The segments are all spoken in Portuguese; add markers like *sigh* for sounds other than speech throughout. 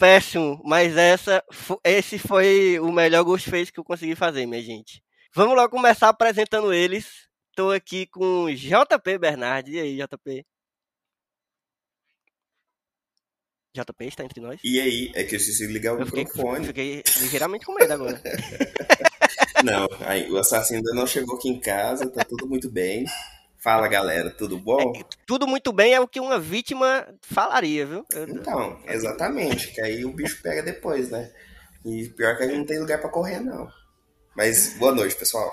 Péssimo. Mas essa, esse foi o melhor Ghostface que eu consegui fazer, minha gente. Vamos logo começar apresentando eles. Estou aqui com JP Bernardi. E aí, JP? JP está entre nós? E aí? É que eu esqueci de ligar o eu microfone. Fiquei, fiquei ligeiramente com medo agora. *laughs* não, aí, o assassino ainda não chegou aqui em casa, tá tudo muito bem. Fala galera, tudo bom? É, tudo muito bem é o que uma vítima falaria, viu? Então, exatamente, que aí o bicho pega depois, né? E pior que a gente não tem lugar para correr, não. Mas boa noite, pessoal.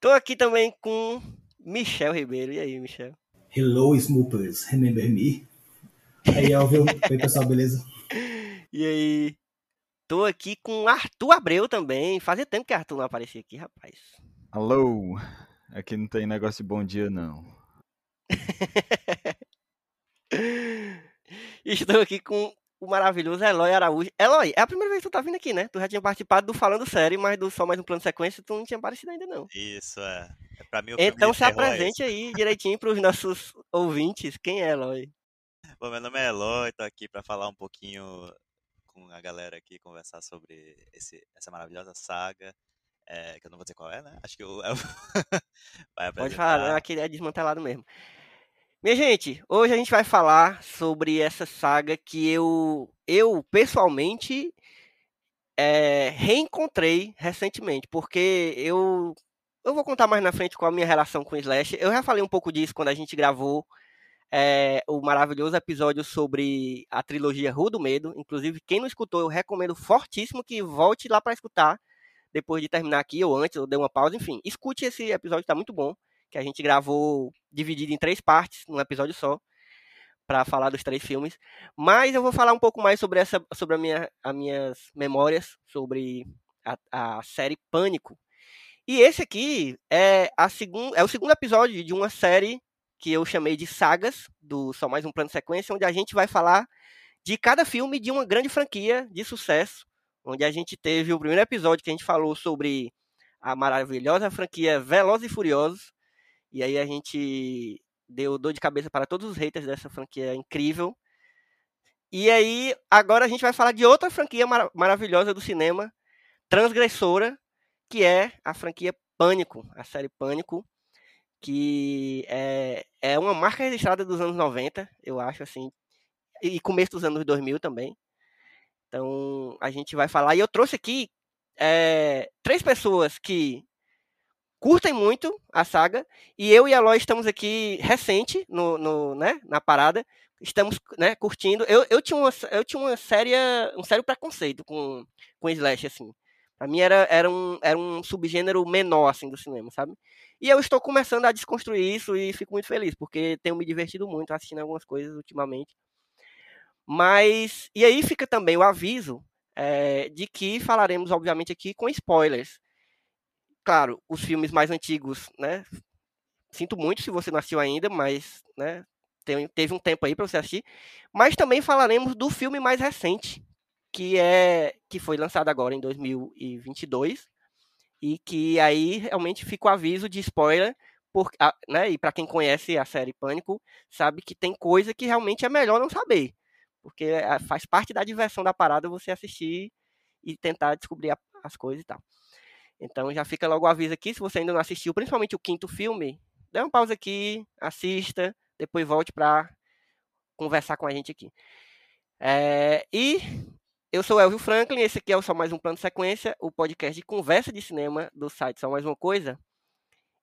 Tô aqui também com Michel Ribeiro. E aí, Michel? Hello, Smoopers. Remember me? Aí, Alvio. *laughs* Oi, pessoal, beleza? E aí? Tô aqui com Arthur Abreu também. Fazia tempo que Arthur não aparecia aqui, rapaz. Alô. Aqui não tem negócio de bom dia, não. *laughs* Estou aqui com o maravilhoso Eloy Araújo. Eloy, é a primeira vez que tu tá vindo aqui, né? Tu já tinha participado do Falando Série, mas do Só Mais Um Plano de Sequência tu não tinha aparecido ainda, não. Isso, é. é pra mim, o então se apresente é aí direitinho pros nossos ouvintes. Quem é Eloy? Bom, meu nome é Eloy, tô aqui para falar um pouquinho com a galera aqui, conversar sobre esse, essa maravilhosa saga é, que eu não vou dizer qual é, né? Acho que o. *laughs* vai Pode falar, aquele é desmantelado mesmo. Minha gente, hoje a gente vai falar sobre essa saga que eu, eu pessoalmente, é, reencontrei recentemente, porque eu, eu vou contar mais na frente qual a minha relação com o Slash. Eu já falei um pouco disso quando a gente gravou é, o maravilhoso episódio sobre a trilogia Rua do Medo. Inclusive, quem não escutou, eu recomendo fortíssimo que volte lá para escutar depois de terminar aqui, ou antes, ou dei uma pausa, enfim. Escute esse episódio, tá muito bom. Que a gente gravou dividido em três partes, num episódio só, para falar dos três filmes. Mas eu vou falar um pouco mais sobre essa, sobre a minha, as minhas memórias sobre a, a série Pânico. E esse aqui é, a segun, é o segundo episódio de uma série que eu chamei de Sagas, do Só Mais Um Plano Sequência, onde a gente vai falar de cada filme de uma grande franquia de sucesso onde a gente teve o primeiro episódio que a gente falou sobre a maravilhosa franquia Velozes e Furiosos. E aí a gente deu dor de cabeça para todos os haters dessa franquia incrível. E aí, agora a gente vai falar de outra franquia mar maravilhosa do cinema, transgressora, que é a franquia Pânico, a série Pânico, que é, é uma marca registrada dos anos 90, eu acho, assim, e começo dos anos 2000 também. Então, a gente vai falar. E eu trouxe aqui é, três pessoas que curtem muito a saga. E eu e a Eloy estamos aqui recente no, no, né, na parada. Estamos né, curtindo. Eu, eu tinha, uma, eu tinha uma séria, um sério preconceito com, com Slash, assim. Pra mim era, era, um, era um subgênero menor, assim, do cinema, sabe? E eu estou começando a desconstruir isso e fico muito feliz, porque tenho me divertido muito assistindo algumas coisas ultimamente. Mas, e aí fica também o aviso é, de que falaremos, obviamente, aqui com spoilers. Claro, os filmes mais antigos, né? Sinto muito se você não assistiu ainda, mas, né? Teve um tempo aí para você assistir. Mas também falaremos do filme mais recente, que é que foi lançado agora em 2022 e que aí realmente fica o aviso de spoiler por, né, e para quem conhece a série Pânico sabe que tem coisa que realmente é melhor não saber porque eh, faz parte da diversão da parada você assistir e tentar descobrir as coisas e tal. Então já fica logo o aviso aqui, se você ainda não assistiu, principalmente o quinto filme, dê uma pausa aqui, assista, depois volte para conversar com a gente aqui. É, e eu sou Elvio Franklin, esse aqui é o Só Mais Um Plano de Sequência, o podcast de conversa de cinema do site Só Mais Uma Coisa.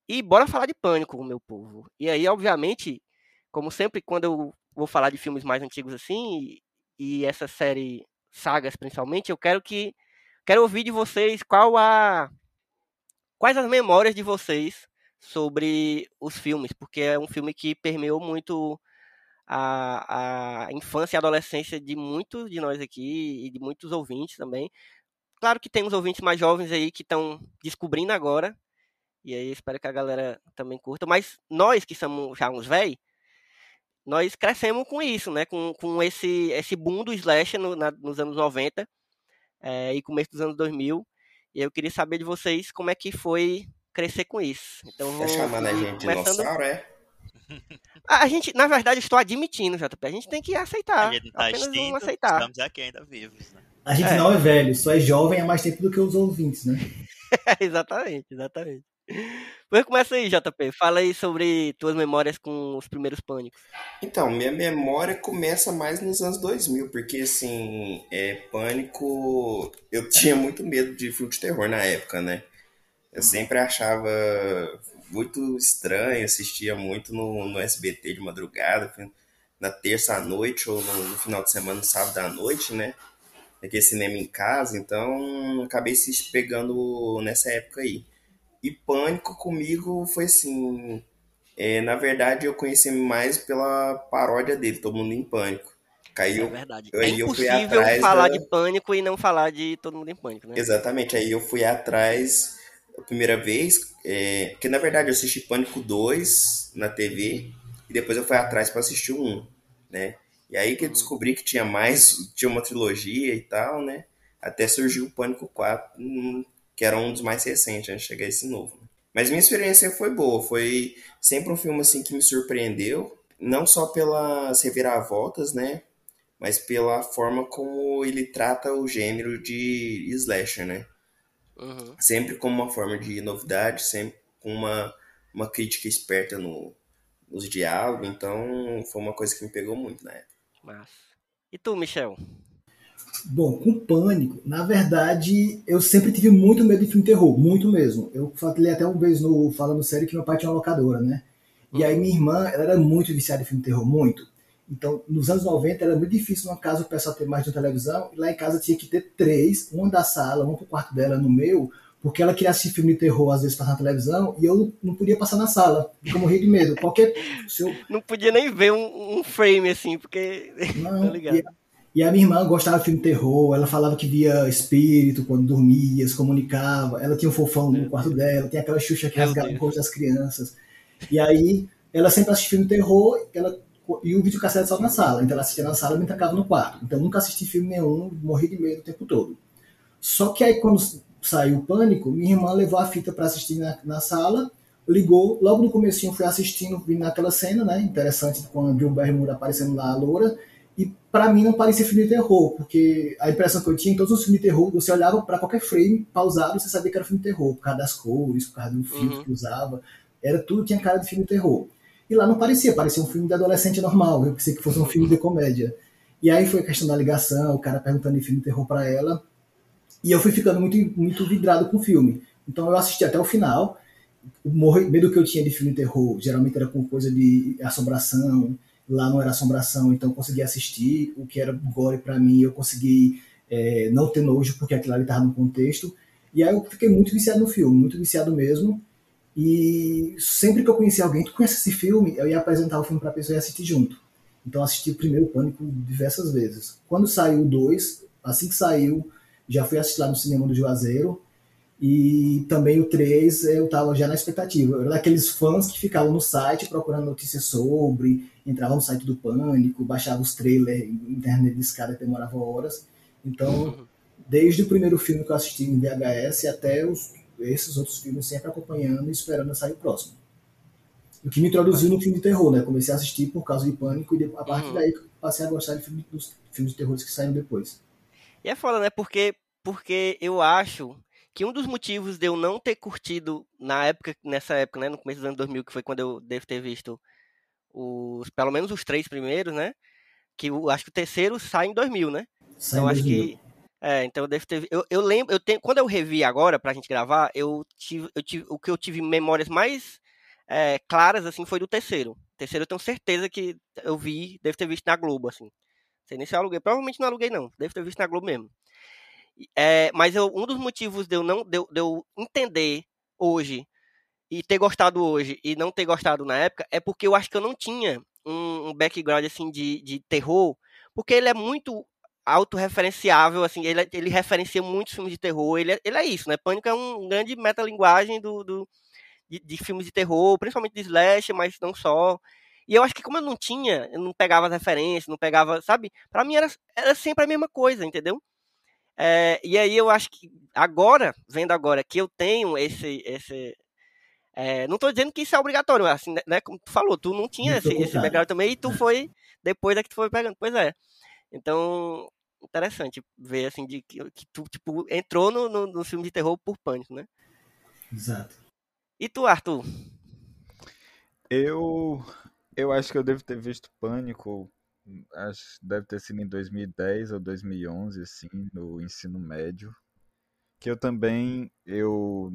E bora falar de Pânico, meu povo. E aí, obviamente, como sempre, quando eu vou falar de filmes mais antigos assim, e, e essa série sagas principalmente, eu quero que quero ouvir de vocês qual a quais as memórias de vocês sobre os filmes, porque é um filme que permeou muito a, a infância e adolescência de muitos de nós aqui e de muitos ouvintes também. Claro que tem uns ouvintes mais jovens aí que estão descobrindo agora, e aí espero que a galera também curta, mas nós que somos já uns velhos, nós crescemos com isso, né? Com, com esse, esse boom do slash no, na, nos anos 90 é, e começo dos anos 2000. E eu queria saber de vocês como é que foi crescer com isso. Então, tá chamando a gente começando... dinossauro, é? A gente, na verdade, estou admitindo, JP. A gente tem que aceitar. A gente tá Apenas extinto, aceitar. estamos aqui ainda vivos, né? A gente é. não é velho, só é jovem há mais tempo do que os ouvintes, né? *laughs* exatamente, exatamente. Pois começa aí, JP. Fala aí sobre tuas memórias com os primeiros pânicos. Então, minha memória começa mais nos anos 2000, porque assim, é, pânico. Eu tinha muito medo de filme de terror na época, né? Eu sempre achava muito estranho, assistia muito no, no SBT de madrugada, na terça à noite ou no, no final de semana, no sábado à noite, né? Aquele cinema em casa, então acabei se pegando nessa época aí. E Pânico comigo foi assim. É, na verdade, eu conheci mais pela paródia dele, Todo Mundo em Pânico. Caiu, é verdade. é impossível falar da... de Pânico e não falar de Todo Mundo em Pânico, né? Exatamente. Aí eu fui atrás a primeira vez, é, que na verdade eu assisti Pânico 2 na TV e depois eu fui atrás para assistir o 1, né? E aí que eu descobri que tinha mais, tinha uma trilogia e tal, né? Até surgiu o Pânico 4, que era um dos mais recentes antes de chegar esse novo. Né? Mas minha experiência foi boa, foi sempre um filme assim que me surpreendeu, não só pelas reviravoltas, né? Mas pela forma como ele trata o gênero de slasher, né? Uhum. Sempre como uma forma de novidade, sempre com uma, uma crítica esperta no, nos diálogos, então foi uma coisa que me pegou muito na época. Mas... E tu, Michel? Bom, com Pânico, na verdade, eu sempre tive muito medo de filme terror, muito mesmo. Eu falei até uma vez no Falando Sério que meu pai tinha uma locadora, né? E aí minha irmã, ela era muito viciada em filme terror, muito. Então, nos anos 90 era muito difícil numa casa o pessoal ter mais de uma televisão, e lá em casa tinha que ter três, uma da sala, uma pro quarto dela, no meu, porque ela queria assistir filme de terror, às vezes passar na televisão, e eu não podia passar na sala, porque eu morria de medo. Qualquer. Eu... Não podia nem ver um, um frame assim, porque. *laughs* Não, tá ligado. E, e a minha irmã gostava de filme terror, ela falava que via espírito quando dormia, se comunicava, ela tinha um fofão no quarto dela, tinha aquela xuxa que rasgava o rosto das crianças. E aí, ela sempre assistia filme terror, ela e o videocassete só na sala. Então ela assistia na sala e me trancava no quarto. Então nunca assisti filme nenhum, morri de medo o tempo todo. Só que aí quando saiu o pânico, minha irmã levou a fita para assistir na, na, sala, ligou, logo no comecinho fui assistindo, vindo naquela cena, né, interessante, com a Drew Barrymore aparecendo lá, a loura, e para mim não parecia filme de terror, porque a impressão que eu tinha em todos os filmes de terror, você olhava para qualquer frame pausado e você sabia que era filme de terror, por causa das cores, por causa do filtro uhum. que usava, era tudo tinha cara de filme de terror. E lá não parecia, parecia um filme de adolescente normal, eu pensei que fosse um filme de comédia. E aí foi a questão da ligação, o cara perguntando de filme de terror para ela, e eu fui ficando muito, muito vidrado com o filme. Então eu assisti até o final, o medo que eu tinha de filme de terror geralmente era com coisa de assombração, lá não era assombração, então eu consegui assistir, o que era gore para mim, eu consegui é, não ter nojo, porque aquilo ali estava no contexto, e aí eu fiquei muito viciado no filme, muito viciado mesmo, e sempre que eu conhecia alguém, tu conhece esse filme, eu ia apresentar o filme para a pessoa e assistir junto. Então assisti o primeiro Pânico diversas vezes. Quando saiu o 2, assim que saiu, já fui assistir lá no cinema do Juazeiro, e também o 3 eu estava já na expectativa. Eu era daqueles fãs que ficavam no site procurando notícias sobre, entravam no site do Pânico, baixavam os trailers, internet de escada demorava horas. Então, desde o primeiro filme que eu assisti em VHS até os, esses outros filmes, sempre acompanhando e esperando sair o próximo. O que me introduziu no filme de terror, né? Comecei a assistir por causa de Pânico e a partir uhum. daí passei a gostar de filme, dos filmes de terror que saíram depois. E é foda, né? Porque, porque eu acho que um dos motivos de eu não ter curtido na época, nessa época, né, no começo dos anos 2000, que foi quando eu devo ter visto os, pelo menos os três primeiros, né, que eu acho que o terceiro sai em 2000, né? Sai então acho que é, então eu devo ter eu, eu lembro, eu tenho, quando eu revi agora pra gente gravar, eu tive, eu tive o que eu tive memórias mais é, claras assim foi do terceiro. O terceiro eu tenho certeza que eu vi, devo ter visto na Globo assim. Não sei nem se eu aluguei, provavelmente não aluguei não, devo ter visto na Globo mesmo. É, mas eu, um dos motivos de eu não de, de eu entender hoje e ter gostado hoje e não ter gostado na época é porque eu acho que eu não tinha um, um background assim de, de terror, porque ele é muito autorreferenciável, assim, ele, ele referencia muitos filmes de terror, ele é, ele é isso, né? Pânico é um grande metalinguagem do, do de, de, filmes de terror, principalmente de slash, mas não só. E eu acho que como eu não tinha, eu não pegava as referências, não pegava, sabe? Para mim era, era sempre a mesma coisa, entendeu? É, e aí eu acho que agora, vendo agora que eu tenho esse, esse, É, não tô dizendo que isso é obrigatório, assim, né, né? Como tu falou, tu não tinha esse, esse background também e tu foi, depois é que tu foi pegando. Pois é. Então, interessante ver, assim, de que, que tu, tipo, entrou no, no, no filme de terror por pânico, né? Exato. E tu, Arthur? Eu eu acho que eu devo ter visto Pânico, acho deve ter sido em 2010 ou 2011 assim, no ensino médio. Que eu também eu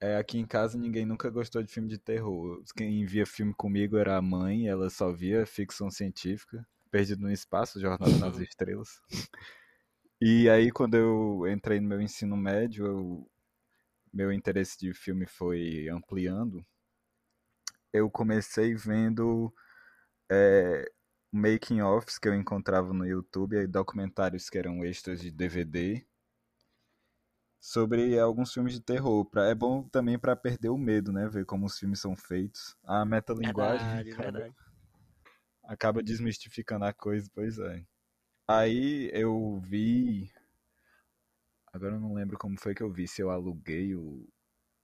é, aqui em casa ninguém nunca gostou de filme de terror. Quem via filme comigo era a mãe, ela só via ficção científica, Perdido no Espaço, Jornada nas *laughs* Estrelas. E aí quando eu entrei no meu ensino médio, eu, meu interesse de filme foi ampliando eu comecei vendo é, making offs que eu encontrava no YouTube, e documentários que eram extras de DVD sobre alguns filmes de terror. Pra, é bom também para perder o medo, né? Ver como os filmes são feitos. A metalinguagem verdade, acaba, acaba desmistificando a coisa, pois é. Aí eu vi. Agora eu não lembro como foi que eu vi, se eu aluguei o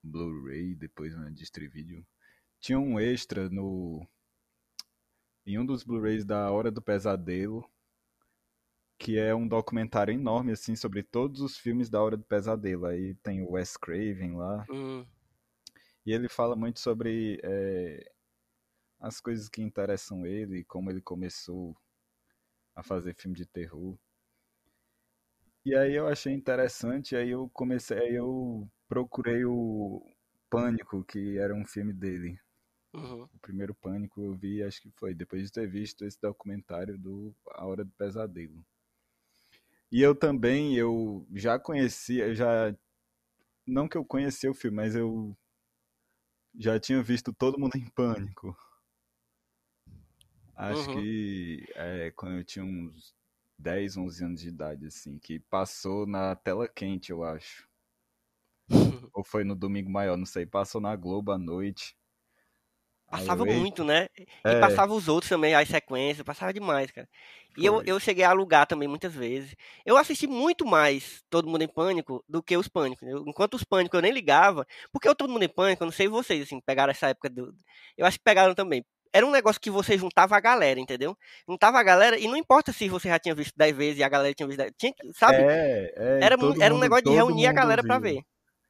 Blu-ray depois na Distrivídeo tinha um extra no em um dos Blu-rays da Hora do Pesadelo, que é um documentário enorme assim sobre todos os filmes da Hora do Pesadelo. Aí tem o Wes Craven lá. Uhum. E ele fala muito sobre é, as coisas que interessam ele, como ele começou a fazer filme de terror. E aí eu achei interessante, aí eu comecei, aí eu procurei o Pânico, que era um filme dele. Uhum. O primeiro pânico eu vi, acho que foi depois de ter visto esse documentário do A Hora do Pesadelo. E eu também, eu já conhecia, já não que eu conhecia o filme, mas eu já tinha visto Todo Mundo em Pânico. Acho uhum. que é, quando eu tinha uns 10, 11 anos de idade, assim, que passou na tela quente, eu acho. Ou foi no Domingo Maior, não sei, passou na Globo à noite. Passava muito, né? E é. passava os outros também, as sequências, passava demais, cara. E eu, eu cheguei a alugar também muitas vezes. Eu assisti muito mais Todo Mundo em Pânico do que os Pânicos. Enquanto os Pânicos eu nem ligava, porque o Todo Mundo em Pânico, eu não sei vocês, assim, pegaram essa época do. Eu acho que pegaram também. Era um negócio que você juntava a galera, entendeu? Juntava a galera, e não importa se você já tinha visto 10 vezes e a galera tinha visto 10 tinha, sabe? É, é, era, era um negócio de reunir a galera para ver.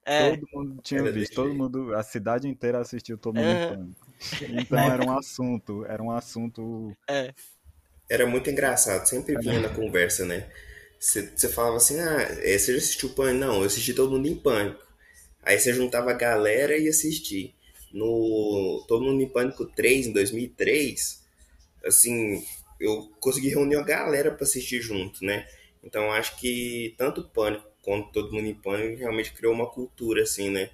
É. Todo mundo tinha visto, todo mundo, a cidade inteira assistiu Todo Mundo em Pânico. Então era um assunto, era um assunto. É. Era muito engraçado, sempre vinha na conversa, né? Você falava assim, ah, é, você já assistiu Pânico? Não, eu assisti Todo Mundo em Pânico. Aí você juntava a galera e assistia. No Todo Mundo em Pânico 3, em 2003, assim, eu consegui reunir a galera para assistir junto, né? Então acho que tanto Pânico quanto Todo Mundo em Pânico realmente criou uma cultura, assim, né?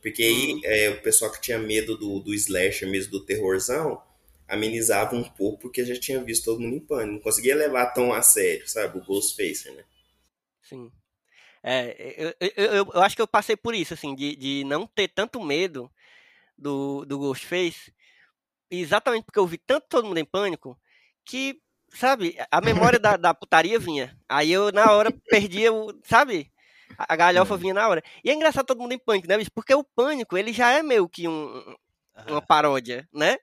Porque aí uhum. é, o pessoal que tinha medo do, do slasher, mesmo do terrorzão, amenizava um pouco porque já tinha visto todo mundo em pânico. Não conseguia levar tão a sério, sabe? O Ghostfacer, né? Sim. É, eu, eu, eu, eu, acho que eu passei por isso, assim, de, de não ter tanto medo do, do Ghostface, exatamente porque eu vi tanto todo mundo em pânico, que, sabe, a memória da, da putaria vinha. Aí eu, na hora, perdia o, sabe? A galhofa vinha na hora. E é engraçado todo mundo em pânico, né, bicho? Porque o pânico, ele já é meio que um, uma paródia, né?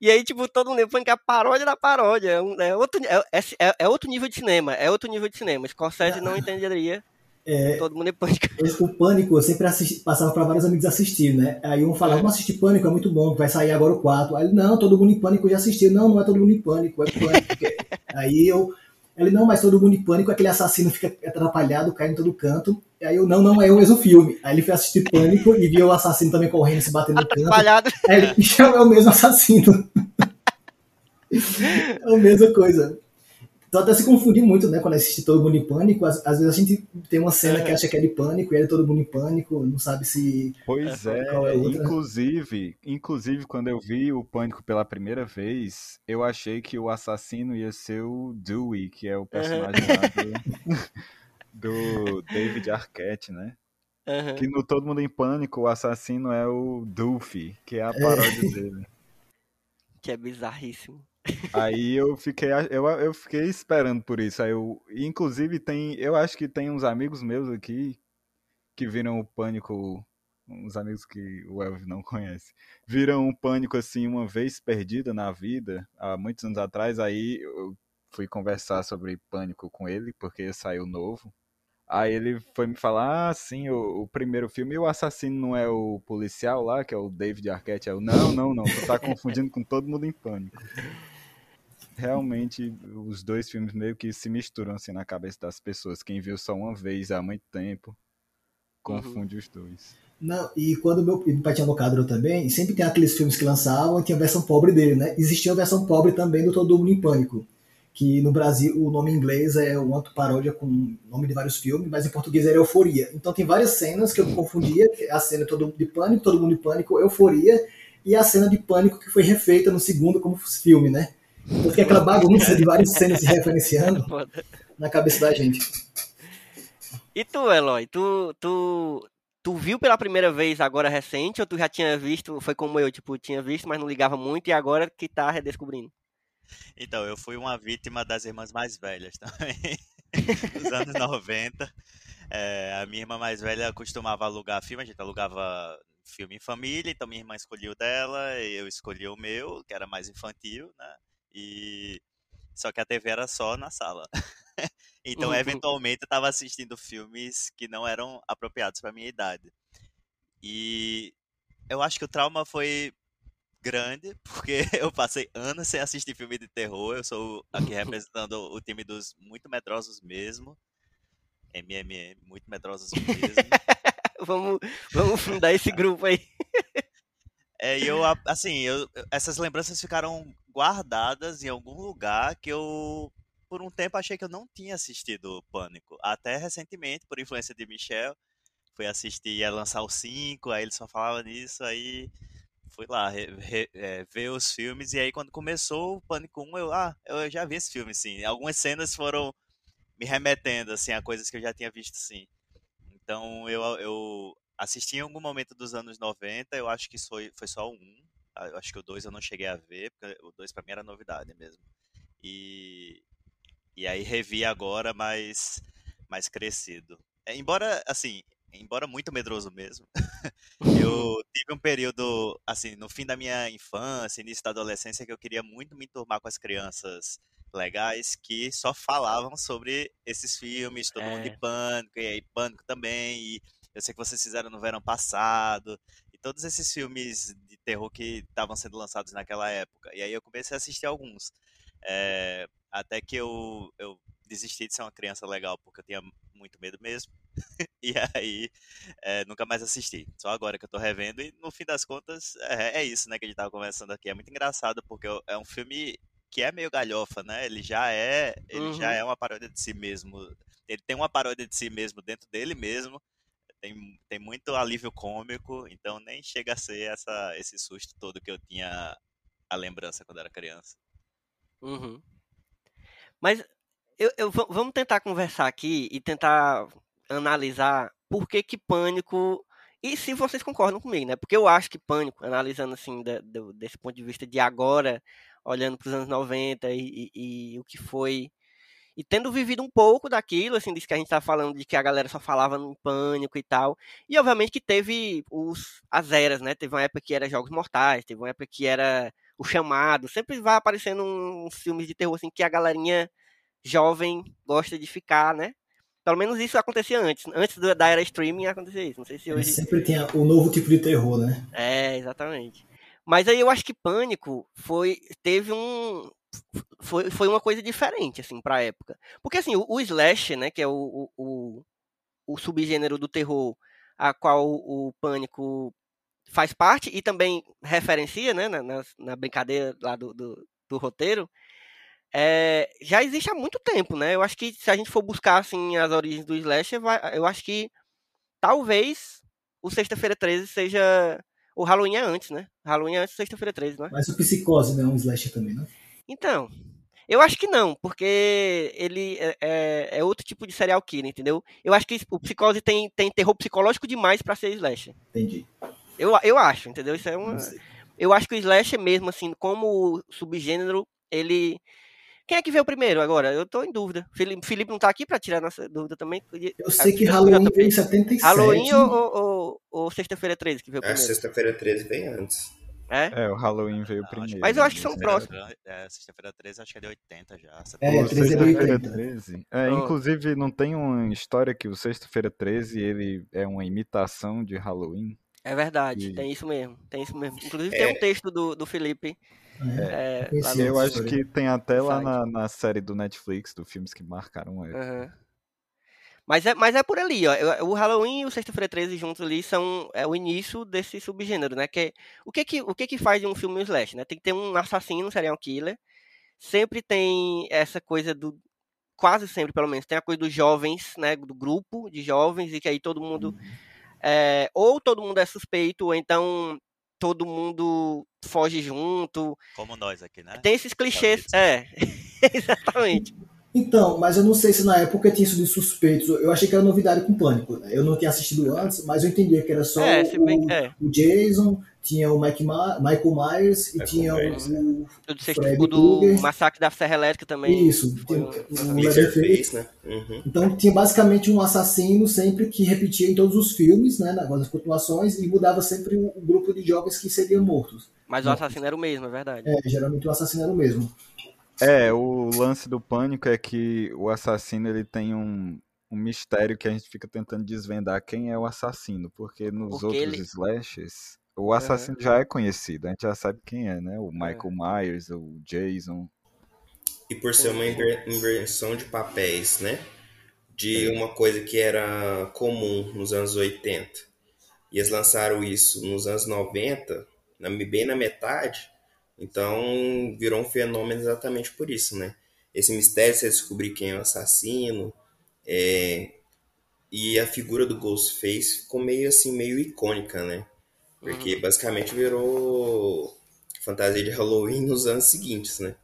E aí, tipo, todo mundo em pânico é a paródia da paródia. É, é outro, é, é, é, outro nível de cinema. É outro nível de cinema. Scorsese não entenderia. É, todo mundo em pânico. O pânico eu sempre assisti, passava para vários amigos assistir, né? Aí um falava, vamos assistir pânico, é muito bom, vai sair agora o 4. Aí não, todo mundo em pânico já assistiu. Não, não é todo mundo em pânico, é pânico. *laughs* aí eu. Ele, não, mas todo mundo em pânico, aquele assassino fica atrapalhado, cai em todo canto. E aí eu, não, não é o mesmo filme. Aí ele foi assistir Pânico e viu o assassino também correndo, se batendo no canto. Aí ele, é o mesmo assassino. *laughs* é a mesma coisa. Então até se confundir muito, né, quando assiste Todo Mundo em Pânico. Às, às, vezes a gente tem uma cena é. que acha que é de Pânico e é Todo Mundo em Pânico, não sabe se... Pois é, é inclusive, inclusive quando eu vi o Pânico pela primeira vez, eu achei que o assassino ia ser o Dewey, que é o personagem lá do... *laughs* do David Arquette, né? Uhum. Que no Todo Mundo em Pânico, o assassino é o Doofy, que é a paródia é. dele. Que é bizarríssimo. Aí eu fiquei, eu, eu fiquei esperando por isso. Aí eu, inclusive tem, eu acho que tem uns amigos meus aqui que viram o Pânico uns amigos que o Elvio não conhece, viram um pânico assim uma vez perdida na vida, há muitos anos atrás, aí eu fui conversar sobre pânico com ele, porque saiu novo. Aí ele foi me falar, ah, sim, o, o, primeiro filme, e o assassino não é o policial lá, que é o David Arquette? Eu, não, não, não, tu tá *laughs* confundindo com todo mundo em pânico. Realmente, os dois filmes meio que se misturam assim na cabeça das pessoas. Quem viu só uma vez há muito tempo, confunde uhum. os dois. Não, e quando meu, meu pai tinha locadora também, sempre tem aqueles filmes que lançavam e tinha a versão pobre dele, né? Existia a versão pobre também do Todo Mundo em Pânico que no Brasil o nome em inglês é uma paródia com o nome de vários filmes, mas em português era Euforia. Então tem várias cenas que eu confundia, a cena todo mundo de pânico, todo mundo de pânico, Euforia, e a cena de pânico que foi refeita no segundo como filme, né? Então fica aquela bagunça de várias cenas se referenciando *laughs* na cabeça da gente. E tu, Eloy, tu, tu, tu viu pela primeira vez agora recente, ou tu já tinha visto, foi como eu, tipo, tinha visto, mas não ligava muito, e agora que tá redescobrindo? Então, eu fui uma vítima das irmãs mais velhas *laughs* também, nos anos *laughs* 90. É, a minha irmã mais velha costumava alugar filme, a gente alugava filme em família, então minha irmã escolheu dela, eu escolhi o meu, que era mais infantil, né? E só que a TV era só na sala. *laughs* então, uhum. eventualmente, eu estava assistindo filmes que não eram apropriados para minha idade. E eu acho que o trauma foi grande, *laughs* porque eu passei anos sem assistir filme de terror. Eu sou aqui *laughs* representando o time dos muito medrosos mesmo. MMM, muito medrosos mesmo. vamos, vamos fundar esse grupo aí. É, e eu, assim, eu, essas lembranças ficaram guardadas em algum lugar que eu, por um tempo, achei que eu não tinha assistido Pânico. Até recentemente, por influência de Michel, fui assistir, ia lançar o 5, aí ele só falava nisso, aí fui lá re, re, é, ver os filmes e aí quando começou o Pânico 1, eu, ah, eu já vi esse filme, sim. Algumas cenas foram me remetendo, assim, a coisas que eu já tinha visto, sim. Então eu, eu assisti em algum momento dos anos 90, eu acho que foi, foi só um. Acho que o 2 eu não cheguei a ver, porque o 2 pra mim era novidade mesmo. E, e aí revi agora, mais, mais crescido. É, embora, assim, embora muito medroso mesmo, *laughs* eu tive um período, assim, no fim da minha infância, início da adolescência, que eu queria muito me enturmar com as crianças legais que só falavam sobre esses filmes, todo é. mundo de pânico, e aí pânico também, e eu sei que vocês fizeram no verão passado, todos esses filmes de terror que estavam sendo lançados naquela época. E aí eu comecei a assistir alguns. É, até que eu, eu desisti de ser uma criança legal, porque eu tinha muito medo mesmo. *laughs* e aí, é, nunca mais assisti. Só agora que eu tô revendo. E no fim das contas, é, é isso, né, que a gente tava conversando aqui. É muito engraçado, porque é um filme que é meio galhofa, né? Ele já é, ele uhum. já é uma paródia de si mesmo. Ele tem uma paródia de si mesmo dentro dele mesmo. Tem, tem muito alívio cômico, então nem chega a ser essa, esse susto todo que eu tinha a lembrança quando era criança. Uhum. Mas eu, eu, vamos tentar conversar aqui e tentar analisar por que que Pânico e se vocês concordam comigo, né? Porque eu acho que Pânico, analisando assim da, do, desse ponto de vista de agora, olhando para os anos 90 e, e, e, o que foi e tendo vivido um pouco daquilo, assim, disso que a gente tá falando de que a galera só falava no pânico e tal. E obviamente que teve os as eras, né? Teve uma época que era Jogos Mortais, teve uma época que era O Chamado, sempre vai aparecendo uns filmes de terror assim que a galerinha jovem gosta de ficar, né? Pelo menos isso acontecia antes. Antes da era streaming acontecia isso. Não sei se hoje. Sempre tem o novo tipo de terror, né? É, exatamente. Mas aí eu acho que Pânico foi. Teve um. Foi, foi uma coisa diferente, assim, pra época. Porque, assim, o, o Slash, né, que é o, o, o subgênero do terror a qual o Pânico faz parte e também referencia, né, na, na, brincadeira lá do, do, do roteiro, é, já existe há muito tempo, né? Eu acho que se a gente for buscar assim as origens do slasher, vai, eu acho que talvez o Sexta-feira 13 seja o Halloween é antes, né? Halloween é antes Sexta-feira 13, né? Mas o Psicose não é um slasher também, né? Então, eu acho que não, porque ele é, é, é, outro tipo de serial killer, entendeu? Eu acho que o Psicose tem, tem terror psicológico demais para ser slasher. Entendi. Eu, eu acho, entendeu? Isso é uma... Eu acho que o slasher mesmo, assim, como subgênero, ele Quem é que veio primeiro agora? Eu tô em dúvida. Felipe, Felipe não tá aqui pra tirar nossa dúvida também? Eu sei que Halloween veio em 77. Halloween ou, ou, ou Sexta-feira 13 que veio é, primeiro? É, Sexta-feira 13 veio antes. É? é, o Halloween veio não, primeiro. Mas eu acho que são próximos. É, sexta-feira 13 acho que é de 80 já. É, 13 é 80. 13. É, oh. Inclusive, não tem uma história que o Sexta-feira 13 ele é uma imitação de Halloween? É verdade, e... tem isso mesmo. Tem isso mesmo. Inclusive é. tem um texto do, do Felipe. É, é eu acho que tem até lá na, na, série do Netflix, do filmes que marcaram ele. Uhum. Mas é, mas é por ali, ó. O Halloween e o Sexta-feira 13 juntos ali são é o início desse subgênero, né? Que é, o que que o que que faz um filme slash, né? Tem que ter um assassino, um serial killer. Sempre tem essa coisa do quase sempre, pelo menos, tem a coisa dos jovens, né, do grupo de jovens e que aí todo mundo uhum. é, ou todo mundo é suspeito, ou então todo mundo foge junto. Como nós aqui, né? Tem esses clichês, é. *laughs* Exatamente. Então, mas eu não sei se na época tinha isso de suspeitos. Eu achei que era novidade com Pânico. Né? Eu não tinha assistido antes, mas eu entendia que era só é, o, bem, é. o, Jason, tinha o Mike Ma Michael Myers e tinha o, o, o Fred do Massacre da Serra Elétrica também. Isso, tinha o, o né? Uhum. Então tinha basicamente um assassino sempre que repetia em todos os filmes, né, nas continuações, e mudava sempre o, grupo de jovens que seriam mortos. Mas o assassino era o mesmo, é verdade. É, geralmente o assassino era o mesmo. É, o lance do pânico é que o assassino ele tem um, um mistério que a gente fica tentando desvendar quem é o assassino, porque nos porque outros ele... slashes o assassino é. já é conhecido, a gente já sabe quem é, né? O Michael é. Myers, o Jason. E por ser uma inversão de papéis, né? De uma coisa que era comum nos anos 80. E eles lançaram isso nos anos 90, bem na metade então virou um fenômeno exatamente por isso, né? Esse mistério de você descobrir quem é o assassino. É... E a figura do Ghostface ficou meio assim, meio icônica, né? Porque uhum. basicamente virou fantasia de Halloween nos anos seguintes, né?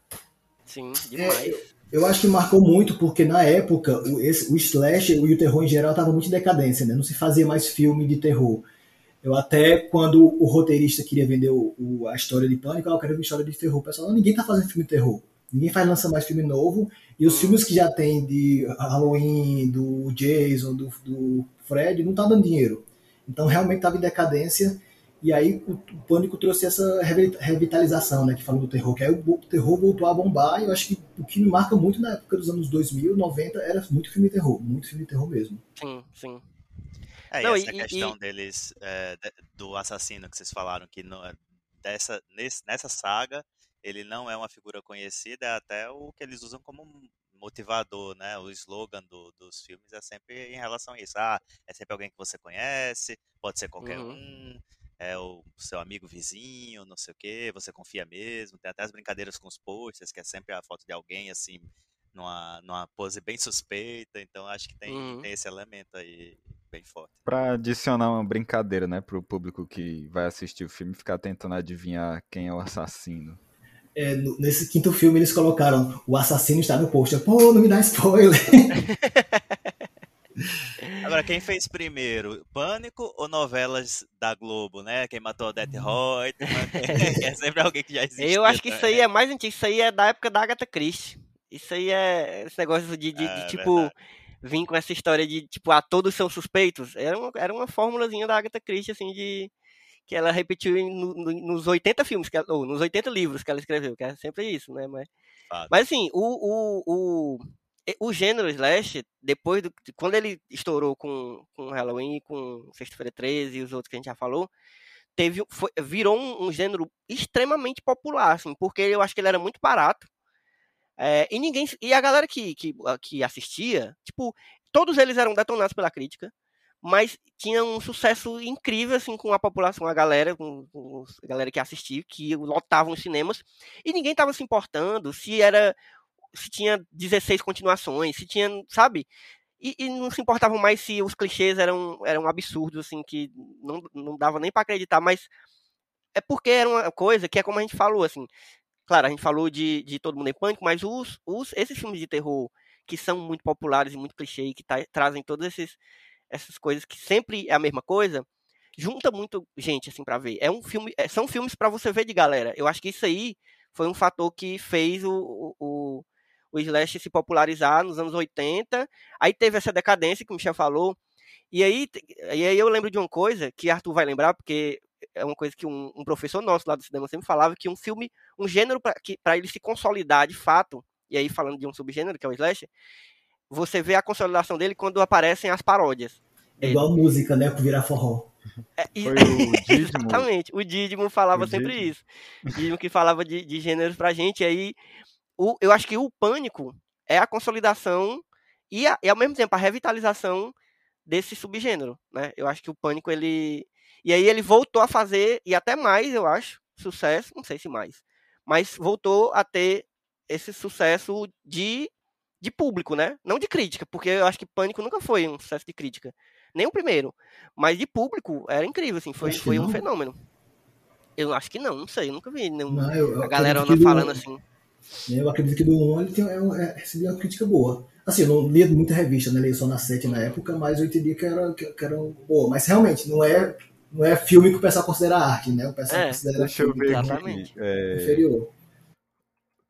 Sim, demais. É, eu acho que marcou muito, porque na época o, esse, o slash e o terror em geral estavam muito em decadência, né? Não se fazia mais filme de terror. Eu até, quando o roteirista queria vender o, o, a história de Pânico, ah, eu quero uma história de terror. Pessoal, não, ninguém tá fazendo filme de terror. Ninguém faz lançar mais filme novo. E os hum. filmes que já tem de Halloween, do Jason, do, do Fred, não tá dando dinheiro. Então realmente estava em decadência. E aí o, o, Pânico trouxe essa revitalização, né, que falou do terror, que aí o, o, terror voltou a bombar, e eu acho que o que me marca muito na época dos anos 2000, 90, era muito filme de terror, muito filme de terror mesmo. Sim, sim. É, não, e essa e, questão e... deles, é, do assassino que vocês falaram, que no, dessa, nesse, nessa saga, ele não é uma figura conhecida, é até o que eles usam como motivador, né? O slogan do, dos filmes é sempre em relação a isso. Ah, é sempre alguém que você conhece, pode ser qualquer uhum. um, é o seu amigo vizinho, não sei o que, você confia mesmo. Tem até as brincadeiras com os posters, que é sempre a foto de alguém assim, numa, numa pose bem suspeita. Então acho que tem, uhum. tem esse elemento aí bem forte. Pra adicionar uma brincadeira, né, pro público que vai assistir o filme ficar tentando adivinhar quem é o assassino. É, nesse quinto filme eles colocaram o assassino está no pôster. Pô, não me dá spoiler. *laughs* Agora, quem fez primeiro? Pânico ou novelas da Globo, né? Quem matou o Death Reutemann? *laughs* *laughs* é sempre alguém que já existe. Eu acho que isso aí é mais antigo. Isso aí é da época da Agatha Christie. Isso aí é esse negócio de, de, de tipo... Verdade vir com essa história de, tipo, ah, todos são suspeitos, era uma, era uma fórmulazinha da Agatha Christie, assim, de que ela repetiu no, no, nos 80 filmes, que ela, ou nos 80 livros que ela escreveu, que é sempre isso, né, mas, mas assim, o, o, o, o gênero slash, depois do, quando ele estourou com, com Halloween, com Sexta-feira 13 e os outros que a gente já falou, teve, foi, virou um, um, gênero extremamente popular, assim, porque eu acho que ele era muito barato, é, e ninguém. E a galera que, que, ah, que assistia, tipo, todos eles eram detonados pela crítica, mas tinha um sucesso incrível, assim, com a população, a galera, com, com a galera que assistia, que lotavam os cinemas, e ninguém tava se importando se era. se tinha 16 continuações, se tinha, sabe? E, e, não se importavam mais se os clichês eram, eram absurdos, assim, que não, não dava nem para acreditar, mas é porque era uma coisa que é como a gente falou, assim, Claro, a gente falou de, de Todo Mundo em Pânico, mas os, os, esses filmes de terror que são muito populares e muito clichê, que tá, trazem todas esses, essas coisas que sempre é a mesma coisa, junta muito gente assim para ver. É um filme, é, são filmes para você ver de galera. Eu acho que isso aí foi um fator que fez o, o, o slash se popularizar nos anos 80. Aí teve essa decadência que o Michel falou. E aí, e aí eu lembro de uma coisa que Arthur vai lembrar, porque é uma coisa que um, um professor nosso lá do cinema sempre falava, que um filme, um gênero para ele se consolidar de fato, e aí falando de um subgênero, que é o slasher, você vê a consolidação dele quando aparecem as paródias. É igual música, né? Por virar forró. É, Foi o *laughs* Dídimo. Exatamente. O Dídimo falava o sempre Dídimo. isso. O Dídimo que falava de, de gêneros pra gente. E aí, o, eu acho que o Pânico é a consolidação e, a, e, ao mesmo tempo, a revitalização desse subgênero, né? Eu acho que o Pânico, ele... E aí ele voltou a fazer, e até mais, eu acho, sucesso, não sei se mais, mas voltou a ter esse sucesso de de público, né? Não de crítica, porque eu acho que Pânico nunca foi um sucesso de crítica. Nem o primeiro. Mas de público, era incrível, assim, foi, foi um fenômeno. Eu acho que não, não sei, eu nunca vi não, não, eu, a galera anda falando do, assim. Eu acredito que do 1 ele tem, é, é, recebeu uma crítica boa. Assim, eu não lia muita revista, né? Li só na 7 na época, mas eu entendi que era, que, que era boa. Mas realmente, não é, não é filme que o pessoal considera arte, né? O pessoal é, considera deixa filme eu ver exatamente. É... inferior.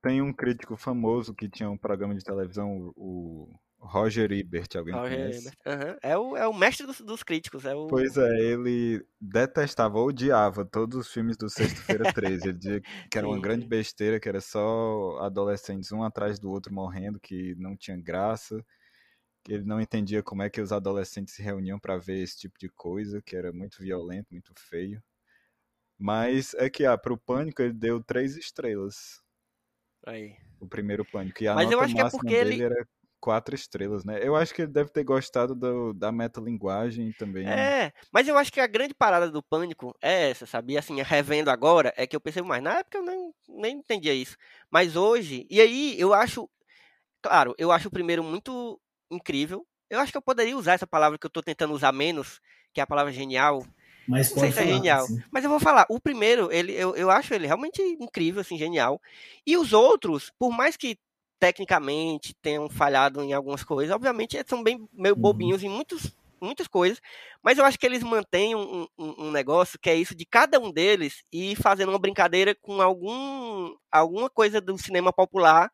Tem um crítico famoso que tinha um programa de televisão, o Roger Ebert, alguém Roger conhece? Uhum. É, o, é o mestre dos, dos críticos. É o... Pois é, ele detestava, odiava todos os filmes do Sexta-feira *laughs* 13. Ele dizia que era uma grande besteira, que era só adolescentes um atrás do outro morrendo, que não tinha graça, ele não entendia como é que os adolescentes se reuniam para ver esse tipo de coisa, que era muito violento, muito feio. Mas é que, ah, pro Pânico ele deu três estrelas. Aí. O primeiro Pânico. E a Mas nota eu acho que é porque ele era quatro estrelas, né? Eu acho que ele deve ter gostado do, da metalinguagem também. É, mas eu acho que a grande parada do Pânico é essa, sabia? Assim, revendo agora, é que eu percebo mais. Na época eu nem, nem entendia isso. Mas hoje, e aí eu acho, claro, eu acho o primeiro muito incrível. Eu acho que eu poderia usar essa palavra que eu tô tentando usar menos, que é a palavra genial, mas não sei se é genial. Assim. Mas eu vou falar, o primeiro, ele, eu, eu acho ele realmente incrível, assim, genial. E os outros, por mais que tecnicamente tenham falhado em algumas coisas, obviamente são bem meio uhum. bobinhos uhum. em muitos, muitas coisas, mas eu acho que eles mantêm um, um, um, negócio que é isso de cada um deles ir fazendo uma brincadeira com algum, alguma coisa do cinema popular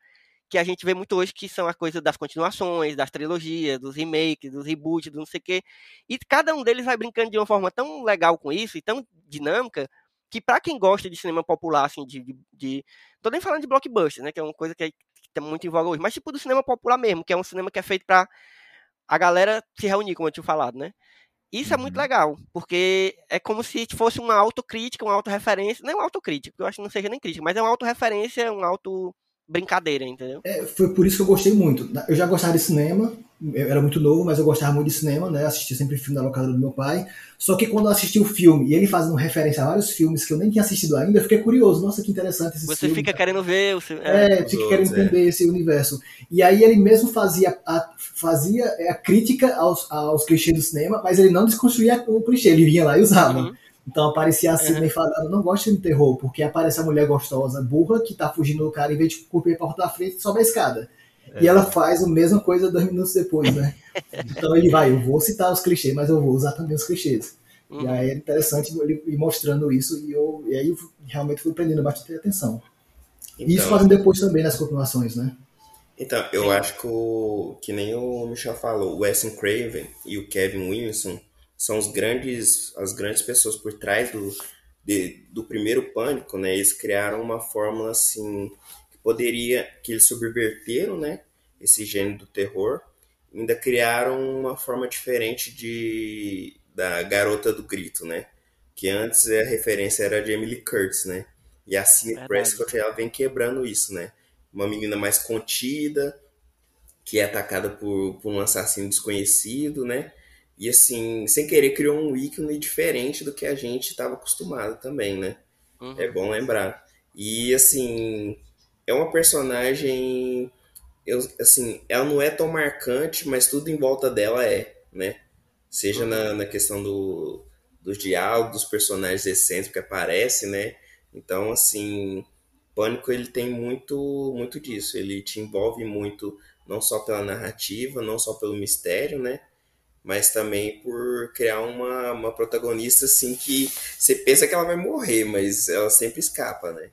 que a gente vê muito hoje, que são as coisas das continuações, das trilogias, dos remakes, dos reboots, do não sei o quê. E cada um deles vai brincando de uma forma tão legal com isso e tão dinâmica, que para quem gosta de cinema popular, assim, de, de, de, Tô nem falando de blockbuster, né? Que é uma coisa que, é, que tá muito em voga hoje, mas tipo do cinema popular mesmo, que é um cinema que é feito para a galera se reunir, como eu tinha falado, né? Isso é muito uhum. legal, porque é como se fosse uma autocrítica, uma autorreferência, não é uma autocrítica, eu acho que não seja nem crítica, mas é uma autorreferência, um auto brincadeira, entendeu? É, foi por isso que eu gostei muito. Eu já gostava de cinema, eu era muito novo, mas eu gostava muito de cinema, né? Assistia sempre filme da locadora do meu pai. Só que quando eu assisti o filme e ele fazendo referência a vários filmes que eu nem tinha assistido ainda, eu fiquei curioso. Nossa, que interessante esse Você fica querendo ver o filme. É, é fica querendo é. entender esse universo. E aí ele mesmo fazia a, fazia a crítica aos, aos clichês do cinema, mas ele não desconstruía o clichê, ele vinha lá e usava. Uhum. Então aparecia a Sidney uhum. falando, não gosto de terror, porque aparece a mulher gostosa, burra, que tá fugindo do cara, em vez de cumprir a porta da frente, sobe a escada. É. E ela faz a mesma coisa dois minutos depois, né? *laughs* então ele vai, eu vou citar os clichês, mas eu vou usar também os clichês. Uhum. E aí é interessante ele ir mostrando isso, e, eu, e aí eu realmente fui prendendo bastante atenção. Então, e isso fazem depois também nas continuações, né? Então, eu Sim. acho que, o, que nem o Michel falou, o Wes Craven e o Kevin Williamson são os grandes, as grandes pessoas por trás do, de, do primeiro pânico, né? Eles criaram uma fórmula assim que poderia, que eles subverteram, né? Esse gênero do terror, ainda criaram uma forma diferente de da garota do grito, né? Que antes a referência era de Emily Curtis, né? E a Cia Prescott ela vem quebrando isso, né? Uma menina mais contida, que é atacada por, por um assassino desconhecido, né? E assim, sem querer, criou um ícone diferente do que a gente estava acostumado também, né? Uhum. É bom lembrar. E assim, é uma personagem. Eu, assim, ela não é tão marcante, mas tudo em volta dela é, né? Seja uhum. na, na questão do, dos diálogos, dos personagens excêntricos que aparecem, né? Então, assim, Pânico ele tem muito, muito disso. Ele te envolve muito, não só pela narrativa, não só pelo mistério, né? Mas também por criar uma, uma protagonista assim que você pensa que ela vai morrer, mas ela sempre escapa, né?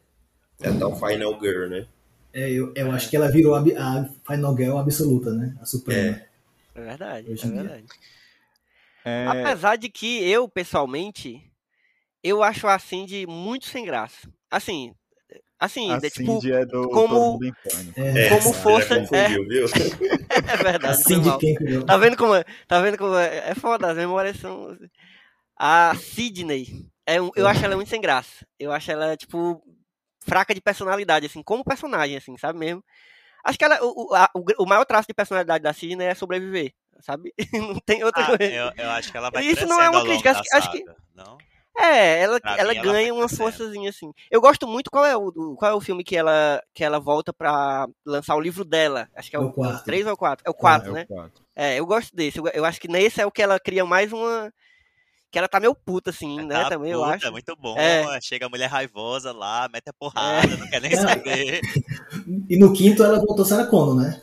É a tal Final Girl, né? É, eu, eu acho que ela virou a, a Final Girl absoluta, né? A Suprema. É, é verdade, é verdade. É... Apesar de que eu, pessoalmente, eu acho a Cindy muito sem graça. Assim, assim, a tipo, é do, como, é, como força. É, *laughs* é verdade. A Cindy quem Tá vendo como é? Tá vendo como é? É foda, as memórias são. A Sidney, é, eu acho ela muito sem graça. Eu acho ela, tipo, fraca de personalidade, assim, como personagem, assim, sabe mesmo? Acho que ela, o, a, o, o, maior traço de personalidade da Sidney é sobreviver, sabe? *laughs* não tem outra ah, coisa. Eu, eu, acho que ela vai Isso não é uma crítica, acho, acho que não? É, ela, ela mim, ganha ela uma forçazinha assim. Eu gosto muito qual é o qual é o filme que ela que ela volta para lançar o livro dela. Acho que é o, o, o 3 ou o 4. É o 4, é, né? É, o 4. é, eu gosto desse. Eu, eu, acho que nesse é o que ela cria mais uma que ela tá meio puta, assim, né? Tá também, puta, eu acho. É muito bom. É. Chega a mulher raivosa lá, mete a porrada, é. não quer nem *laughs* saber. e no quinto ela voltou Sarah Connor, né?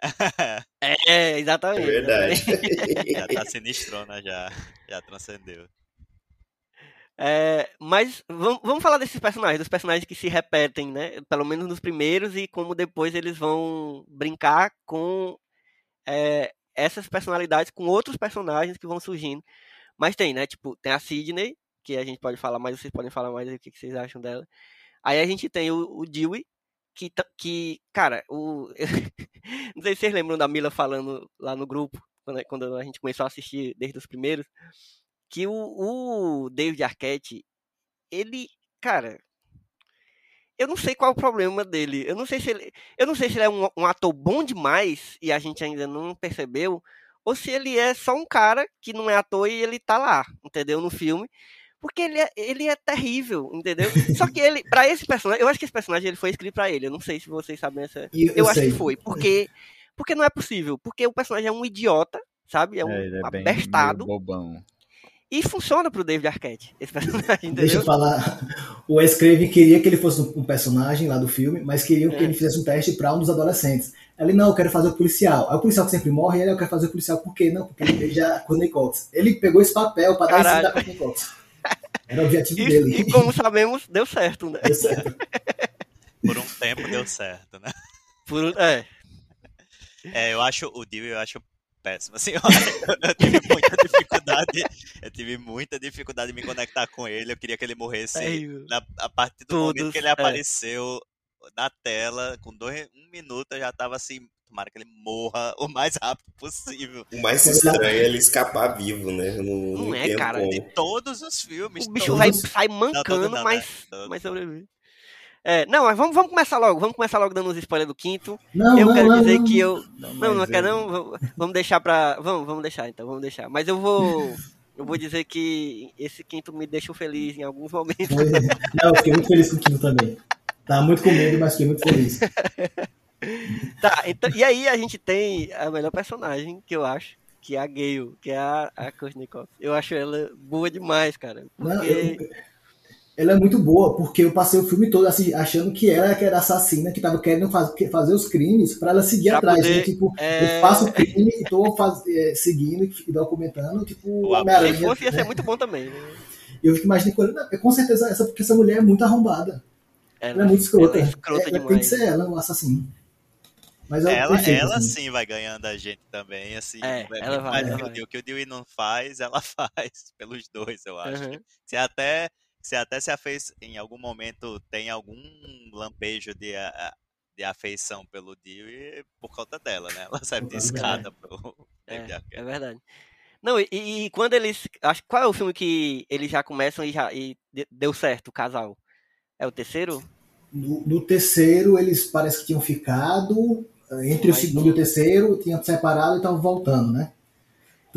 *laughs* é, exatamente. É verdade. *laughs* já tá sinistrona, já. Já transcendeu. É, mas vamos, vamos falar desses personagens, dos personagens que se repetem, né? Pelo menos nos primeiros, e como depois eles vão brincar com é, essas personalidades, com outros personagens que vão surgindo. Mas tem, né? Tipo, tem a Sidney, que a gente pode falar mais, vocês podem falar mais o que, vocês acham dela. Aí a gente tem o, o Dewey, que, que, cara, o... *laughs* não sei se vocês lembram da Mila falando lá no grupo, quando, quando a gente começou a assistir desde os primeiros, que o, o David Arquette, ele, cara, eu não sei qual é o problema dele. Eu não sei se ele, eu não sei se ele é um, um ator bom demais e a gente ainda não percebeu, ou se ele é só um cara que não é ator e ele tá lá, entendeu? No filme. Porque ele é, ele é terrível, entendeu? Só que ele, para esse personagem, eu acho que esse personagem ele foi escrito para ele. Eu não sei se vocês sabem essa. Eu, eu, eu acho que foi. Porque, porque não é possível. Porque o personagem é um idiota, sabe? É um é, é abestado. bobão. E funciona pro David Arquette, esse personagem, entendeu? Deixa eu falar. O Wes Craven queria que ele fosse um personagem lá do filme, mas queria é. que ele fizesse um teste para um dos adolescentes. Ele, não, eu quero fazer o policial. Aí o policial que sempre morre, ele, eu quero fazer o policial. Por quê? Não, porque ele já *laughs* Courtney Cox. Ele pegou esse papel para dar esse da Courtney Cox. Era o objetivo *laughs* e, dele. E como sabemos, deu certo, né? Deu certo. *laughs* Por um tempo deu certo, né? Por, é. É, eu acho o Dio, eu acho péssimo. Assim, *laughs* eu, tive muita dificuldade. Eu tive muita dificuldade de me conectar com ele. Eu queria que ele morresse é, na, a partir do todos, momento que ele é. apareceu na tela, com dois, um minuto, eu já tava assim. Tomara que ele morra o mais rápido possível. O mais estranho é ele escapar vivo, né? Não, não, não é, cara. Como. De todos os filmes. O bicho vai sai mancando, não, mas, né? mas sobrevive. É, não, mas vamos, vamos começar logo. Vamos começar logo dando os spoilers do quinto. Não, eu não, quero não, dizer que eu. Não, não, não quero não. Vamos deixar pra. Vamos, vamos deixar então, vamos deixar. Mas eu vou. Eu vou dizer que esse quinto me deixou feliz em alguns momentos. *laughs* Não, eu fiquei muito feliz com o quinto também. Tava muito com medo, mas fiquei muito feliz. *laughs* tá, então, e aí a gente tem a melhor personagem que eu acho, que é a Gale, que é a, a Courtney Cox. Eu acho ela boa demais, cara. Porque... Não, eu, ela é muito boa, porque eu passei o filme todo assim, achando que ela que era assassina, que tava querendo faz, fazer os crimes para ela seguir pra atrás. Né? Poder, né? Tipo, é... eu faço o crime e tô faz, é, seguindo e documentando, tipo, Homem-Aranha. Se fosse, ia ser muito bom também. Né? Eu fico imaginando, com certeza, essa, porque essa mulher é muito arrombada. Ela, ela é muito escrota. Ela é escrota é, tem que ser ela, o assassino. Mas é ela, perfeito, ela assim. sim vai ganhando a gente também, assim. É, é ela vai, ela vai. O que o Dewey não faz, ela *laughs* faz pelos dois, eu acho. Uhum. Se até se até se fez em algum momento tem algum lampejo de, de afeição pelo Dio por conta dela, né? *laughs* Ela serve de escada pro é, é verdade. Não, e, e, quando eles. Acho, qual é o filme que eles já começam e já e deu certo o casal? É o terceiro? No, no terceiro, eles parece que tinham ficado. Eh, entre Mas, o segundo e o terceiro, tinham separado e estavam voltando, né?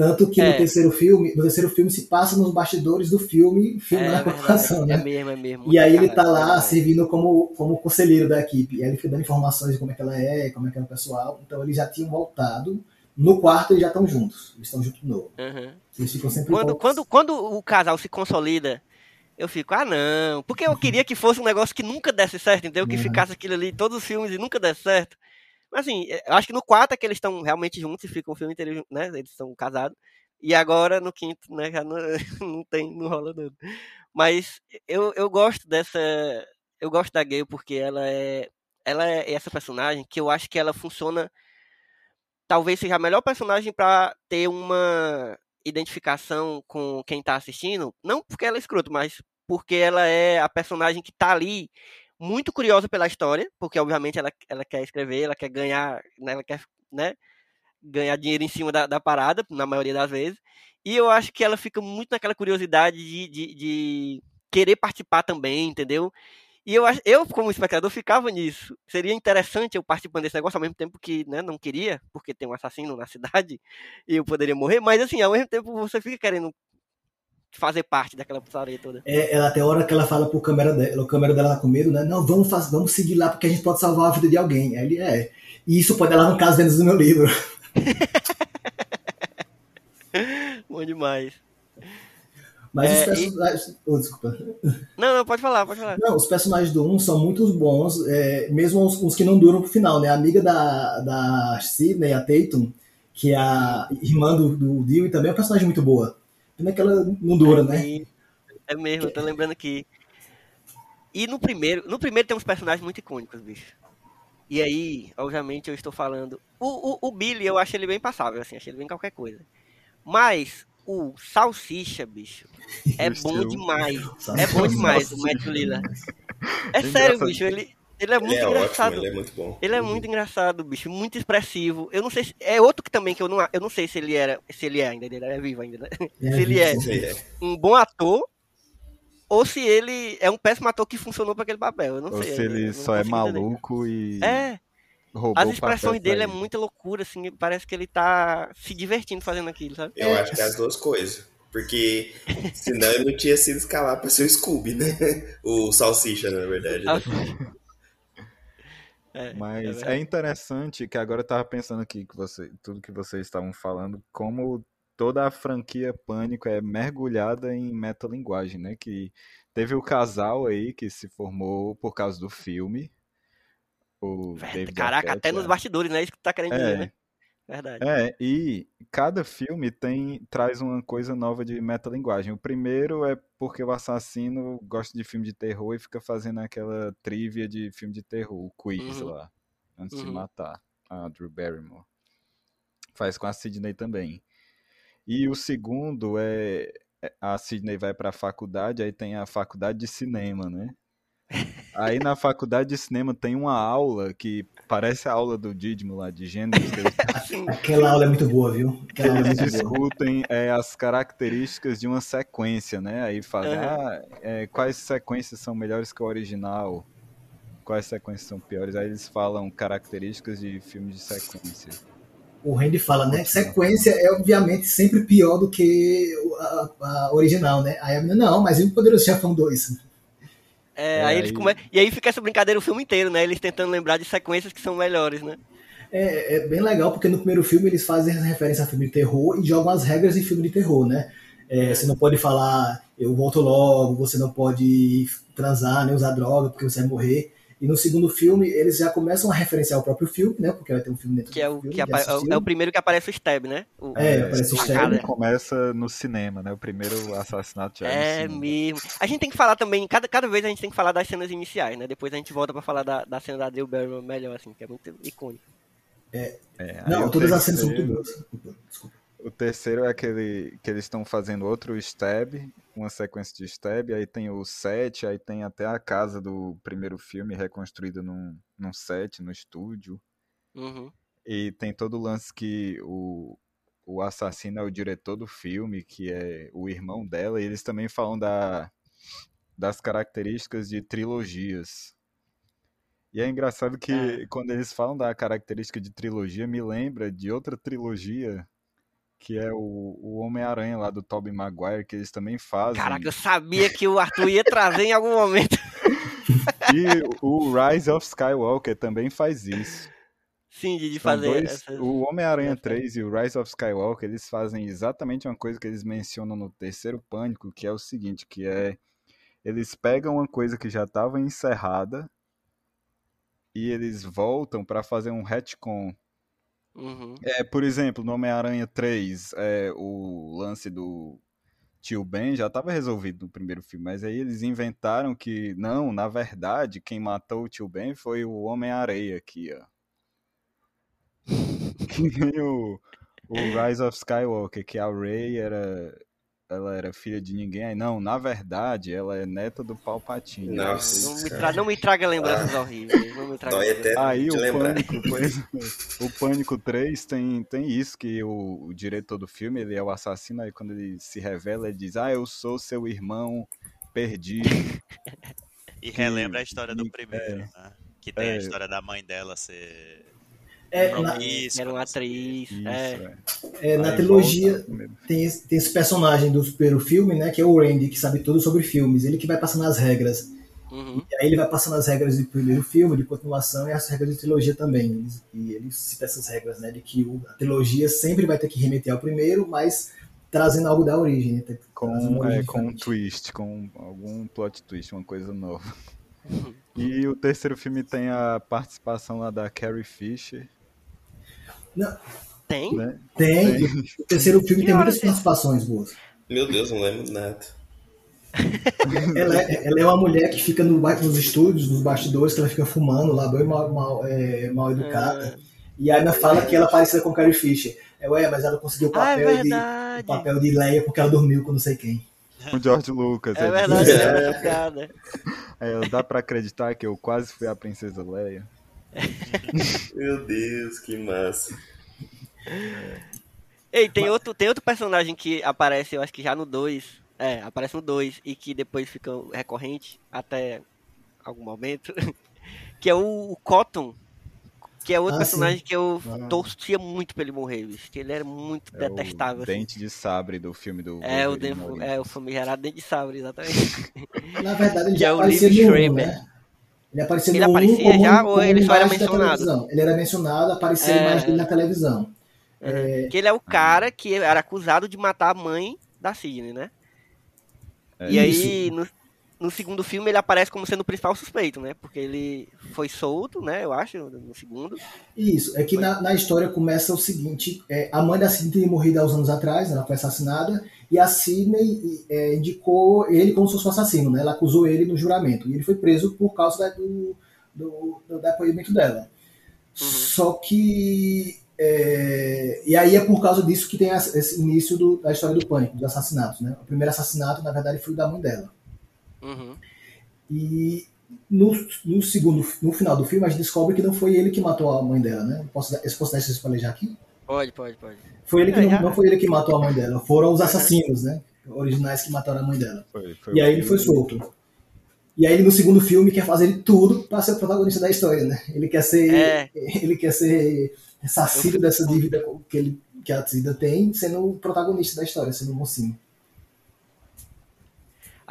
Tanto que é. no terceiro filme, no terceiro filme se passa nos bastidores do filme, filme é, da corporação, né? É mesmo, é mesmo. E aí ele tá lá é servindo como, como conselheiro da equipe. E aí ele fica dando informações de como é que ela é, como é que é o pessoal. Então eles já tinham voltado. No quarto eles já estão juntos. Eles estão juntos de novo. Uhum. Eles ficam sempre quando, quando, quando o casal se consolida, eu fico, ah não. Porque eu queria que fosse um negócio que nunca desse certo, entendeu? Que ficasse aquilo ali, todos os filmes e nunca desse certo. Mas assim, eu acho que no quarto é que eles estão realmente juntos e ficam o filme inteiro, né? Eles estão casados. E agora no quinto, né, já não, *laughs* não tem, não rola nada. Mas eu, eu gosto dessa. Eu gosto da Gale porque ela é. ela é essa personagem que eu acho que ela funciona. Talvez seja a melhor personagem para ter uma identificação com quem tá assistindo. Não porque ela é escroto, mas porque ela é a personagem que tá ali muito curiosa pela história, porque obviamente ela, ela quer escrever, ela quer ganhar, né, ela quer né, ganhar dinheiro em cima da, da parada, na maioria das vezes. E eu acho que ela fica muito naquela curiosidade de, de, de querer participar também, entendeu? E eu, eu, como espectador, ficava nisso. Seria interessante eu participando desse negócio ao mesmo tempo que né, não queria, porque tem um assassino na *laughs* cidade e eu poderia morrer, mas assim, ao mesmo tempo você fica querendo fazer parte daquela putaria toda. É, ela até a hora que ela fala pro câmera dela, o câmera dela tá com medo, né? Não, vamos, vamos seguir lá porque a gente pode salvar a vida de alguém. Aí ele é. E isso pode lá no caso dentro do meu livro. *laughs* Bom demais. Mas é, os personagens. E... Oh, desculpa. Não, não, pode falar, pode falar. Não, os personagens do 1 são muito bons, é, mesmo os, os, que não duram pro final, né? A amiga da, da Sidney, a Tatum, que é a irmã do, do e também é uma personagem muito boa. Pena é que ela não dura, é né? É mesmo, eu tô lembrando aqui. E no primeiro, no primeiro tem uns personagens muito icônicos, bicho. E aí, obviamente, eu estou falando. O, o, o Billy, eu acho ele bem passável, assim, achei ele bem qualquer coisa. Mas o Salsicha, bicho, *laughs* é bom demais. É bom demais o Matt Lila. É sério, bicho, ele, ele é muito ele é engraçado. Ótimo, ele é muito bom. Ele é muito engraçado, bicho, muito expressivo. Eu não sei se, é outro que também que eu não, eu não sei se ele era, se ele é ainda, ele é vivo ainda, né? É, *laughs* se ele é, é um bom ator ou se ele é um péssimo ator que funcionou para aquele papel, eu não ou sei. Ou se ele só é maluco e É. As expressões dele é muita loucura, assim, parece que ele tá se divertindo fazendo aquilo, sabe? Eu acho que é as duas coisas. Porque senão ele não tinha sido escalado para ser o Scooby, né? *laughs* O Salsicha, na verdade. Né? É, Mas é, é, interessante que agora eu tava pensando aqui que você, tudo que vocês estavam falando, como toda a franquia Pânico é mergulhada em metalinguagem, né? Que teve o casal aí que se formou por causa do filme, o David Caraca, Arquette, até nos bastidores, né? Isso que tu tá querendo é, dizer, né? Verdade. É, e cada filme tem traz uma coisa nova de metalinguagem. O primeiro é porque o assassino gosta de filme de terror e fica fazendo aquela trivia de filme de terror, o quiz uhum. lá, antes uhum. de matar a Drew Barrymore. Faz com a Sidney também. E o segundo é, é a Sidney vai para a faculdade, aí tem a faculdade de cinema, né? Aí na faculdade de cinema tem uma aula que parece a aula do Didimo lá de gêneros. *laughs* Aquela aula é muito boa, viu? Aquela Eles é discutem é, as características de uma sequência, né? Aí fazem, uhum. ah, é, quais sequências são melhores que o original? Quais sequências são piores? Aí eles falam características de filmes de sequência. O Randy fala, né? Sequência é obviamente sempre pior do que a, a original, né? Aí a menina, não, mas e o Poderoso Chefão 2? É, é, aí eles come... E aí fica essa brincadeira o filme inteiro, né? Eles tentando lembrar de sequências que são melhores, né? É, é bem legal, porque no primeiro filme eles fazem referência a filme de terror e jogam as regras de filme de terror, né? É, é. Você não pode falar, eu volto logo, você não pode transar, nem usar droga, porque você vai morrer. E no segundo filme, eles já começam a referenciar o próprio filme, né? Porque vai ter um filme dentro que é o, filme, que é, é, o primeiro que aparece o Stab, né? O, é, é, aparece o Stab. começa no cinema, né? O primeiro assassinato já é, é mesmo. A gente tem que falar também, cada, cada vez a gente tem que falar das cenas iniciais, né? Depois a gente volta pra falar da, da cena da Drew Barrymore melhor, assim, que é muito icônica. É, é não, todas as cenas são muito boas. Desculpa. O terceiro é aquele que eles estão fazendo outro stab, uma sequência de stab, aí tem o set, aí tem até a casa do primeiro filme reconstruída num, num set, no estúdio. Uhum. E tem todo o lance que o, o assassino é o diretor do filme, que é o irmão dela, e eles também falam da, das características de trilogias. E é engraçado que é. quando eles falam da característica de trilogia, me lembra de outra trilogia que é o, o Homem-Aranha lá do Tobey Maguire, que eles também fazem. Caraca, eu sabia que o Arthur ia trazer em algum momento. *laughs* e o Rise of Skywalker também faz isso. Sim, de, fazer. Dois, essas... O Homem-Aranha 3 e o Rise of Skywalker, eles fazem exatamente uma coisa que eles mencionam no terceiro pânico, que é o seguinte, que é eles pegam uma coisa que já estava encerrada e eles voltam para fazer um retcon Uhum. É, por exemplo, no Homem-Aranha 3, é, o lance do, tio Ben já estava resolvido no primeiro filme, mas aí eles inventaram que, não, na verdade, quem matou o tio Ben foi o Homem-Areia aqui, ó. *laughs* *laughs* o, o Rise of Skywalker, que a Rey era ela era filha de ninguém. Aí, não, na verdade, ela é neta do Palpatine. Nossa, não, me tra... não me traga lembranças ah, horríveis. Não me traga Aí o Pânico, o Pânico 3 tem, tem isso, que o, o, diretor do filme, ele é o assassino, aí quando ele se revela, ele diz, ah, eu sou seu irmão perdido. *laughs* e relembra a história do primeiro, é, né? Que tem é, a história da mãe dela ser é, na, era uma atriz. Isso, é. é. na trilogia tem, tem esse personagem do primeiro filme, né? Que é o Randy, que sabe tudo sobre filmes. Ele que vai passando as regras. Uhum. E aí ele vai passando as regras do primeiro filme, de continuação, e as regras de trilogia também. E ele cita essas regras, né? De que a trilogia sempre vai ter que remeter ao primeiro, mas trazendo algo da origem. Né? Com, é, com um twist, com algum plot twist, uma coisa nova. Uhum. E o terceiro filme tem a participação lá da Carrie Fisher, não. Tem? Né? Tem. tem. O terceiro filme tem muitas participações boas. Meu Deus, não lembro nada. *laughs* ela, é, ela é uma mulher que fica no, nos estúdios, nos bastidores, que ela fica fumando lá, bem mal, mal, é, mal educada. É. E a Ana fala que ela é parecida com Carrie Fisher. É, ué, mas ela conseguiu o papel, ah, é de, o papel de Leia porque ela dormiu com não sei quem. O George Lucas. É, é verdade, *laughs* é, é, Dá pra acreditar que eu quase fui a princesa Leia. *laughs* Meu Deus, que massa. Ei, tem outro, tem outro personagem que aparece, eu acho que já no 2. É, aparece no 2 e que depois fica recorrente até algum momento. *laughs* que é o, o Cotton. Que é outro ah, personagem sim. que eu ah. torcia muito pra ele morrer, bicho. Que ele era muito é detestável. O assim. Dente de sabre do filme do. É, o, de, é o famigerado Dente de Sabre, exatamente. *laughs* Na verdade, ele já é o Liv Schreiber. Né? Ele apareceu ele no aparecia já como, ou ele só era mencionado? Ele era mencionado, apareceu é... a imagem dele na televisão. É... Que ele é o cara que era acusado de matar a mãe da Sidney, né? É. E aí, no, no, segundo filme, ele aparece como sendo o principal suspeito, né? Porque ele foi solto, né? Eu acho, no segundo. Isso, é que na, na, história começa o seguinte: é, a mãe da Sidney tinha morrido há uns anos atrás, ela foi assassinada, e a Sidney é, indicou ele como se fosse um assassino, né? Ela acusou ele no juramento. E ele foi preso por causa da, do, do, do depoimento dela. Uhum. Só que. É, e aí é por causa disso que tem esse início do, da história do pânico, dos assassinatos. Né? O primeiro assassinato, na verdade, foi o da mãe dela. Uhum. E no, no, segundo, no final do filme, a gente descobre que não foi ele que matou a mãe dela, né? Posso, posso dar esse spoiler já aqui? Pode, pode, pode. Foi ele que é, não, não, foi ele que matou a mãe dela, foram os assassinos, né? Originais que mataram a mãe dela. Foi, foi e aí ele foi solto. E aí ele no segundo filme quer fazer tudo para ser o protagonista da história, né? Ele quer ser, é. ele quer ser ressarcido dessa dívida que ele que a Tida tem, sendo o protagonista da história, sendo o mocinho.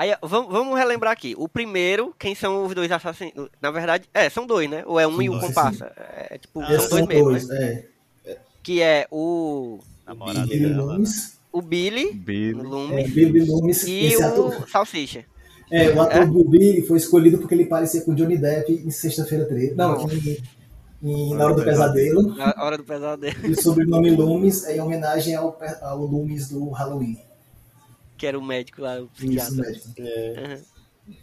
Aí, vamos, vamos relembrar aqui. O primeiro, quem são os dois assassinos? Na verdade, é, são dois, né? Ou é um são e o comparsa? É, tipo, ah, são dois mesmo, dois, né? É que é o. Billy Loomis. O Billy, Billy. Loomis, é, Billy Loomis e o ator... Salsicha. É, o ator é? do Billy foi escolhido porque ele parecia com Johnny Depp em Sexta-feira 13. Não, em, em, na Hora do Pesadelo. Na Hora do Pesadelo. E o sobrenome Loomis é em homenagem ao, ao Loomis do Halloween. Que era o médico lá, o psiquiatra. Isso, médico. É. Uhum.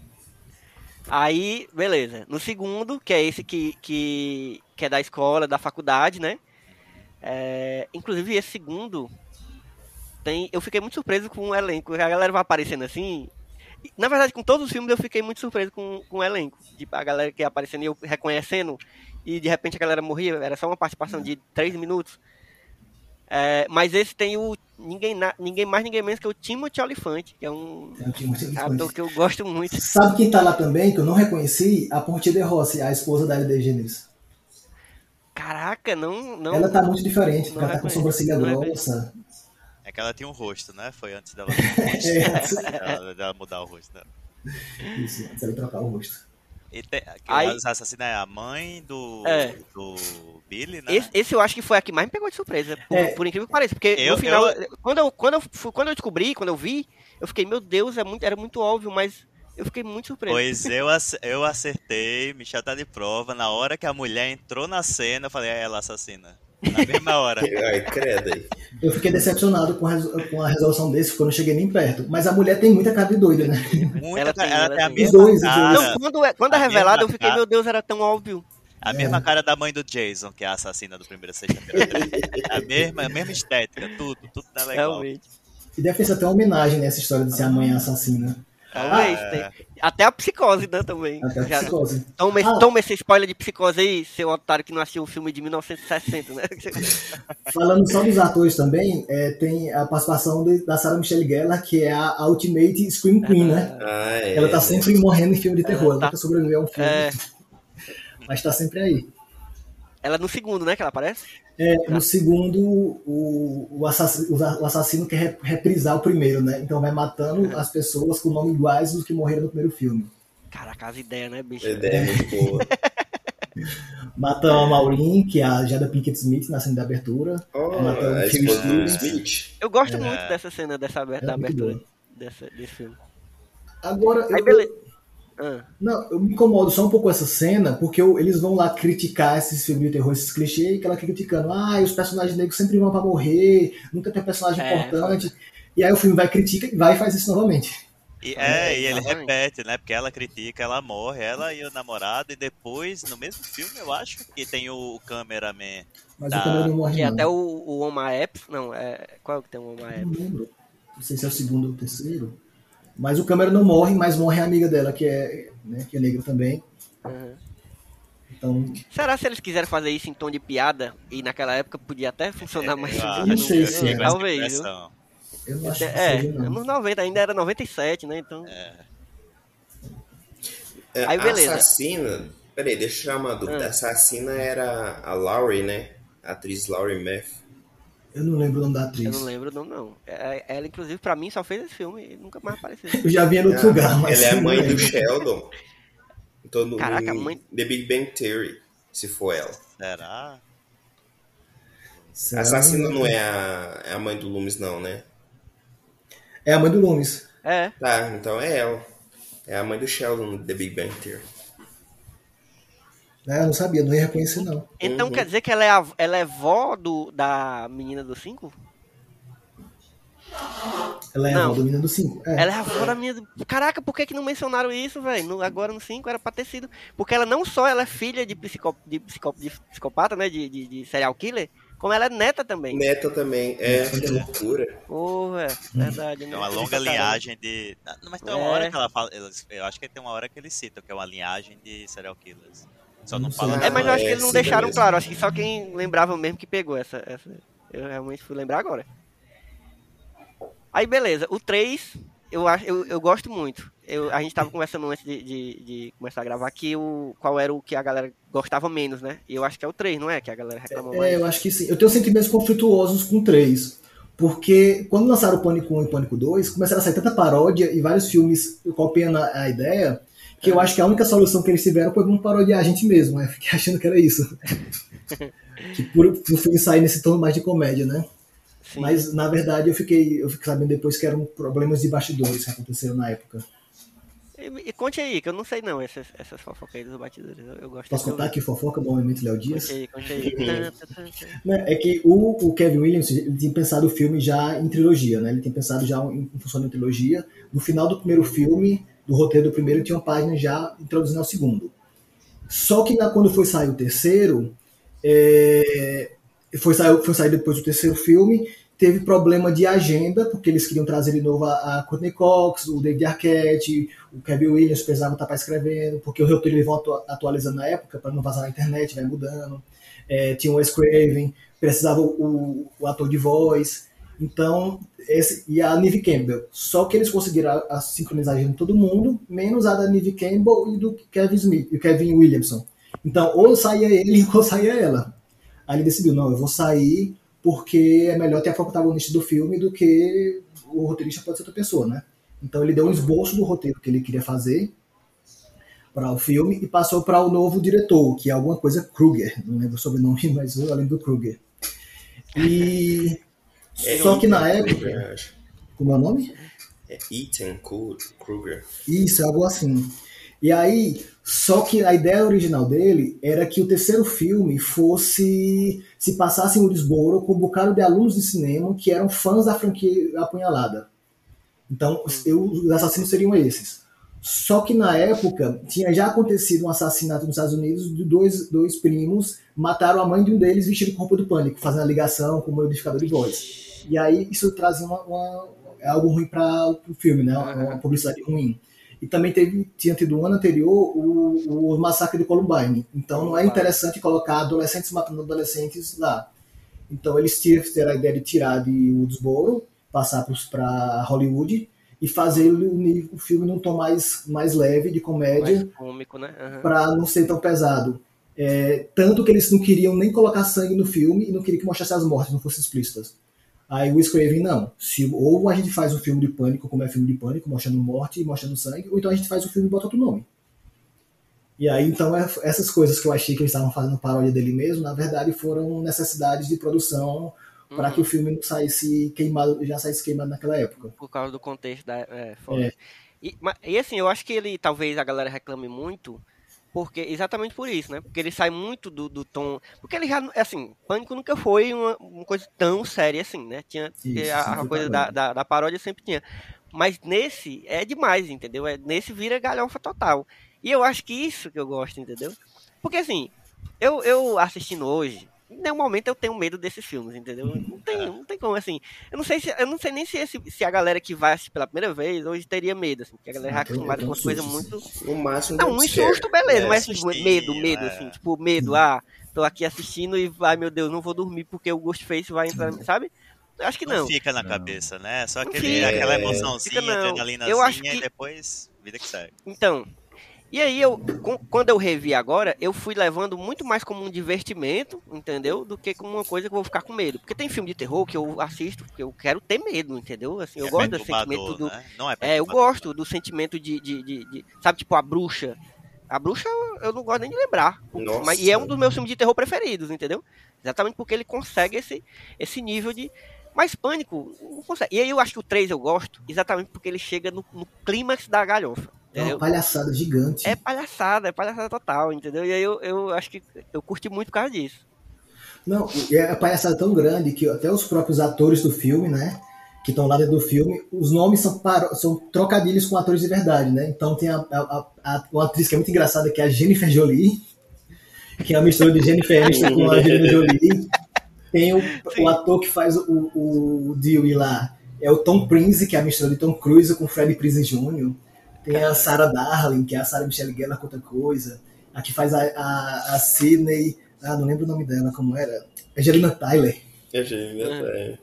Aí, beleza. No segundo, que é esse que, que, que é da escola, da faculdade, né? É, inclusive, esse segundo, tem, eu fiquei muito surpreso com o elenco. A galera vai aparecendo assim. Na verdade, com todos os filmes eu fiquei muito surpreso com, com o elenco. Tipo, a galera que ia aparecendo e eu reconhecendo. E de repente a galera morria. Era só uma participação de 3 minutos. É, mas esse tem o ninguém, ninguém mais, ninguém menos que o Timothy Olyphant, que é um é ator que eu gosto muito. Sabe quem tá lá também, que eu não reconheci? A Ponte de Rossi, a esposa da L.D. Gênesis. Caraca, não, não. Ela tá muito diferente, ela tá com sobrancelha grossa. É que ela tinha um rosto, né? Foi antes dela, é, dela, dela mudar o rosto dela. Isso, antes dela trocar o rosto. Te, Aí, é a mãe do, é. do Billy, né? Esse, esse, eu acho que foi a que mais me pegou de surpresa, por, é. por incrível que pareça. Porque eu, no final, eu... Quando, eu, quando, eu, quando eu descobri, quando eu vi, eu fiquei, meu Deus, é muito, era muito óbvio, mas eu fiquei muito surpreso. Pois eu, eu acertei, Michel tá de prova. Na hora que a mulher entrou na cena, eu falei, é ela assassina. Na mesma hora. *laughs* Ai, credo aí. Eu fiquei decepcionado com a, com a resolução desse, porque eu não cheguei nem perto. Mas a mulher tem muita cara de doida, né? Muita, ela tem, ela tem a mesma dois, cara. Não, quando, é, quando é revelado, eu fiquei, meu Deus, era tão óbvio. A é. mesma cara da mãe do Jason, que é a assassina do primeiro sexta-feira. a mesma, a mesma estética, tudo, tudo tá legal. Realmente. E deve ser até uma homenagem nessa história de ser a mãe assassina. Talvez. Ah, Até a psicose, né, também. Até a psicose. Toma, ah. toma esse spoiler de psicose aí, seu otário que não assistiu o filme de 1960, né? *laughs* Falando só dos atores também, é, tem a participação de, da Sarah Michelle Gellar, que é a, Ultimate Scream Queen, né? Ah, é. Ela tá sempre morrendo em filme de terror, ela tá. nunca sobreviveu a um filme. É. Mas tá sempre aí. Ela é no segundo, né, que ela aparece? É, no segundo, o, o, assassino, o assassino quer reprisar o primeiro, né? Então vai matando é. as pessoas com nome iguais dos que morreram no primeiro filme. Caraca, as ideias, né, bicho? A ideia é muito boa. *laughs* Mata a Maureen, que é a Jada Pinkett Smith na cena da abertura. Oh, mata o Phil Smith. Eu gosto é. muito dessa cena dessa, é da abertura dessa, desse filme. Agora, Aí, eu, beleza. Ah. Não, eu me incomodo só um pouco essa cena, porque eu, eles vão lá criticar esses filmes de terror, esses clichês, que ela fica criticando, ah, os personagens negros sempre vão pra morrer, nunca tem personagem é, importante. E aí o filme vai critica vai e faz isso novamente. E, é, e ele repete, né? Porque ela critica, ela morre, ela e o namorado, e depois, no mesmo filme, eu acho que tem o cameraman. Mas da... o cameraman morre. Que não. até o, o Oma Epps, não, é. Qual é que tem o Oma Epps? Não lembro. Não sei se é o segundo ou o terceiro. Mas o câmera não morre, mas morre a amiga dela, que é, né, que é negra também. Uhum. Então... Será se eles quiserem fazer isso em tom de piada? E naquela época podia até funcionar mais. Eu não sei se é. Talvez? Eu não acho é, que seja, nos 90, ainda era 97, né? Então. É. é Aí, beleza. Assassina. Peraí, deixa eu tirar uma dúvida. Ah. A assassina era a Laurie, né? A atriz Laurie Meth. Eu não lembro o nome da atriz. Eu não lembro o nome, não. É, ela, inclusive, pra mim, só fez esse filme e nunca mais apareceu. Eu já vi em outro ah, lugar, mas. Ela é a mãe do Sheldon. Então, no, Caraca, no mãe... The Big Bang Theory, se for ela. Será? A assassina não é a, é a mãe do Loomis, não, né? É a mãe do Loomis. É. Tá, então é ela. É a mãe do Sheldon no The Big Bang Theory. Ah, eu não sabia, não ia reconhecer, não. Então uhum. quer dizer que ela é, a, ela é vó do, da menina do 5? Ela é não. a avó da menina do 5. É. Ela é a avó da menina do... Caraca, por que, que não mencionaram isso, velho? Agora no 5 era pra ter sido. Porque ela não só ela é filha de, psicop... de, psicop... de psicopata, né? De, de, de, serial killer, como ela é neta também. Neta também, é, que loucura. Porra, verdade. É uma longa linhagem de. Mas tem uma é. hora que ela fala. Eu acho que tem uma hora que ele cita, que é uma linhagem de serial killers. Só não fala. É, mas eu acho que eles não deixaram claro. Acho que só quem lembrava mesmo que pegou essa. essa. Eu realmente fui lembrar agora. Aí, beleza. O 3, eu, acho, eu, eu gosto muito. Eu, a gente tava conversando antes de, de, de, começar a gravar que o, qual era o que a galera gostava menos, né? E eu acho que é o 3, não é? Que a galera reclamou é, mais. É, eu acho que sim. Eu tenho sentimentos conflituosos com o 3. Porque quando lançaram o Pânico 1 e o Pânico 2, começaram a sair tanta paródia e vários filmes copiando a, a ideia que eu acho que a única solução que eles tiveram foi vamos parodiar a gente mesmo, né? Fiquei achando que era isso. *laughs* que por, por filme sair nesse tom mais de comédia, né? Sim. Mas, na verdade, eu fiquei, eu fiquei sabendo depois que eram problemas de bastidores que aconteceram na época. E, e, conte aí, que eu não sei não, essas, essas fofocas aí dos batidores. Eu, eu gosto Posso contar aqui fofoca do momento Léo Dias? Conte aí, conte aí. *laughs* é que o, o, Kevin Williams ele tinha pensado o filme já em trilogia, né? Ele tinha pensado já em, em função de trilogia. No final do primeiro filme, do roteiro do primeiro tinha uma página já introduzindo ao segundo. Só que na, quando foi sair o terceiro, é, foi, sair, foi sair depois do terceiro filme, teve problema de agenda, porque eles queriam trazer de novo a, a Courtney Cox, o David Arquette, o Kevin Williams precisava estar escrevendo, porque o roteiro eles atualizando na época para não vazar na internet, vai mudando. É, tinha o Wes Craven, precisava o, o, ator de voz. Então, esse, e a Neve Campbell. Só que eles conseguiram a, a sincronizar de todo mundo, menos a da Neve Campbell e do Kevin Smith, e Kevin Williamson. Então, ou saía ele *laughs* ou saía ela. Aí ele decidiu, não, eu vou sair porque é melhor ter a protagonista do filme do que o roteirista pode ser outra pessoa, né? Então ele deu um esboço do roteiro que ele queria fazer para o filme e passou para o novo diretor, que é alguma coisa Kruger, não lembro o sobrenome, *laughs* mas eu lembro do Kruger. E é Só que na época. Kruger, como é o nome? É Ethan Kruger. Isso, algo assim. E aí, Só que a ideia original dele era que o terceiro filme fosse se passasse em Woodsboro com um bocado de alunos de cinema que eram fãs da franquia Apunhalada. Então, eu, os assassinos seriam esses. Só que na época tinha já acontecido um assassinato nos Estados Unidos de dois, dois primos, mataram a mãe de um deles vestido com roupa do pânico, fazendo a ligação com o modificador de voz. E aí isso trazia uma, uma algo ruim para o filme, né? Uma publicidade ruim. E também teve, tinha tido um ano anterior o, o massacre de Columbine. Então não é interessante colocar adolescentes matando adolescentes lá. Então eles tiveram a ideia de tirar de Woodsboro, passar para Hollywood e fazer o, o filme num tom mais, mais leve, de comédia. Né? Uhum. Para não ser tão pesado. É, tanto que eles não queriam nem colocar sangue no filme e não queriam que mostrasse as mortes, não fossem explícitas. Aí o Craven, não. Se, ou a gente faz um filme de pânico, como é filme de pânico, mostrando morte e mostrando sangue, ou então a gente faz o um filme e bota outro nome. E aí, então, é, essas coisas que eu achei que eles estavam fazendo paródia dele mesmo, na verdade, foram necessidades de produção para uhum. que o filme não saísse queimado, já saísse queimado naquela época. Por causa do contexto da. É, é. E, mas, e assim, eu acho que ele, talvez a galera reclame muito, porque exatamente por isso, né? Porque ele sai muito do, do tom. Porque ele já, assim, Pânico nunca foi uma, uma coisa tão séria assim, né? Tinha isso, a, a coisa da, da, da, paródia sempre tinha. Mas nesse é demais, entendeu? É, nesse vira galhofa total. E eu acho que isso que eu gosto, entendeu? Porque assim, eu, eu assistindo hoje, em nenhum momento eu tenho medo desses filmes, entendeu? Não tem, não tem como, assim. Eu não sei se eu não sei nem se, esse, se a galera que vai assistir pela primeira vez hoje teria medo, assim, porque a galera é acostumada com uma coisa muito. No máximo. Não, um susto, beleza, é, mas tipo, medo, medo, é. assim, tipo, medo, ah, tô aqui assistindo e vai, meu Deus, não vou dormir porque o Ghostface vai entrar, sabe? Eu acho que não. Não fica na cabeça, né? Só aquele, aquela emoçãozinha, adrenalinazinha eu acho que... e depois vida que segue. Então, e aí, eu, quando eu revi agora, eu fui levando muito mais como um divertimento, entendeu? Do que como uma coisa que eu vou ficar com medo. Porque tem filme de terror que eu assisto, que eu quero ter medo, entendeu? Assim, eu é gosto do sentimento do. Né? Não é, é, eu gosto do sentimento de, de, de, de, Sabe, tipo, a bruxa. A bruxa eu não gosto nem de lembrar. Nossa. Mas, e é um dos meus filmes de terror preferidos, entendeu? Exatamente porque ele consegue esse, esse nível de. Mas Pânico não consegue. E aí eu acho que o 3 eu gosto, exatamente porque ele chega no, no clímax da galhofa. É uma palhaçada gigante. É palhaçada, é palhaçada total, entendeu? E aí eu, eu acho que eu curti muito por causa disso. Não, é a palhaçada tão grande que até os próprios atores do filme, né? Que estão lá dentro do filme, os nomes são, são trocadilhos com atores de verdade, né? Então tem a, a, a, uma atriz que é muito engraçada, que é a Jennifer Jolie, que é a mistura de Jennifer Aniston com a Angelina Jolie. Tem o, o, ator que faz o, o, o Dewey lá, é o Tom Prince, que é a mistura de Tom Cruise com Freddie Prinze Jr. Tem a Sarah Darling, que é a Sarah Michelle Gellar com outra coisa. A que faz a, a, a Sidney. Ah, não lembro o nome dela, como era? Angelina Tyler. Angelina é. Tyler.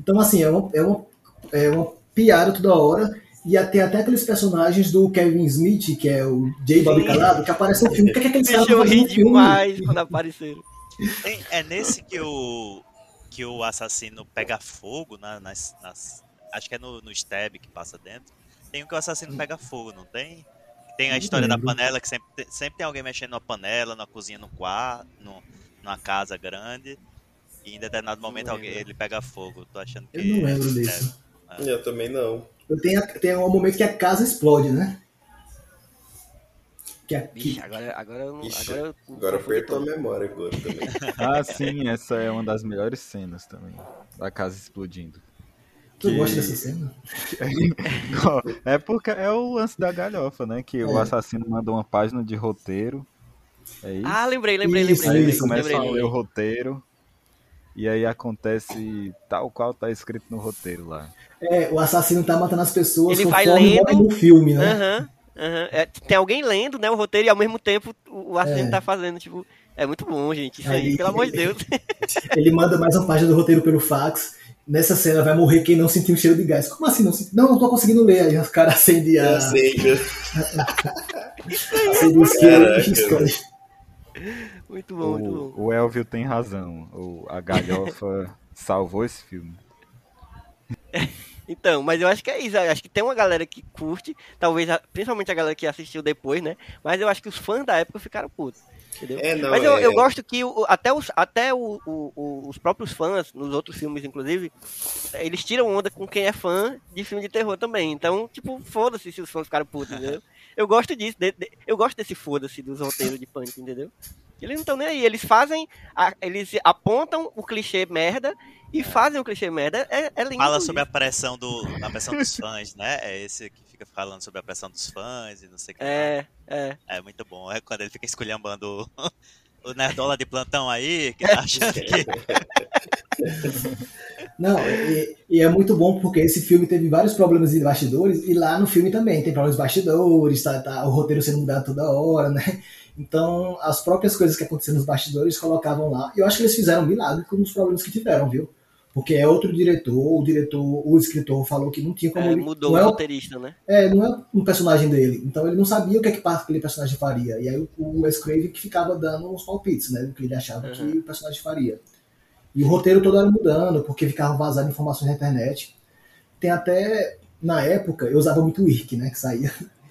Então, assim, é uma, é uma, é uma piada toda hora. E tem até aqueles personagens do Kevin Smith, que é o J. Bob Calado, que aparece no filme. O que é que aqueles caras no filme? demais quando apareceram. É nesse que o, que o assassino pega fogo na, nas, nas, Acho que é no, no stab que passa dentro. Tem um que o assassino pega fogo, não tem? Tem a história da panela, que sempre, sempre tem alguém mexendo na panela, na cozinha, no quarto, no, numa casa grande. E em determinado momento alguém, ele pega fogo. Tô achando que. Eu não lembro disso. É. Eu também não. Eu tenho, tem um momento que a casa explode, né? Que a, Ixi, agora, agora, eu, Ixi, agora, eu, agora apertou a memória agora também. *laughs* ah, sim, essa é uma das melhores cenas também. Da casa explodindo. Tu que... gosta dessa cena? *laughs* é porque é o lance da galhofa, né? Que é. o assassino manda uma página de roteiro. É isso? Ah, lembrei, lembrei, isso, lembrei. Aí isso, começa lembrei, a ler o roteiro. E aí acontece tal qual tá escrito no roteiro lá. É, o assassino tá matando as pessoas Ele vai lendo no filme, né? Uhum, uhum. É, tem alguém lendo, né, o roteiro e ao mesmo tempo o assassino é. tá fazendo, tipo, é muito bom, gente. Isso aí, aí pelo amor de Deus. *laughs* Ele manda mais uma página do roteiro pelo fax nessa cena vai morrer quem não sentiu o cheiro de gás. Como assim não sentiu? Não, não tô conseguindo ler. Aí os caras acendem a. Acende. *laughs* Acende o isqueiro e. Muito bom, o, muito bom. O Elvio tem razão. O, a galhofa *laughs* salvou esse filme. Então, mas eu acho que é isso. Eu acho que tem uma galera que curte, talvez, principalmente a galera que assistiu depois, né? Mas eu acho que os fãs da época ficaram putos. Entendeu? É, não, Mas eu, é... eu gosto que o, até, os, até o, o, os próprios fãs, nos outros filmes, inclusive, eles tiram onda com quem é fã de filme de terror também. Então, tipo, foda-se se os fãs ficaram putos, entendeu? Eu gosto disso, de, de, eu gosto desse foda-se dos roteiros de pânico, entendeu? Eles não estão nem aí, eles fazem, a, eles apontam o clichê merda e fazem o clichê merda. É, é lindo. Fala sobre isso. a pressão do, a pressão dos fãs, né? É esse que fica falando sobre a pressão dos fãs e não sei o que. É, é. É muito bom. É quando ele fica esculhambando o, *laughs* o nerdola de plantão aí, que tá achando que. *laughs* Não, e, e, é muito bom porque esse filme teve vários problemas de bastidores e lá no filme também tem problemas de bastidores, tá, tá, o roteiro sendo mudado toda hora, né? Então, as próprias coisas que aconteceram nos bastidores colocavam lá. E eu acho que eles fizeram um milagre com os problemas que tiveram, viu? Porque é outro diretor, o diretor, o escritor falou que não tinha como. É, ele, mudou é o roteirista, né? É, não é um personagem dele. Então ele não sabia o que, é que aquele personagem faria. E aí o, o Wes Craven que ficava dando uns palpites, né? O que ele achava uhum. que o personagem faria. E o roteiro todo era mudando, porque ficava vazando informações na internet. Tem até. Na época, eu usava muito o IRC, né? Que saía. *laughs*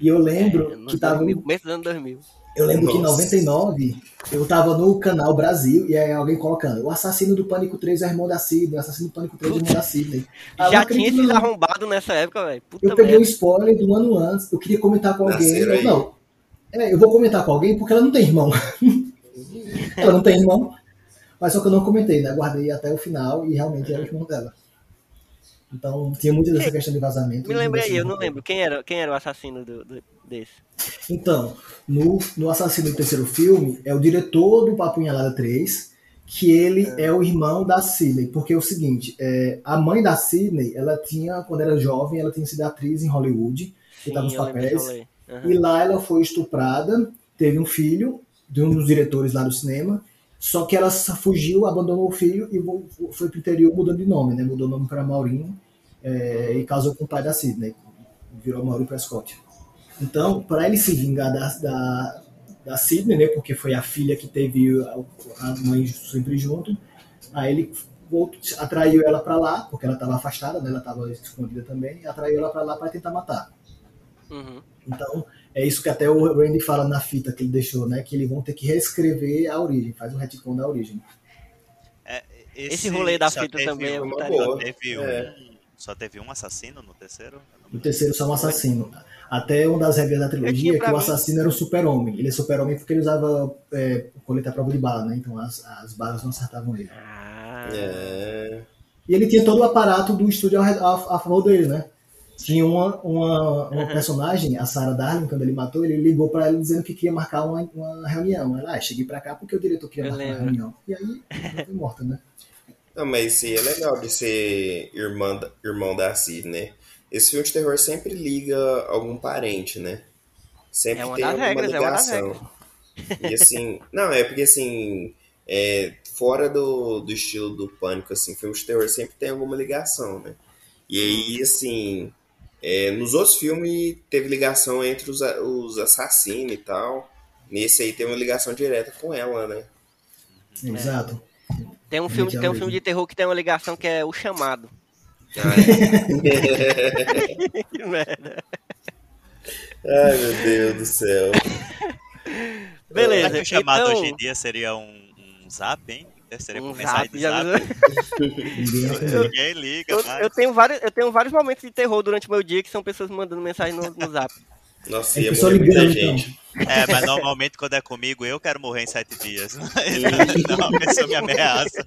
E eu lembro é, que tava. Começo do ano 2000. Eu lembro Nossa. que em 99 eu tava no canal Brasil e aí alguém colocando o assassino do Pânico 3 é irmão da Sidney, o assassino do Pânico 3 é irmão da Sidney. Já tinha esses arrombados nessa época, velho. Eu peguei um spoiler do ano antes, eu queria comentar com alguém. Eu, não, é, eu vou comentar com alguém porque ela não tem irmão. *laughs* ela não tem irmão. Mas só que eu não comentei, né? Guardei até o final e realmente era o irmão dela. Então tinha muito dessa questão de vazamento. Me lembrei aí, eu não lembro. Quem era, quem era o assassino do, do, desse? Então, no, no Assassino do terceiro filme, é o diretor do Papo Inhalada 3, que ele é. é o irmão da Sidney. Porque é o seguinte, é, a mãe da Sidney, ela tinha, quando era jovem, ela tinha sido atriz em Hollywood, que estava nos papéis. Uhum. E lá ela foi estuprada, teve um filho de um dos diretores lá do cinema. Só que ela fugiu, abandonou o filho e foi pro interior mudando de nome, né? Mudou o nome para Maurinho é, e casou com o pai da Sidney. Virou Maurinho Prescott. Então, para ele se vingar da, da, da Sidney, né? Porque foi a filha que teve a, a mãe sempre junto. Aí ele voltou, atraiu ela para lá, porque ela estava afastada, né? Ela estava escondida também. Atraiu ela para lá para tentar matar. Uhum. Então, é isso que até o Randy fala na fita que ele deixou, né? Que eles vão ter que reescrever a origem, faz um retcon da origem. É, esse, esse, rolê da fita também é muito boa. Teve um, é. Só teve um assassino no terceiro? No terceiro só um assassino. Até uma das regras da trilogia é que o assassino era o super-homem. Ele é super-homem porque ele usava é, à prova de bala, né? Então as, as balas não acertavam ele. Ah. É. E ele tinha todo o aparato do estúdio a, a, a favor dele, né? Tinha uma, uma, uma uhum. personagem, a Sarah Darling, quando ele matou, ele ligou para ela dizendo que queria marcar uma, uma reunião. Ela, ah, cheguei para cá porque o diretor queria marcar uma reunião. E aí, foi morta, né? Não, mas sim, é legal de ser irmã, irmão da Cid, né? Esse filme de terror sempre liga algum parente, né? Sempre é tem alguma regras, ligação. É e assim, não, é porque assim, é, fora do, do estilo do pânico, assim, filme de terror sempre tem alguma ligação, né? E aí, assim, é, nos outros filmes teve ligação entre os, os assassinos e tal. Nesse aí tem uma ligação direta com ela, né? Exato. Tem um filme, tem um filme de terror que tem uma ligação que é O Chamado. *laughs* que merda. Ai, meu Deus do céu. Beleza. Será que o chamado então... hoje em dia seria um, um zap, hein? Seria um zap. *laughs* Ninguém liga, eu, eu, tenho vários, eu tenho vários momentos de terror durante o meu dia que são pessoas mandando mensagem no, no zap. *laughs* Nossa, ia morrer muita então. gente. É, mas normalmente quando é comigo, eu quero morrer em sete dias. *laughs* Não, a pessoa me ameaça.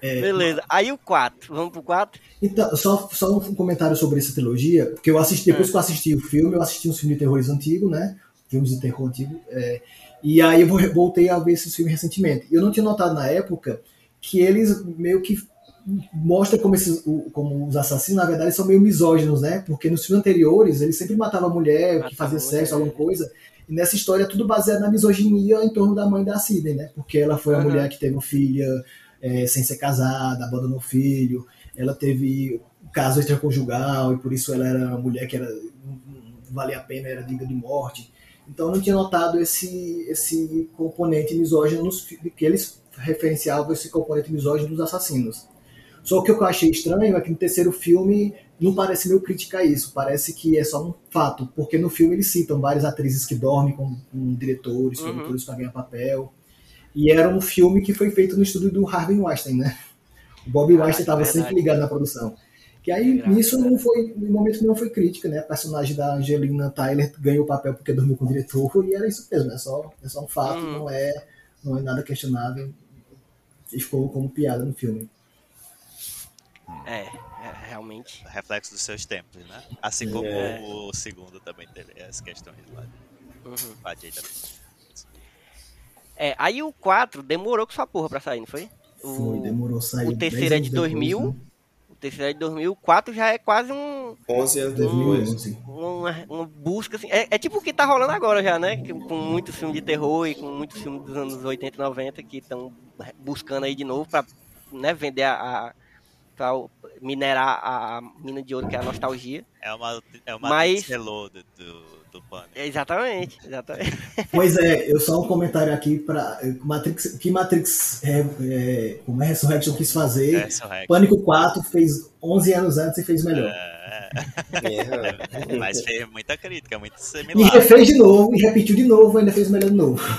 É, Beleza, aí o 4, vamos pro 4? Então, só, só um comentário sobre essa trilogia, porque eu assisti, depois é. que eu assisti o filme, eu assisti uns filmes de terror antigos, né? Filmes de terror antigos. É, e aí eu voltei a ver esses filmes recentemente. Eu não tinha notado na época que eles meio que mostram como, esses, como os assassinos, na verdade, são meio misóginos, né? Porque nos filmes anteriores eles sempre matavam a mulher, Matava que fazia sexo, alguma coisa. E nessa história é tudo baseado na misoginia em torno da mãe da Sidney, né? Porque ela foi a uhum. mulher que teve uma filha é, sem ser casada, abandonou o filho. Ela teve caso extraconjugal e por isso ela era uma mulher que era, não valia a pena, era digna de morte. Então eu não tinha notado esse, esse componente misógino nos que eles referenciavam esse componente misógino dos assassinos. Só que o que eu achei estranho é que no terceiro filme não parece meio crítica a isso, parece que é só um fato, porque no filme eles citam várias atrizes que dormem com, com diretores, uhum. produtores para ganhar papel, e era um filme que foi feito no estúdio do Harvey Weinstein, né? O Bob Weinstein estava é sempre ligado na produção. Que aí, é nisso, não foi, no momento não foi crítica, né? A personagem da Angelina Tyler ganhou o papel porque dormiu com o diretor, e era isso mesmo, é só, é só um fato, hum. não, é, não é nada questionável. Ficou como piada no filme. É, é, realmente. Reflexo dos seus tempos, né? Assim como é. o segundo também teve as questões lá. Uhum. É, aí o 4 demorou com sua porra pra sair, não foi? O, foi, demorou sair. O terceiro é de 2000. Depois, né? É de 2004 já é quase um. 11 anos depois. uma, uma, busca assim. É, é, tipo o que tá rolando agora já, né? Com muitos filmes de terror e com muitos filmes dos anos 80 e 90 que estão buscando aí de novo pra né, vender a, a pra minerar a mina de ouro que é a nostalgia. É uma, é uma Mas... do, do do Pânico. Exatamente, exatamente. *laughs* Pois é, eu só um comentário aqui para Matrix, que Matrix é, é, como é Resurrection quis fazer. Resurrection. Pânico 4 fez 11 anos antes e fez melhor. É... é. *laughs* Mas fez muita crítica, muito similar. E refez de novo, e repetiu de novo, ainda fez melhor de novo. *laughs*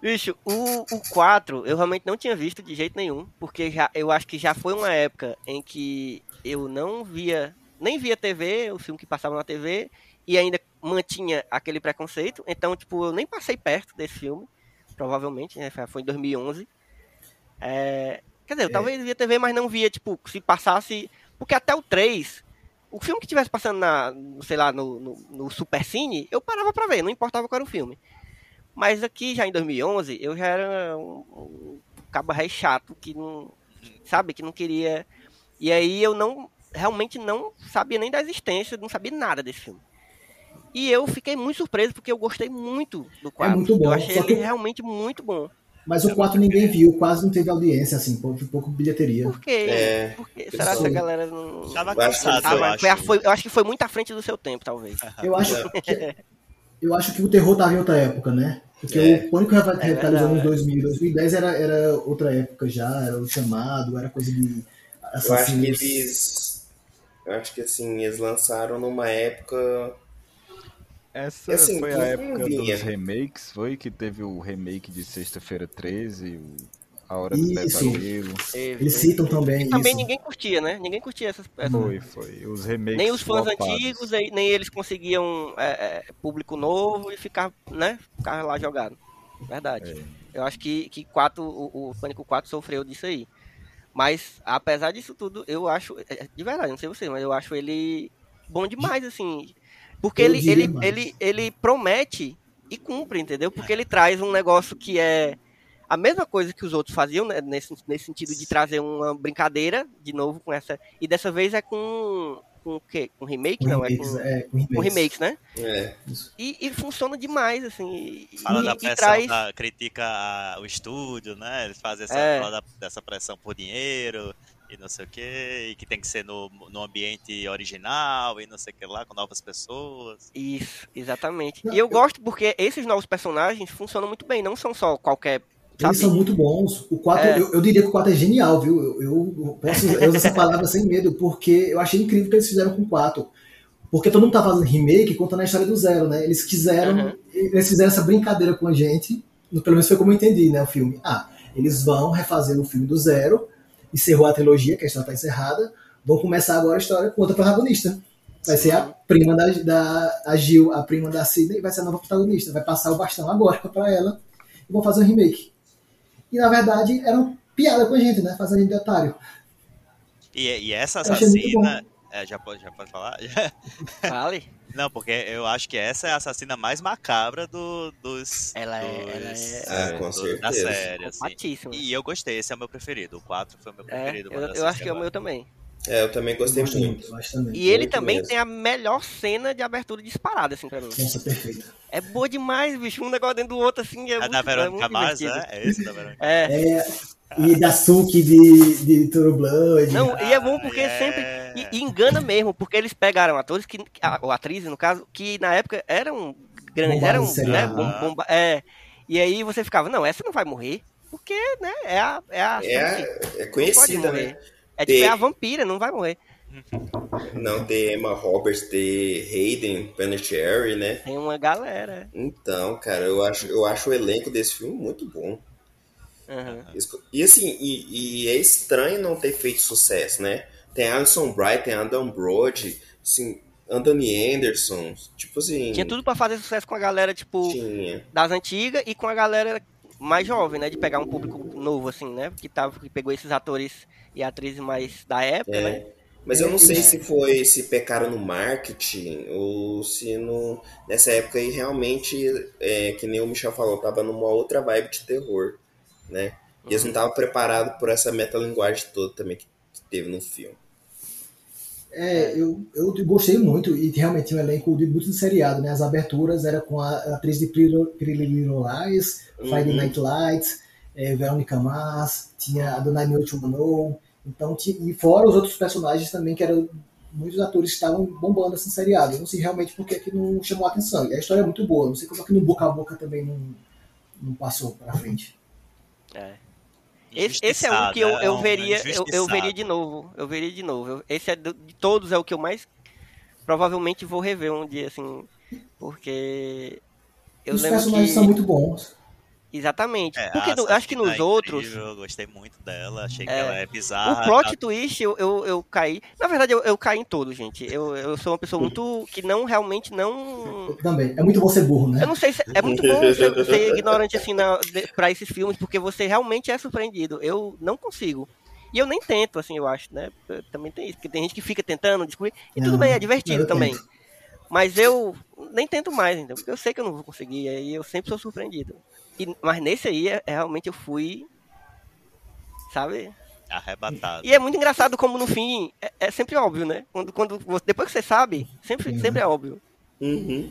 Bicho, o, o 4 eu realmente não tinha visto de jeito nenhum, porque já, eu acho que já foi uma época em que eu não via nem via TV, o filme que passava na TV, e ainda mantinha aquele preconceito. Então, tipo, eu nem passei perto desse filme, provavelmente, né? Foi em 2011. É... Quer dizer, eu é. talvez via TV, mas não via, tipo, se passasse. Porque até o 3, o filme que estivesse passando na, sei lá, no, no, no Super Cine, eu parava pra ver, não importava qual era o filme. Mas aqui, já em 2011, eu já era um, um cabo rei chato que não. Sabe? Que não queria. E aí eu não realmente não sabia nem da existência, não sabia nada desse filme. E eu fiquei muito surpreso porque eu gostei muito do 4. É muito bom. Eu achei ele que... realmente muito bom. Mas o 4 ninguém viu, quase não teve audiência, assim, pouco, pouco bilheteria. Por quê? É, Por quê? Será que a galera não. Tava cansado, eu, acho. Foi, foi, eu acho que foi muito à frente do seu tempo, talvez. *laughs* Eu acho que, eu acho que o terror estava em outra época, né? Porque é. o Pânico Revitalizado é nos anos 2000 2010 era, era outra época já, era o chamado, era coisa de. Eu acho que eles eu acho que assim, eles lançaram numa época. Essa assim, foi a época dos remakes, foi? Que teve o remake de Sexta-feira 13, A Hora do Pesadelo. Eles citam também. E também ninguém curtia, né? Ninguém curtia essas peças. Foi, foi. Os remakes. Nem os fãs antigos, nem eles conseguiam é, é, público novo e ficar, né? Ficar lá jogado. Verdade. É. Eu acho que, que 4, o, o Pânico 4 sofreu disso aí. Mas, apesar disso tudo, eu acho. É, de verdade, não sei você, mas eu acho ele bom demais, assim. Porque ele, ele, ele, ele promete e cumpre, entendeu? Porque ele traz um negócio que é a mesma coisa que os outros faziam, né? nesse, nesse sentido de trazer uma brincadeira, de novo, com essa. E dessa vez é com com o quê? Com remake? Com não, remakes, é com, é, com remakes. né? É. E, e, funciona demais, assim. Fala e, da pressão, traz... da, critica a, o estúdio, né? Eles fazem essa, é. da, dessa pressão por dinheiro e não sei o que, e que tem que ser no, no ambiente original e não sei o que lá, com novas pessoas. Isso, exatamente. Não, e eu, eu gosto porque esses novos personagens funcionam muito bem, não são só qualquer eles são muito bons. O 4, é. eu, eu, diria que o 4 é genial, viu? Eu, eu posso usar essa palavra sem medo, porque eu achei incrível o que eles fizeram com o 4. Porque todo mundo tá fazendo remake contando a história do zero, né? Eles quiseram. Uhum. Eles fizeram essa brincadeira com a gente. Pelo menos foi como eu entendi, né? O filme. Ah, eles vão refazer o filme do zero. Encerrou a trilogia, que a história tá encerrada. Vão começar agora a história com outra protagonista. Vai ser a prima da, da a Gil, a prima da Sidney, vai ser a nova protagonista. Vai passar o bastão agora *laughs* para ela. E vão fazer um remake. E na verdade eram piada com a gente, né? Fazendo de otário. E, e essa assassina. É, já, pode, já pode falar? *laughs* Fale. Não, porque eu acho que essa é a assassina mais macabra do, dos. Ela é. Dos, ela é, é com do, certeza. Da série. Assim. E eu gostei, esse é o meu preferido. O 4 foi o meu é, preferido. É, eu, eu acho que é o meu também. É, eu também gostei eu muito. muito. E ele também mesmo. tem a melhor cena de abertura disparada, assim, pra mim. Nossa, perfeito. É boa demais, bicho. Um negócio dentro do outro, assim. É, é muito, da Verônica é Mars, né? É esse da Verônica. É. é. E da Suki de, de Toro Blood. Não, e é bom porque é... sempre. E, e, engana mesmo, porque eles pegaram atores, que, ou atrizes, no caso, que na época eram grandes, eram. Né, bomba, é. E aí você ficava, não, essa não vai morrer. porque, né, é a. É, a é, é conhecida, né? É tipo, é a vampira, não vai morrer. Não, tem Emma Roberts, tem Hayden Panettiere, né? Tem uma galera. Então, cara, eu acho, eu acho o elenco desse filme muito bom. Uhum. E assim, e, e, é estranho não ter feito sucesso, né? Tem Alison Bright, tem Adam Brody, assim, Anthony Anderson, tipo assim... Tinha tudo para fazer sucesso com a galera, tipo, Tinha. das antigas e com a galera mais jovem, né? De pegar um público novo, assim, né? Que, tava, que pegou esses atores e atrizes mais da época, é. né? Mas eu não sei é. se foi se pecaram no marketing ou se no, nessa época aí realmente, é, que nem o Michel falou, tava numa outra vibe de terror, né? E eles não estavam uhum. preparados por essa metalinguagem toda também que, teve no filme. É, eu, eu gostei muito e realmente tinha um elenco de muito de seriado, né? As aberturas era com a, atriz de Pretty Little Lies, Friday uhum. Night Lights, é, Verônica Mars, tinha a Dona Noite Humanou, então, e fora os outros personagens também, que eram muitos atores que estavam bombando esse seriado. Eu não sei realmente por que não chamou a atenção. E a história é muito boa, não sei como é que no boca a boca também não, não passou pra frente. É. Esse, esse, é um que eu, eu é veria, eu, eu, veria de novo. Eu veria de novo. Esse é de todos é o que eu mais provavelmente vou rever um dia, assim, porque eu Os lembro personagens que... são muito bons. Exatamente. É, Porque no, acho que nos é outros. Eu gostei muito dela, achei é, que ela é bizarra. O plot twist, eu, eu, eu, caí. Na verdade, eu, eu caí em todos, gente. Eu, eu sou uma pessoa muito. que não realmente não. Eu também. É muito bom ser burro, né? Eu não sei se. É muito bom ser, ser ignorante assim na, pra esses filmes, porque você realmente é surpreendido. Eu não consigo. E eu nem tento, assim, eu acho, né? Também tem isso, porque tem gente que fica tentando descobrir. E não, tudo bem, é divertido também. Tento. Mas eu nem tento mais, então, porque eu sei que eu não vou conseguir, e eu sempre sou surpreendido. E, mas nesse aí, é, realmente eu fui. Sabe? Arrebatado. E é muito engraçado como no fim é, é sempre óbvio, né? Quando, quando, depois que você sabe, sempre, sempre é óbvio. Uhum.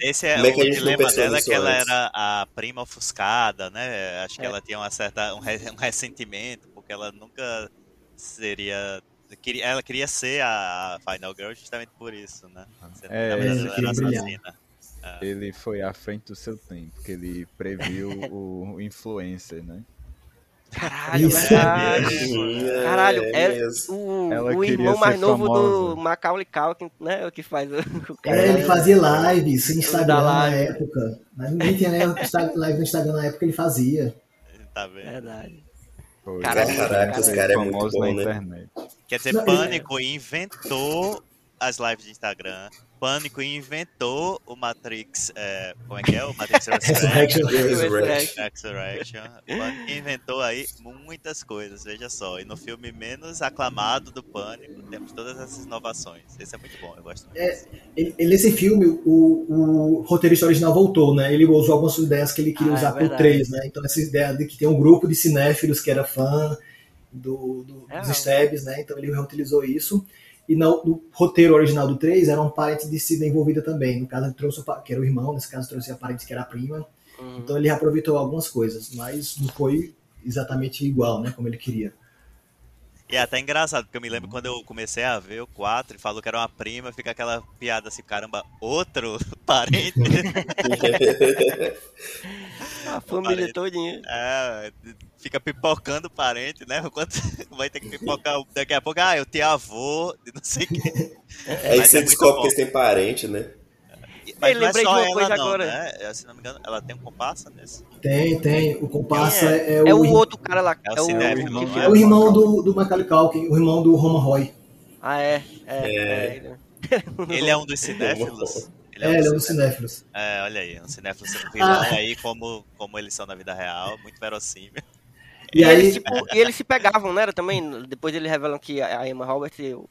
Esse é, é o dilema dela é que ela era a prima ofuscada, né? Acho que é. ela tinha uma certa, um, um ressentimento, porque ela nunca seria ela queria ser a Final Girl justamente por isso, né? É, ela era assassina. É. Ele foi à frente do seu tempo, porque ele previu *laughs* o influencer, né? Caralho, Isso. É, Caralho, é, o, o irmão mais novo famosa. do Macaulay Culkin, né? O que faz o, cara. É, ele fazia lives no Instagram na época. Mas ninguém tinha né, *laughs* live no Instagram na época, ele fazia. Tá vendo? Verdade. Caralho, Caraca, os caras é muito bom, né? Internet. Quer dizer, Pânico é... inventou as lives de Instagram Pânico inventou o Matrix. É, como é que é? O Matrix *laughs* Resurrection. Resurrection. Pânico inventou aí muitas coisas, veja só. E no filme menos aclamado do Pânico, temos todas essas inovações. Esse é muito bom, eu gosto muito. É, ele, nesse filme, o, o roteirista original voltou, né? Ele usou algumas ideias que ele queria ah, usar é pro 3, né? Então, essa ideia de que tem um grupo de cinéfilos que era fã do, do é, dos Stabs, né? Então, ele reutilizou isso. E no, no, roteiro original do 3 era um parente de Sidney envolvida também. No caso, ele trouxe o, que era o irmão, nesse caso trouxe a parente que era a prima. Uhum. Então ele aproveitou algumas coisas, mas não foi exatamente igual, né, como ele queria. E é até engraçado, porque eu me lembro quando eu comecei a ver o 4 e falou que era uma prima, fica aquela piada assim, caramba, outro *laughs* parente. *laughs* *laughs* a família todinha. É, fica pipocando parente, né? Quanto *laughs* vai ter que pipocar daqui a pouco, ah, eu tenho avô, não sei o quê. É, aí você é descobre que eles têm parente, né? Mas não é só ela não, agora. né? É, se não me engano, ela tem um comparsa nesse. Tem, tem. O comparsa é, é, o... É o outro cara lá. É o, é o, é o irmão do, do Macaulay Culkin, o irmão do Roman Roy. Ah, é? É. é. *laughs* Ele é um dos cinéfilos? Ele é, é, ele é um dos cinéfilos. É, olha aí, um cinéfilo sendo *laughs* vilão ah. aí, como, como eles são na vida real, muito verossímil. E, e aí... eles, tipo, e eles se pegavam, né? Também, depois eles revelam que a Emma Roberts e o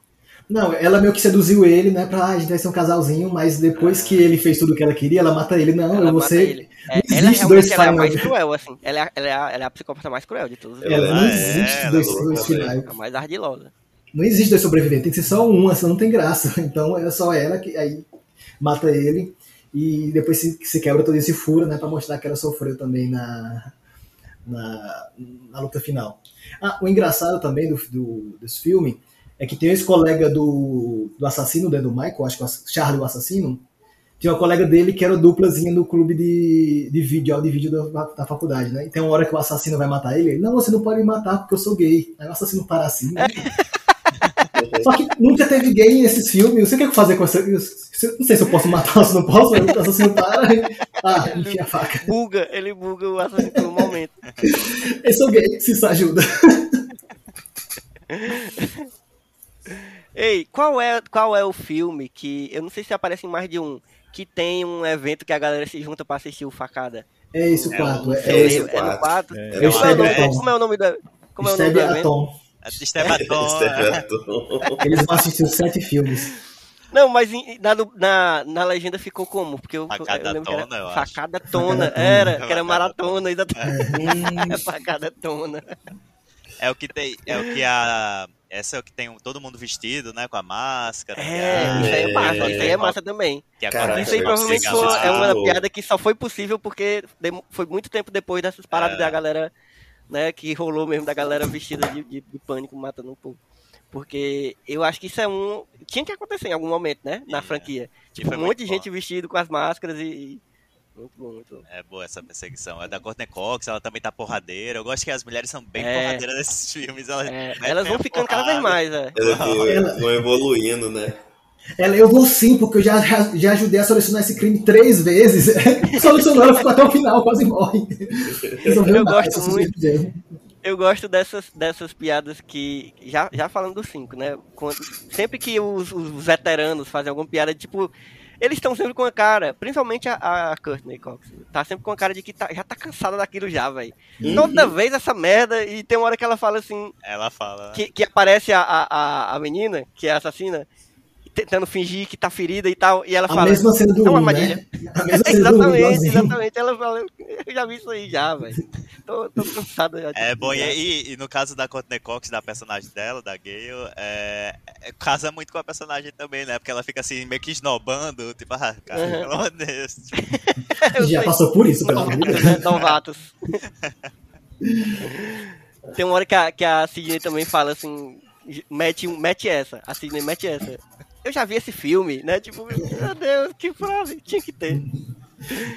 não, ela meio que seduziu ele, né? Pra ah, a gente vai ser um casalzinho, mas depois que ele fez tudo o que ela queria, ela mata ele. Não, ela eu vou ser. É, ela dois ela é a mais cruel, assim. Ela é, ela, é a, ela é a psicopata mais cruel de todos. Ela, não existe é, dois, dois finais. A mais ardilosa. Não existe dois sobreviventes, tem que ser só um, senão não tem graça. *laughs* Então é só ela que aí mata ele e depois se, se quebra todo esse furo, né? Pra mostrar que ela sofreu também na, na, na luta final. Ah, o engraçado também do, do, desse filme é que tem esse colega do, do assassino, né, do Michael, acho que o Charlie o assassino, tinha uma colega dele que era duplazinha no clube de, de vídeo, de vídeo da, da faculdade, né? E tem uma hora que o assassino vai matar ele, ele, não, você não pode me matar porque eu sou gay. Aí o assassino para assim. Né? *laughs* *laughs* Só que nunca teve gay nesses filmes. Você quer fazer com essa. Não sei se eu posso matar ou se não posso, mas o assassino para. Ah, enfia a faca. Buga, ele buga o assassino por um momento. Eu sou gay, se isso ajuda. Ei, qual é, qual é o filme que. Eu não sei se aparece em mais de um. Que tem um evento que a galera se junta pra assistir o Facada. É esse o 4. É, é, é, esse o 4. É no 4? É, é, é, como é o nome do. Como é o nome do evento? Estebaton. Eles vão assistir os sete filmes. Não, mas na, na, na legenda ficou como? Porque eu, facada eu lembro tona, que era eu facada tona. Facada era, tona. que era maratona, exatamente. *laughs* É. facada tona. É o que tem. É o que a. Essa é o que tem todo mundo vestido, né? Com a máscara. É, a... isso aí é massa, é, isso aí é massa também. Caraca, isso aí provavelmente foi, é uma piada que só foi possível porque foi muito tempo depois dessas paradas é. da galera né, que rolou mesmo da galera vestida de, de, de pânico matando um povo. Porque eu acho que isso é um. Tinha que acontecer em algum momento, né? Na franquia. Tipo, um monte de gente vestido com as máscaras e. Muito bom, muito bom. É boa essa perseguição. É da Courtney Cox, ela também tá porradeira. Eu gosto que as mulheres são bem é, porradeiras nesses filmes. Elas, é, elas vão ficando porrada. cada vez mais, é. Elas *laughs* vão evoluindo, né? Ela, eu vou sim, porque eu já, já ajudei a solucionar esse crime três vezes. *laughs* Solucionou, ela ficou até o final, quase morre. eu gosto muito. Eu gosto dessas, dessas piadas que. Já, já falando do 5, né? Quando, sempre que os, os veteranos fazem alguma piada, tipo. Eles estão sempre com a cara, principalmente a, a Courtney Cox, tá sempre com a cara de que tá, já tá cansada daquilo já, velho. Uhum. Toda vez essa merda, e tem uma hora que ela fala assim. Ela fala. Que, que aparece a, a, a menina, que é a assassina, tentando fingir que tá ferida e tal, e ela a fala. A mesma cena do é uma armadilha. Né? A mesma cena exatamente, do exatamente. Ela fala, eu já vi isso aí já, velho. Tô, tô cansado já. É bom, e, e, no caso da Courtney Cox, da personagem dela, da Gale, é, é, casa muito com a personagem também, né? Porque ela fica assim, meio que esnobando, tipo, ah, cara, uhum. pelo amor de Deus. *laughs* já passou por isso, pelo amor de Deus. Né? Novatos. Tem uma hora que a, que a Sidney também fala assim, mete, mete essa, a Sidney mete essa eu já vi esse filme, né? Tipo, meu Deus, que frase, tinha que ter.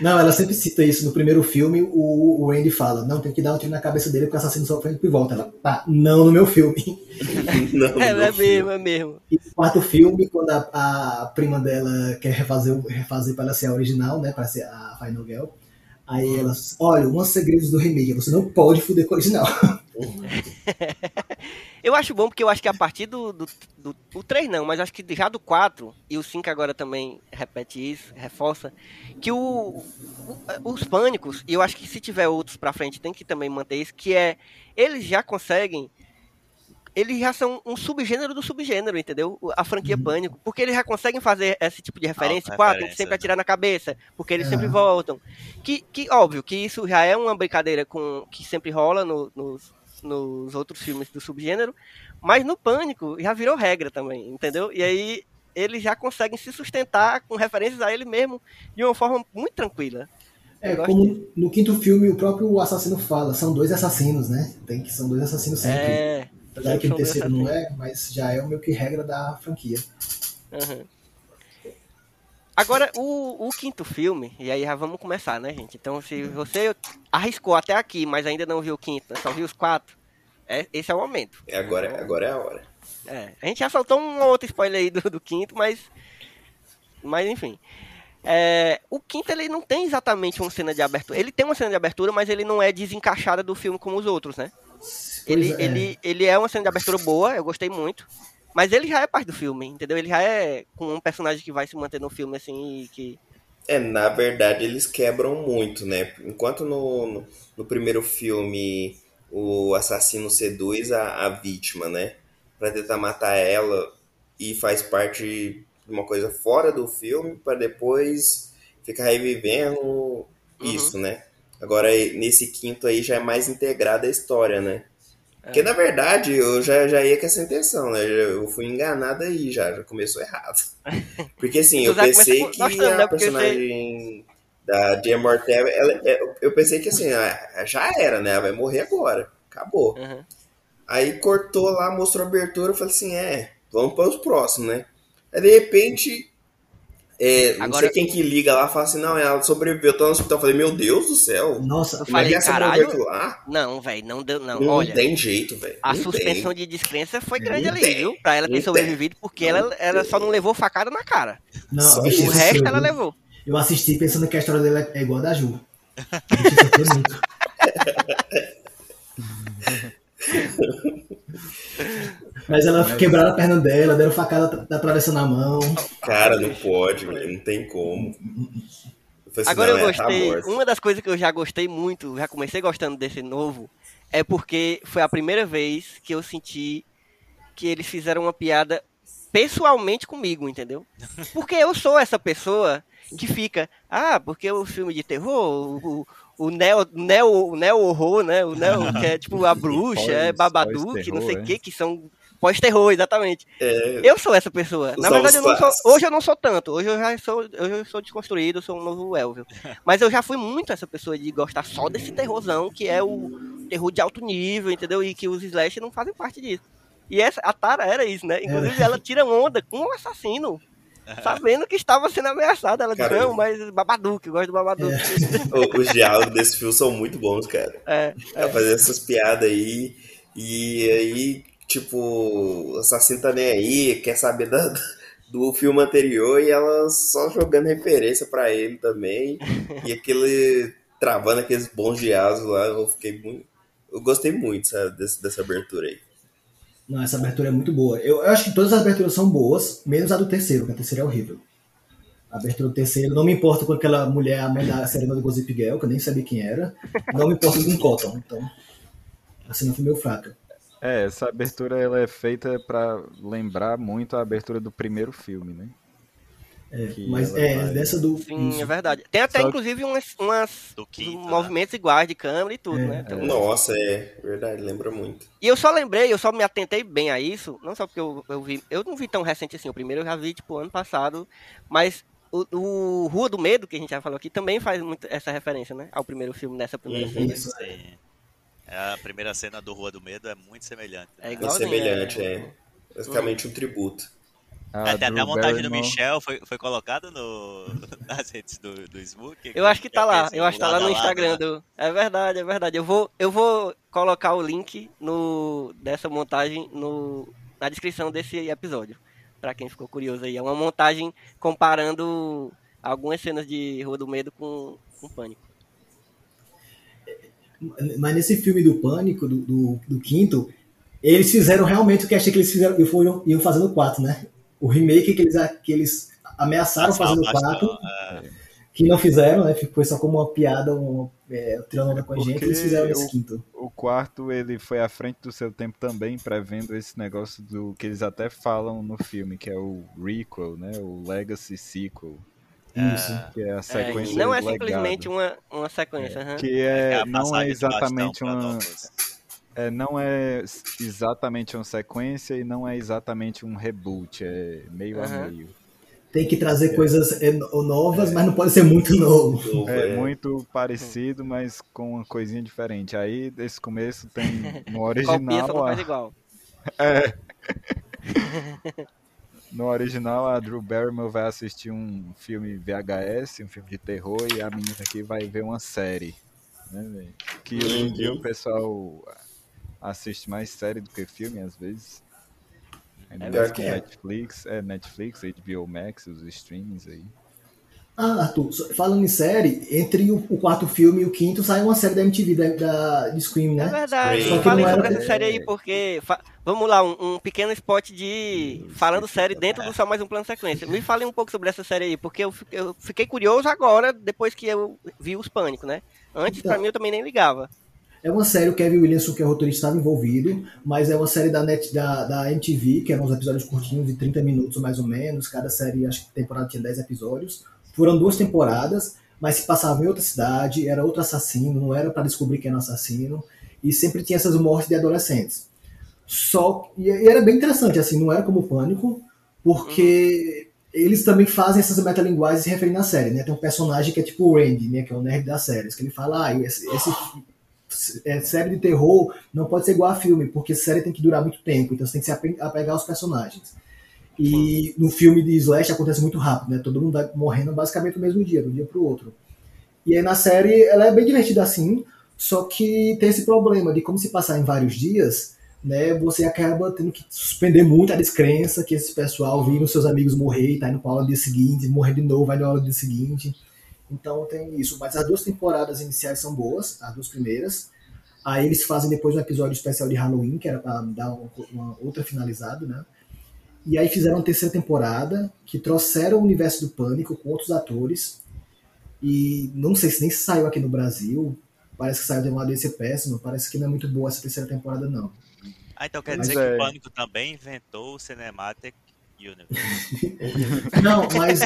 Não, ela sempre cita isso. No primeiro filme, o, o Andy fala: Não, tem que dar um tiro na cabeça dele porque o assassino só frente e volta. Ela, pá, não no meu filme. *laughs* não, é, é mesmo, é mesmo. E no quarto filme, quando a, a prima dela quer refazer, refazer para ser a original, né? Para ser a Final Girl. Aí ela, olha, um segredos do remake, você não pode fuder com o original. *laughs* *laughs* eu acho bom porque eu acho que a partir do, do, do, do 3 não, mas acho que já do 4 e o 5 agora também repete isso, reforça, que o, o, os pânicos, e eu acho que se tiver outros pra frente tem que também manter isso, que é, eles já conseguem eles já são um subgênero do subgênero, entendeu? A franquia uhum. Pânico. Porque eles já conseguem fazer esse tipo de referência. Quatro, tem que sempre atirar na cabeça, porque eles sempre voltam. Que, que, óbvio, que isso já é uma brincadeira com que sempre rola no, nos, nos outros filmes do subgênero, mas no Pânico já virou regra também, entendeu? E aí eles já conseguem se sustentar com referências a ele mesmo de uma forma muito tranquila. É, como no quinto filme o próprio assassino fala, são dois assassinos, né? Tem que são dois assassinos sempre. É, Apesar que no terceiro não é, mas já é meio que regra da franquia. Uhum. Agora, o, o, quinto filme, e aí já vamos começar, né, gente? Então, se você arriscou até aqui, mas ainda não viu o quinto, né, só viu os quatro, é, esse é o momento. É agora, agora é a hora. É, a gente já soltou um outro spoiler aí do, do quinto, mas. Mas enfim. É, o quinto ele não tem exatamente uma cena de abertura. Ele tem uma cena de abertura, mas ele não é desencaixada do filme como os outros, né? Ele é. Ele, ele é uma cena de abertura boa, eu gostei muito. Mas ele já é parte do filme, entendeu? Ele já é com um personagem que vai se manter no filme, assim, que... É, na verdade, eles quebram muito, né? Enquanto no, no, no primeiro filme o assassino seduz a, a vítima, né? Pra tentar matar ela e faz parte de uma coisa fora do filme para depois ficar revivendo uhum. isso, né? Agora, nesse quinto aí já é mais integrada a história, né? Porque, na verdade, eu já, já ia com essa intenção, né? Eu fui enganado aí já, já começou errado. *laughs* Porque, assim, eu pensei que a personagem da Dia Mortel, ela, é, eu pensei que, assim, ah, já era, né? Ela vai morrer agora. Acabou. Uhum. Aí cortou lá, mostrou a abertura, eu falei assim, é, vamos para os próximos, né? Aí, de repente, É, não Agora, sei quem que liga lá fala assim, não, ela sobreviveu, tô no hospital. Eu falei, meu Deus do céu. Nossa, eu falei, caralho. Lá? Não, velho, não deu, não. Não Olha, tem jeito, velho. A suspensão tem. de descrença foi grande não ali, tem. viu? Pra ela ter não sobrevivido, porque ela, ela só não levou facada na cara. Não, o isso, resto ela levou. Eu assisti pensando que a história dela é igual a da Ju. *laughs* muito. *laughs* Mas ela Mas... quebraram a perna dela, deram facada da travessa na mão. Cara, não pode, não tem como. Eu Agora eu é, tá gostei. Uma das coisas que eu já gostei muito, já comecei gostando desse novo, é porque foi a primeira vez que eu senti que eles fizeram uma piada pessoalmente comigo, entendeu? Porque eu sou essa pessoa que fica, ah, porque o filme de terror, o, o neo, neo, neo horror, né? O neo, *laughs* que é tipo a bruxa, é Babadook, não sei o que, que são pós-terror, exatamente. É... Eu sou essa pessoa. Na verdade, eu sou, hoje eu não sou tanto. Hoje eu já sou, hoje eu sou desconstruído, eu sou um novo Elvio. *laughs* Mas eu já fui muito essa pessoa de gostar só desse terrorzão, que é o terror de alto nível, entendeu? E que os slash não fazem parte disso. E essa, a Tara era isso, né? Inclusive, é. ela tira onda com um assassino *laughs* sabendo que estava sendo ameaçada. Ela cara, disse, não, mas Babadook, eu gosto do Babadook. *laughs* É. Os diálogos desse filme são muito bons, cara. É, é. fazer essas piadas aí. E aí, tipo, o assassino tá nem aí, quer saber da, do filme anterior e ela só jogando referência para ele também. e aquele. travando aqueles bons diálogos lá, eu fiquei muito. Eu gostei muito sabe, desse, dessa abertura aí. Não, essa abertura é muito boa. Eu, eu, acho que todas as aberturas são boas, menos a do terceiro, que a terceira é horrível. A abertura do terceiro, não me importa com aquela mulher, a mãe da Serena do Gossip Girl, que eu nem sabia quem era. Não me importa com Cotton, então. A cena foi meio fraca. É, essa abertura ela é feita para lembrar muito a abertura do primeiro filme, né? É, mas é, vai... dessa do. Sim, isso. é verdade. Tem até, Só... inclusive, umas, umas quinto, né? movimentos né? iguais de câmera e tudo, é. né? Então, Nossa, é verdade, lembra muito. E eu só lembrei, eu só me atentei bem a isso, não só porque eu, eu vi. Eu não vi tão recente assim, o primeiro eu já vi, tipo, ano passado, mas o, o, Rua do Medo, que a gente já falou aqui, também faz muito essa referência, né? Ao primeiro filme, nessa primeira uhum. cena. Sim. É, a primeira cena do Rua do Medo é muito semelhante. Né? É igual. É semelhante, é. é. Basicamente um tributo. Ah, até, até a montagem do Michel foi, foi colocada no, *laughs* nas redes do, do Smook. Eu acho que tá lá, eu acho que tá lá no Instagram. Né? Do... É verdade, é verdade. Eu vou, eu vou colocar o link no, dessa montagem no, na descrição desse episódio. Pra quem ficou curioso aí. É uma montagem comparando algumas cenas de Rua do Medo com, com Pânico. Mas nesse filme do Pânico, do, do, do quinto, eles fizeram realmente o que achei que eles fizeram e foram, iam fazendo quatro, né? O remake que eles, que eles ameaçaram fazer no 4, é. que não fizeram, né? Foi só como uma piada, um, é, tirando com a gente, eles fizeram esse quinto. O quarto, ele foi à frente do seu tempo também, prevendo esse negócio do que eles até falam no filme, que é o requel, né? O Legacy Sequel. Isso. Que é a sequência. É, não é simplesmente uma, uma sequência. É, uhum. Que é, é não é exatamente uma é, não é exatamente uma sequência e não é exatamente um reboot, é meio uhum. a meio. Tem que trazer é. coisas novas, é. mas não pode ser muito novo. É, é, muito parecido, mas com uma coisinha diferente. Aí, desse começo, tem *laughs* no original... Copia, só não faz igual. *laughs* É. *laughs* No original, a Drew Barrymore vai assistir um filme VHS, um filme de terror, e a menina aqui vai ver uma série. Né, que hoje em dia o pessoal assiste mais série do que filme, às vezes. Ainda é que é. Netflix, é Netflix, HBO Max, os streamings aí. Ah, Arthur, falando em série, entre o, o, quarto filme e o quinto sai uma série da MTV, da, da, de Scream, né? É verdade, Só que sobre essa série aí porque... Vamos lá, um, um, pequeno spot de... Falando série dentro do Só Mais Um Plano Sequência. Me fale um pouco sobre essa série aí, porque eu, eu fiquei curioso agora, depois que eu vi os Pânicos, né? Antes, então, pra mim, eu também nem ligava. É uma série, o Kevin Williamson, que é o roteirista, estava envolvido, mas é uma série da, Net, da, da MTV, que eram uns episódios curtinhos, de 30 minutos mais ou menos. Cada série, acho que temporada tinha 10 episódios. Foram duas temporadas, mas se passava em outra cidade, era outro assassino, não era para descobrir quem era o assassino, e sempre tinha essas mortes de adolescentes. Só e era bem interessante, assim, não era como o Pânico, porque eles também fazem essas metalinguagens se referindo à série, né? Tem um personagem que é tipo o Randy, né? Que é o nerd da série, que ele fala, ah, esse, esse é, série de terror não pode ser igual a filme, porque série tem que durar muito tempo, então você tem que se apegar aos personagens. E no filme de Slash acontece muito rápido, né? Todo mundo vai morrendo basicamente no mesmo dia, de um dia pro outro. E aí na série ela é bem divertida assim, só que tem esse problema de como se passar em vários dias, né? Você acaba tendo que suspender muito a descrença que esse pessoal viram seus amigos morrer e tá indo pra aula no dia seguinte, morrer de novo, vai na aula no dia seguinte. Então tem isso. Mas as duas temporadas iniciais são boas, as duas primeiras. Aí eles fazem depois um episódio especial de Halloween, que era para dar uma, uma, outra finalizada, né? E aí fizeram uma terceira temporada, que trouxeram o universo do Pânico com outros atores. E não sei se nem saiu aqui no Brasil. Parece que saiu de uma audiência péssima. Parece que não é muito boa essa terceira temporada, não. Ah, então quer mas dizer é... que o Pânico também inventou o Cinematic Universe. *laughs* *laughs* não, mas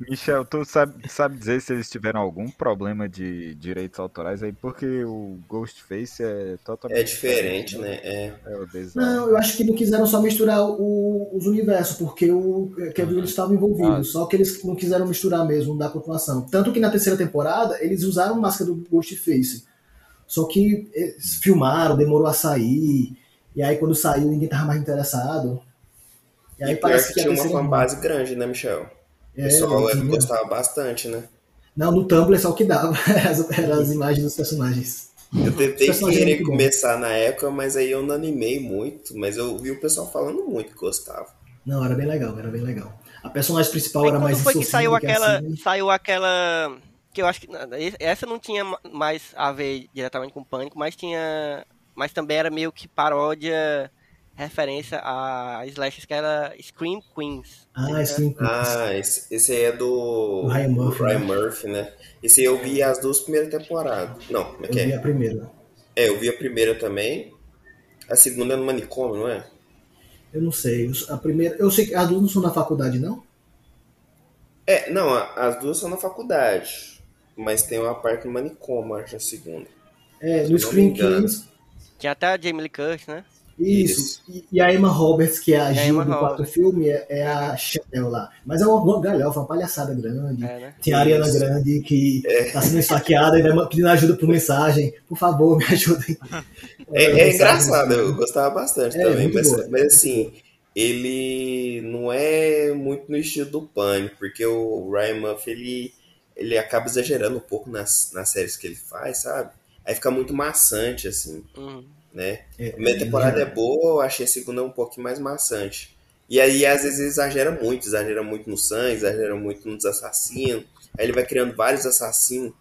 Michel, tu sabe, sabe dizer se eles tiveram algum problema de direitos autorais aí? Porque o Ghostface é totalmente. É diferente, diferente né? É. é o Não, eu acho que não quiseram só misturar o, os universos, porque o Kevin uhum. estava envolvido. Ah. Só que eles não quiseram misturar mesmo da continuação. Tanto que na terceira temporada eles usaram máscara do Ghostface. Só que eles filmaram, demorou a sair. E aí quando saiu ninguém tava mais interessado. E aí e parece que tinha uma fanbase grande, né, Michel? O pessoal é, gostava bastante, né? Não, no Tumblr é só o que dava. *laughs* Eram as imagens dos personagens. Eu tentei querer começar na época, mas aí eu não animei muito. Mas eu vi o pessoal falando muito que gostava. Não, era bem legal, era bem legal. A personagem principal aí, era mais foi que saiu aquela, assim. saiu aquela que eu acho que essa não tinha mais a ver diretamente com pânico, mas tinha, mas também era meio que paródia referência a slashes que era Scream Queens. Ah, Scream Queens. Ah, esse, esse aí é do, do Ryan, Murphy, Ryan né? Murphy, né? Esse aí eu vi as duas primeiras temporadas. Não, como é que é? Eu vi a primeira. É, eu vi a primeira também. A segunda é no manicômio, não é? Eu não sei. A primeira, eu sei que as duas não são na faculdade, não? É, não, as duas são na faculdade. Mas tem uma parte no manicômio, acho, a segunda. É, no Scream Queens. Tinha até a Jamie Lee Curtis, né? Isso. E, e, a Emma Roberts, que é a Gil do quarto filme, é, é, a Chanel lá. Mas é uma galhofa, uma palhaçada grande. É, né? Tem a Ariana Isso. Grande que é. tá sendo esfaqueada e vai pedindo ajuda por mensagem. Por favor, me ajudem. *laughs* É, é engraçado, eu gostava bastante é, também. Mas, mas, assim, ele não é muito no estilo do Pânico, porque o Ryan Murphy, ele, ele acaba exagerando um pouco nas, nas séries que ele faz, sabe? Aí fica muito maçante, assim. Uhum né? É, a primeira temporada é, é boa, eu achei a segunda um pouquinho mais maçante. E aí, às vezes, exagera muito, exagera muito no sangue, exagera muito nos assassinos. Aí ele vai criando vários assassinos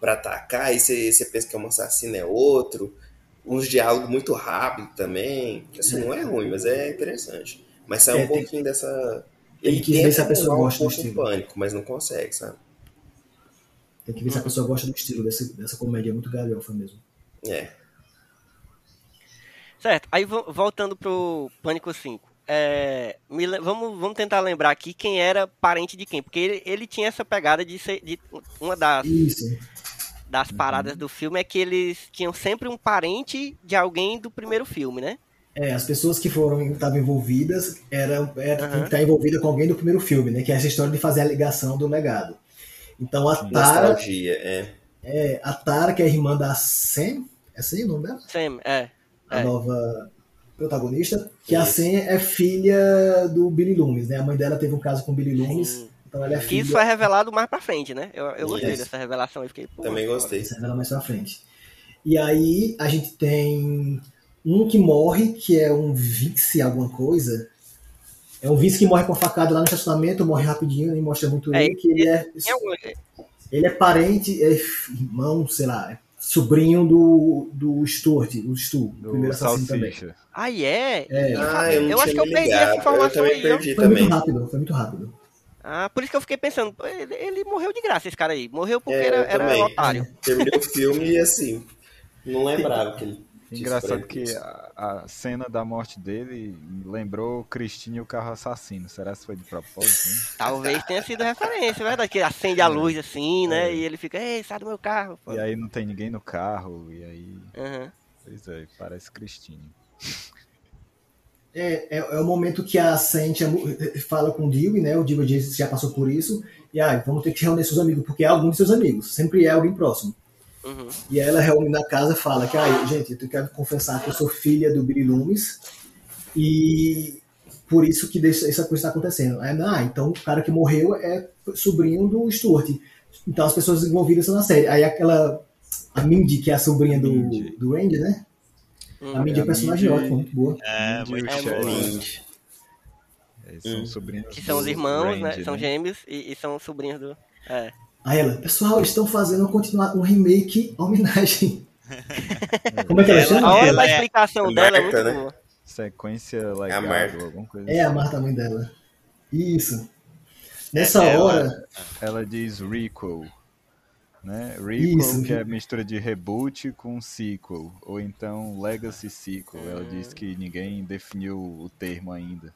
para atacar, aí você, pensa que é um assassino, é outro. Uns diálogos muito rápido também. Assim, não é ruim, mas é interessante. Mas sai é, um pouquinho tem... dessa. Ele tem que ver se a pessoa gosta um do estilo. pânico, mas não consegue, sabe? Tem que ver se a pessoa gosta do estilo dessa, dessa comédia muito galhofa mesmo. É. Certo, aí voltando pro Pânico 5. É, me, vamos, vamos tentar lembrar aqui quem era parente de quem, porque ele, ele tinha essa pegada de ser de uma das, Isso. das uhum. paradas do filme é que eles tinham sempre um parente de alguém do primeiro filme, né? É, as pessoas que foram estavam envolvidas eram era uhum. estar envolvida com alguém do primeiro filme, né? Que é essa história de fazer a ligação do legado. Então a Tara, é. é. a Tara que é a irmã da Sam, é assim o nome dela? Sam, é a é. nova protagonista, que a Sen é filha do Billy Loomis, né? A mãe dela teve um caso com o Billy Loomis. Então ela é filha... Isso é revelado mais pra frente, né? Eu, eu gostei dessa revelação. Eu fiquei, Também gostei. Isso revela mais pra frente. E aí a gente tem um que morre, que é um Vince alguma coisa. É um Vince que morre com a facada lá no estacionamento, morre rapidinho, nem mostra muito é, ele, que ele é... Ele é parente, é irmão, sei lá, sobrinho do, do Stuart, o Stu, do primeiro assassino também. Ah, é? é. Ah, eu, eu acho que eu perdi essa informação eu aí. Perdi foi também. muito rápido, foi muito rápido. Ah, por isso que eu fiquei pensando, ele, ele morreu de graça, esse cara aí. Morreu porque é, era, era otário. Terminou o filme e assim, não lembrava que ele Engraçado que a, a, cena da morte dele lembrou Cristina e o carro assassino. Será que foi de propósito? Hein? *laughs* Talvez tenha sido referência, é verdade? Que acende a é. luz assim, né? É. E ele fica, ei, sai do meu carro. Pô. E aí não tem ninguém no carro, e aí. Uhum. Pois é, parece Cristina. É, é, é, o momento que a Sandy fala com o Dewey, né? O Dewey já passou por isso. E aí, ah, vamos ter que reunir seus amigos, porque é algum de seus amigos. Sempre é alguém próximo. Uhum. E aí ela reúne na casa fala que, ah, gente, eu quero confessar que eu sou filha do Billy Loomis. E por isso que essa coisa está acontecendo. É, ah, então o cara que morreu é sobrinho do Stuart. Então as pessoas envolvidas são na série. Aí aquela. A Mindy, que é a sobrinha do, do Randy, né? Hum, a Mindy é um personagem Mindy, ótimo, muito boa. É, muito é, Mindy. são hum. sobrinhos. Que são os irmãos, Randy, né? São né? gêmeos e, e, são sobrinhos do. É. Aí ela, pessoal, estão fazendo um, um remake homenagem. *laughs* Como é que ela, ela chama? Olha a explicação é dela, é muito né? boa. Sequência legal, é alguma coisa É assim. a Marta, a mãe dela. Isso. Nessa é, hora. Ela, ela diz requel. Né? Requel, Isso, que é mistura de reboot com sequel. Ou então Legacy Sequel. Ela diz que ninguém definiu o termo ainda.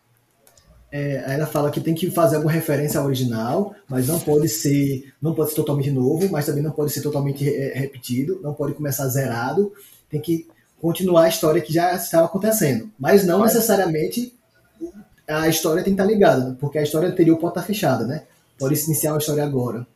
É, ela fala que tem que fazer alguma referência ao original, mas não pode ser, não pode ser totalmente novo, mas também não pode ser totalmente é, repetido, não pode começar zerado, tem que continuar a história que já estava acontecendo. Mas não necessariamente a história tem que estar ligada, porque a história anterior pode estar fechada, né? Pode se iniciar uma história agora.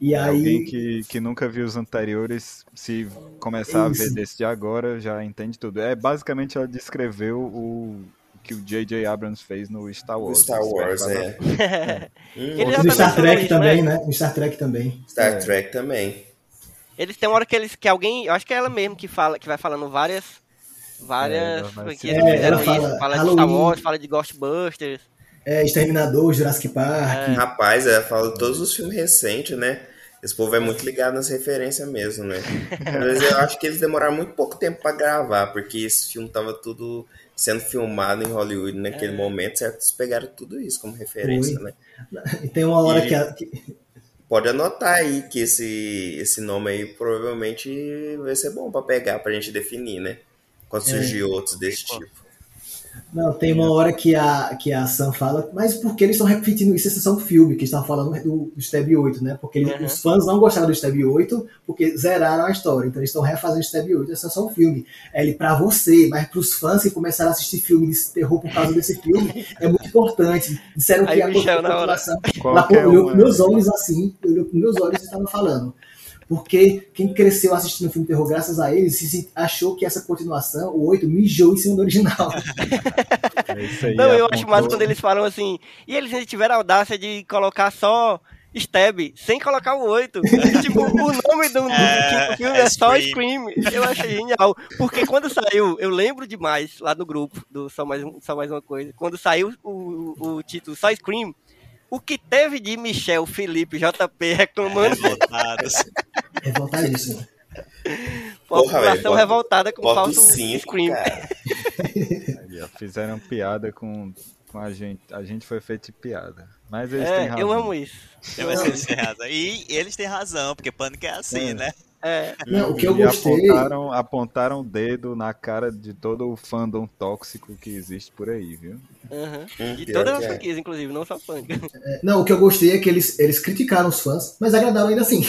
E aí... Alguém que, que nunca viu os anteriores, se começar Isso. a ver desse de agora, já entende tudo. É basicamente ela descreveu o que o J.J. Abrams fez no Star Wars. O Star Wars, é. *laughs* é. hum. No Star Trek também, né? No Star Trek também. Star é. Trek também. Eles têm uma hora que eles que alguém, eu acho que é ela mesmo que fala, que vai falando várias várias é, é, ela fala, isso, fala de Star Wars, fala de Ghostbusters. É, Exterminador, Jurassic Park. É. Rapaz, ela fala de todos os filmes recentes, né? Esse povo é muito ligado nas referências mesmo, né? *laughs* Mas eu acho que eles demoraram muito pouco tempo para gravar, porque esse filme tava tudo sendo filmado em Hollywood naquele é. momento, certo? Eles pegaram tudo isso como referência, Ui. né? E tem uma hora e... que, a, pode anotar aí que esse, esse nome aí provavelmente vai ser bom para pegar, pra gente definir, né? Quando surgir é. outros desse tipo. Não, tem uma hora que a, que a Sam fala, mas por que eles estão repetindo isso? Esse é um filme, que estavam falando do, do Stab 8, né? Porque uhum. os fãs não gostaram do Stab 8 porque zeraram a história. Então eles estão refazendo o Stab 8. Esse é só um filme. É ele pra você, mas pros fãs que começaram a assistir filme de terror por causa desse filme, é muito importante. Disseram que a continuação. Lá *laughs* olhou com meus olhos assim, olhou com meus olhos e estava falando. Porque quem cresceu assistindo o filme terror graças a eles se achou que essa continuação, o 8, mijou em cima do original. *laughs* É Não, eu acho mais quando eles falam assim, e eles tiveram a audácia de colocar só Stab, sem colocar o 8. *laughs* tipo, o nome do, é, filme é, é só Scream. Eu achei genial. Porque quando saiu, eu lembro demais lá no grupo do Só Mais, só mais Uma Coisa, quando saiu o, o título Só Scream, o que teve de Michel, Felipe, JP reclamando. Revoltados. Revoltadíssimo. População revoltada com o falso Scream. Fizeram piada com, com a gente. A gente foi feito de piada. Mas eles é, têm razão. Eu amo isso. Eu amo. Eles têm razão. E eles têm razão, porque Pânico é assim, é. né? É. Não, o que eu gostei. Apontaram, apontaram o dedo na cara de todo o fandom tóxico que existe por aí, viu? Uhum. De todas as é. franquias, inclusive, não só funk. É, não, o que eu gostei é que eles, eles criticaram os fãs, mas agradaram ainda assim.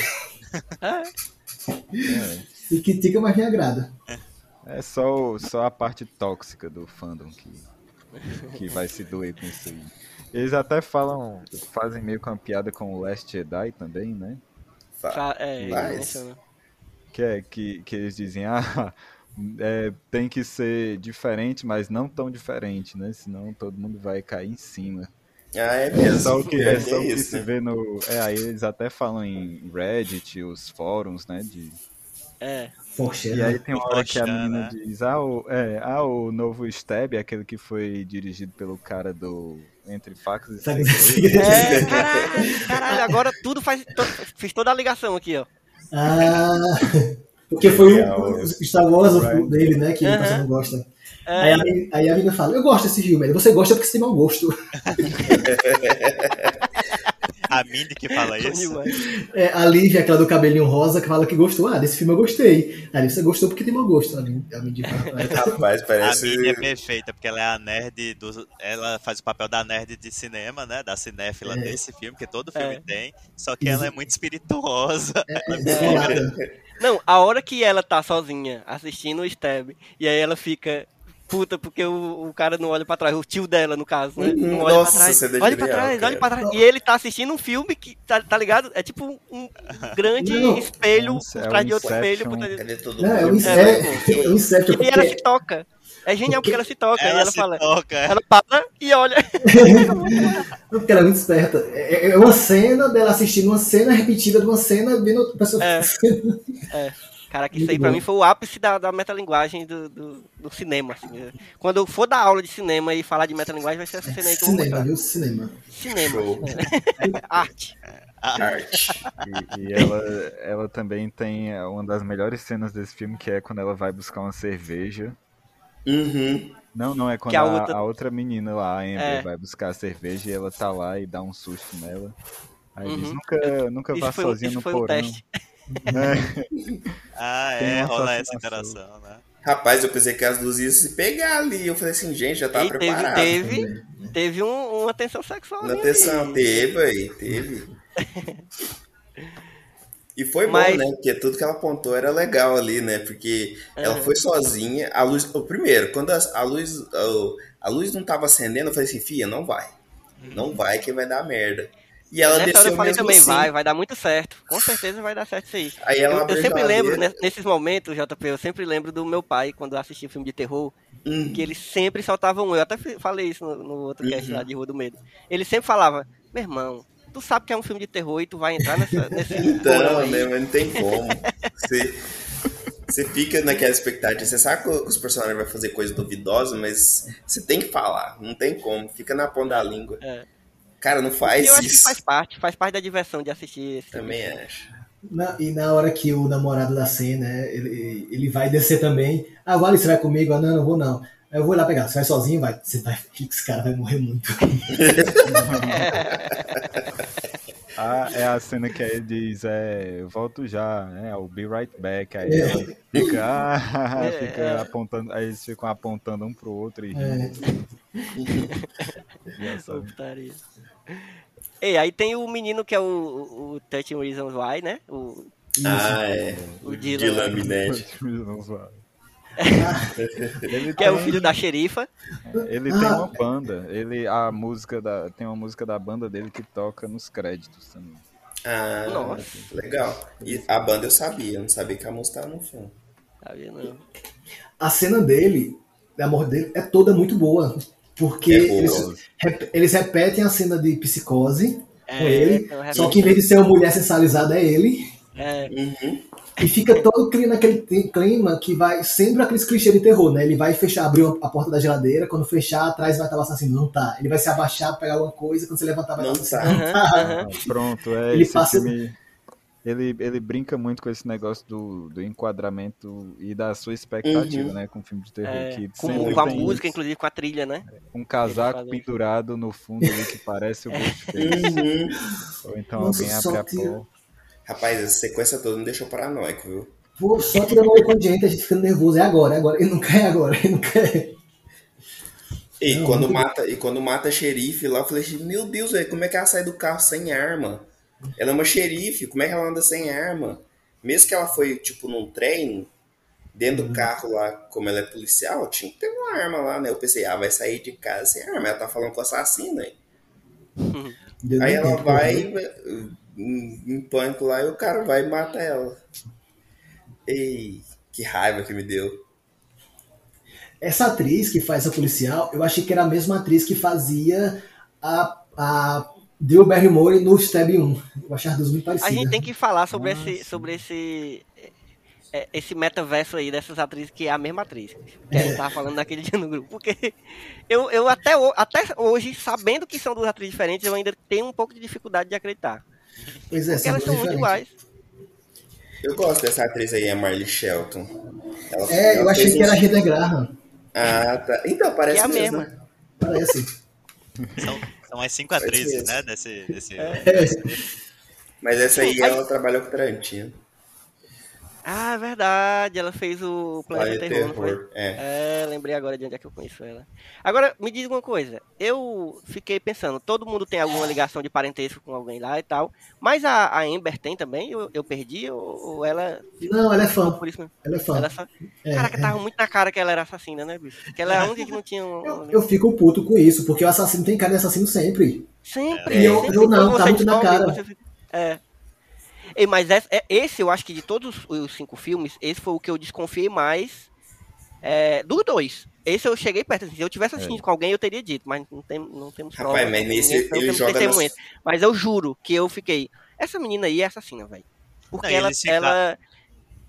É. E critica, mas me agrada. É só, só a parte tóxica do fandom que, que vai se doer com isso aí. Eles até falam, fazem meio com uma piada com o Last Jedi também, né? Fa é, Mas... Que é que, que eles dizem, ah, é, tem que ser diferente, mas não tão diferente, né? Senão todo mundo vai cair em cima. Ah, é mesmo. É só o que, é, é só o que se né? vê no. É, aí eles até falam em Reddit, os fóruns, né? De... É. Poxa, e aí tem uma hora que a menina né? diz, ah o, é, ah, o novo Stab, aquele que foi dirigido pelo cara do Entre Facas e É, *laughs* caralho, caralho, agora tudo faz. To, fiz toda a ligação aqui, ó. Ah. Porque foi o, o Star Wars right. dele, né? Que uhum. você não gosta. É. Aí, a, aí a menina fala, eu gosto desse filme. Você gosta porque você tem mau gosto. *laughs* a Mindy que fala isso. É, a Lívia, aquela do cabelinho rosa, que fala que gostou. Ah, desse filme eu gostei. Aí você gostou porque tem mau gosto. A Mindy fala. Rapaz, parece... A Mindy é perfeita, porque ela é a nerd do... Ela faz o papel da nerd de cinema, né? Da cinéfila é. desse filme, que todo filme é. tem. Só que ela é muito espirituosa. É, *laughs* é não, a hora que ela tá sozinha assistindo o Stab, e aí ela fica puta porque o, o cara não olha pra trás, o tio dela, no caso, né? Não olha Nossa, pra trás. Você olha pra trás, olha pra trás. E ele tá assistindo um filme que, tá, tá ligado? É tipo um grande não, espelho por trás de outro espelho. Por trás de... Não, é um Inception. É, é, é um Inception e ela se toca. É genial porque, porque ela se toca. Ela, ela se fala. Toca. Ela para e olha. *laughs* porque ela é muito esperta. É, é uma cena dela assistindo uma cena repetida de uma cena vendo outra pessoa. É. é. Cara, que isso aí pra mim foi o ápice da, da metalinguagem do, do, do cinema. Assim. Quando eu for dar aula de cinema e falar de metalinguagem, vai ser essa cena aí que cinema, eu vou Viu? Cinema. Cinema. *laughs* Arte. Arte. E, e, ela, ela também tem uma das melhores cenas desse filme, que é quando ela vai buscar uma cerveja. Uhum. Não, não, é quando a a, outra- a outra menina lá, a Amber, É. vai buscar a cerveja e ela tá lá e dá um susto nela. Aí diz, Uhum. nunca, nunca vá foi, sozinha isso no foi um porão. teste. *laughs* É. Ah, é, uma rola essa interação, né? Rapaz, eu pensei que as duas iam se pegar ali. Eu falei assim, gente, já tava E teve, preparado. teve, teve um, uma tensão sexual. Na ali. atenção, teve aí, teve. *laughs* E foi Mas- bom, né? Porque tudo que ela apontou era legal ali, né? Porque ela Aham. foi sozinha, a luz. O primeiro, quando a, a luz. A, a luz não tava acendendo, eu falei assim, fia, não vai. Não vai que vai dar merda. E ela Nessa hora desceu eu falei também, assim. vai, vai dar muito certo. Com certeza vai dar certo isso aí. Aí Eu, eu sempre lembro, né, nesses momentos, JP, eu sempre lembro do meu pai, quando eu assistia filme de terror, Hum, que ele sempre soltava um. Eu até falei isso no, no outro cast Uhum. lá de Rua do Medo. Ele sempre falava, meu irmão, tu sabe que é um filme de terror e tu vai entrar nessa, *laughs* nesse Então, né? Mas não tem como. Você, você fica naquela expectativa. Você sabe que os personagens vão fazer coisa duvidosa, mas você tem que falar. Não tem como. Fica na ponta da língua. É. Cara, não faz E eu acho que isso. faz parte, faz parte da diversão de assistir esse filme. Também acho. Na- e na hora que o namorado da cena, né, ele, ele vai descer também. Ah, Wally, você vai comigo? Ah, não, não vou não. Aí Eu vou lá pegar. Você vai sozinho? Vai. Você vai. *laughs* Esse cara vai morrer muito. *laughs* Ah, é a cena que ele diz, é, eu volto já, né? I'll be right back. Aí É. fica, ah, *laughs* É, fica é. apontando, aí eles ficam apontando um pro outro e É. Ei, aí tem o menino que é o, o, o Touching Reasons Why, né? O, Ah, é. o Dylan, Dylan Minetti. *laughs* ele que é o tem- filho da xerifa. Ele tem uma banda, ele a música da tem uma música da banda dele que toca nos créditos também. Ah, Nossa. legal. E a banda eu sabia, eu não sabia que a música tava no filme. Sabia não. A cena dele, da morte dele, é toda muito boa. Porque É boa. eles, rep- eles repetem a cena de psicose com É, ele. então, Só que em vez de ser uma mulher sensualizada, é ele. É, Uhum. E fica todo naquele te- clima que vai sempre aqueles clichês de terror, né? Ele vai fechar, abrir a porta da geladeira, quando fechar, atrás vai estar o assassino. Não tá. Ele vai se abaixar, pegar alguma coisa, quando você levantar, vai Não estar o tá. aham, aham. *laughs* Ah, pronto, é Ele esse passa- filme. Ele, ele brinca muito com esse negócio do, do enquadramento e da sua expectativa, Uhum. né? Com filme de terror. É, que com, com a música, isso. inclusive com a trilha, né? um casaco pendurado no fundo ali que parece o *laughs* Ghostface. Uhum. Ou então Nossa, alguém abre a porta. Rapaz, essa sequência toda me deixou paranoico, viu? Pô, só tirando o com gente, a gente fica nervoso. É agora, é agora. Ele não quer agora, ele não quer. E Não, quando muito mata, e quando mata a xerife lá, eu falei assim, meu Deus, velho, como é que ela sai do carro sem arma? Ela é uma xerife, como é que ela anda sem arma? Mesmo que ela foi, tipo, num trem, dentro do carro lá, como ela é policial, tinha que ter uma arma lá, né? Eu pensei, ah, vai sair de casa sem arma. Ela tá falando com o assassino, aí. Deu Aí ela vai né? Em, em pânico lá e o cara vai e mata ela. Ei, que raiva que me deu. Essa atriz que faz a policial, eu achei que era a mesma atriz que fazia a, a Drew Barrymore no Stab 1. Eu achei as duas muito A parecidas. gente tem que falar sobre Ah, esse, sobre esse, é, esse metaverso aí dessas atrizes que é a mesma atriz. Que a gente tava falando naquele dia no grupo. Porque eu, eu até, até hoje, sabendo que são duas atrizes diferentes, eu ainda tenho um pouco de dificuldade de acreditar. Pois é, elas são muito iguais. Eu gosto dessa atriz aí, a Marley Shelton. Ela- É, eu ela achei fez que era a Rita Graham. Ah, tá. Então, parece Que é a mesmo. mesma. né? Parece. São, são as cinco atrizes, né? Desse, desse, É. Mas essa aí, ela trabalhou com Tarantino. Ah, é verdade. Ela fez o Planeta Planeta Terror, não foi? Terror. É. É, lembrei agora de onde é que eu conheço ela. Agora, me diz uma coisa. Eu fiquei pensando, todo mundo tem alguma ligação de parentesco com alguém lá e tal. Mas a, a Amber tem também? Eu, eu perdi? Ou, ou ela. Não, ela é fã. Por isso mesmo? Ela é fã. Ela só... É, Caraca, é. tava muito na cara que ela era assassina, né, bicho? Que ela é a única que não tinha um. Eu, eu fico puto com isso, porque o assassino tem cara de assassino sempre. Sempre. E eu- sempre eu não, tá muito na cara. você É. Ei, mas esse, é- esse, eu acho que de todos os cinco filmes, esse foi o que eu desconfiei mais é, dos dois. esse eu cheguei perto. Assim, se eu tivesse assistindo é. com alguém, eu teria dito, mas não, tem, não temos prova. Rapaz, mas nesse ele, ele joga nas... Mas eu juro que eu fiquei. Essa menina aí é assassina, velho. Porque não, ela, ela,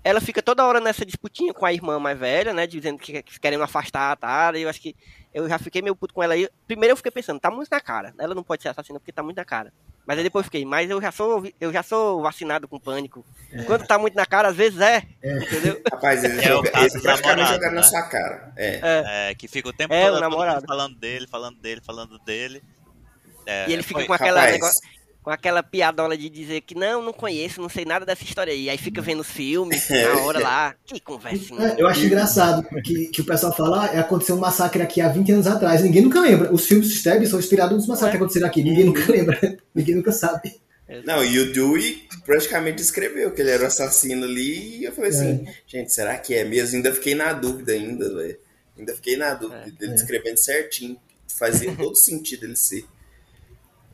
ela fica toda hora nessa disputinha com a irmã mais velha, né? Dizendo que, que querendo afastar a Tara. E eu acho que eu já fiquei meio puto com ela aí. Primeiro eu fiquei pensando, tá muito na cara. Ela não pode ser assassina porque tá muito na cara. Mas aí depois fiquei, mas eu já sou, eu já sou vacinado com pânico. É. Quando tá muito na cara, às vezes é. é. Entendeu? *laughs* Rapaz, ele, é joga, ele praticamente joga né? na sua cara. É. é. é. que fica o tempo é, todo, todo falando dele, falando dele, falando dele. É, e ele fica foi... com aquela negócio, com aquela piadola de dizer que não, não conheço, não sei nada dessa história aí. Aí fica vendo filmes *laughs* na hora lá. Que conversinha. É, eu acho engraçado que, que o pessoal fala, ah, aconteceu um massacre aqui há 20 anos atrás. Ninguém nunca lembra. Os filmes de Stab são inspirados nos massacres é. que aconteceram aqui. Ninguém nunca lembra. *laughs* Ninguém nunca sabe. Não, e o Dewey praticamente escreveu que ele era o assassino ali. E eu falei assim, é. gente, será que é mesmo? Ainda fiquei na dúvida ainda, velho. Ainda fiquei na dúvida é. dele escrevendo certinho. Fazia todo sentido ele ser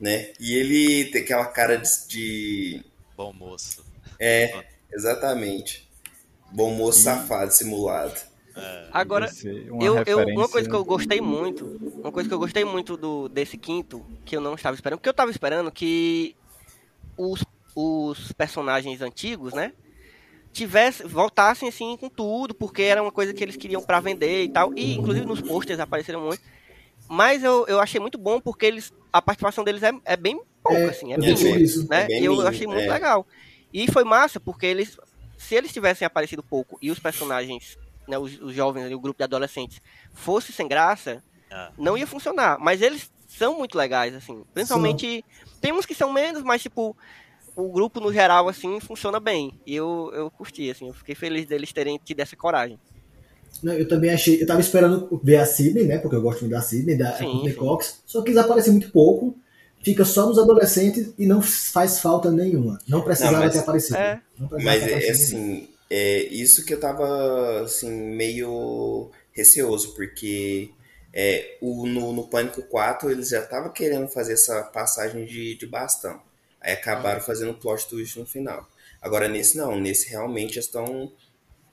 né? E ele tem aquela cara de. de... Bom moço. É, exatamente. Bom moço e... safado, simulado. É. Agora, uma, eu, eu, uma coisa que eu gostei muito, uma coisa que eu gostei muito do, desse quinto, que eu não estava esperando, porque eu estava esperando que os, os personagens antigos, né, tivesse, voltassem assim com tudo, porque era uma coisa que eles queriam para vender e tal, e inclusive nos posters apareceram muito. Mas eu, eu achei muito bom porque eles a participação deles é, é bem pouca, é, assim, é mínima, né? É eu achei muito é. legal. E foi massa porque eles, se eles tivessem aparecido pouco e os personagens, né, os, os jovens, o grupo de adolescentes, fosse sem graça, ah. não ia funcionar. Mas eles são muito legais, assim. Principalmente, Sim. tem uns que são menos, mas tipo, o grupo no geral, assim, funciona bem. E eu, eu curti, assim, eu fiquei feliz deles terem tido essa coragem. Não, eu também achei. Eu tava esperando ver a Sidney, né? Porque eu gosto muito da Sidney, da Courtney Cox. Só que eles aparecem muito pouco. Fica só nos adolescentes e não faz falta nenhuma. Não precisava não, mas, ter aparecido. É. mas é assim, é isso que eu tava assim, meio receoso, porque é, o, no, no Pânico 4 eles já estavam querendo fazer essa passagem de, de bastão. Aí acabaram fazendo o plot twist no final. Agora nesse não, nesse realmente estão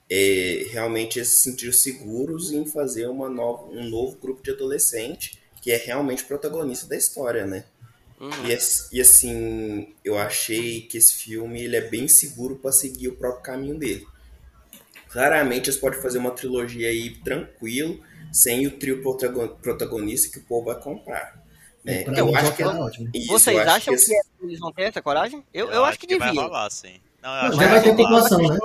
é, realmente se sentir seguros em fazer uma nova, um novo grupo de adolescente que é realmente protagonista da história, né? Uhum. E, e, assim, eu achei que esse filme ele é bem seguro para seguir o próprio caminho dele. Claramente eles podem fazer uma trilogia aí tranquilo, sem o trio protagonista que o povo vai comprar. Né? Eu, acho que é, isso, Vocês acham que, esse... que, eles vão ter essa coragem? Eu, eu, eu acho, acho, que, que devia. Vai rolar, sim. Não, eu Não, já vai ter continuação, né?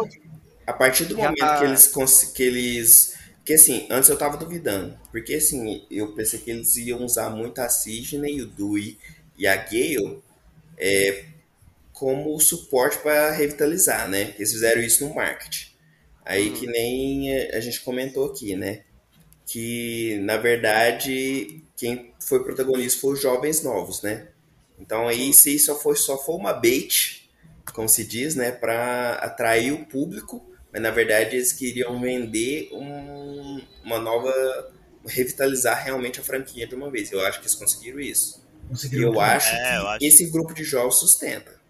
A partir do Já momento tá... que eles que eles porque assim, antes eu tava duvidando, porque assim, eu pensei que eles iam usar muito a Sidney, o Dewey e a Gale é, como suporte para revitalizar, né? Eles fizeram isso no marketing. Aí uhum. que nem a gente comentou aqui, né? Que na verdade quem foi protagonista foi os jovens novos, né? Então aí se só foi só foi uma bait, como se diz, né, para atrair o público mas na verdade eles queriam vender um, uma nova. revitalizar realmente a franquia de uma vez. Eu acho que eles conseguiram isso. Conseguiram eu, acho é, eu acho que esse grupo de jogos sustenta.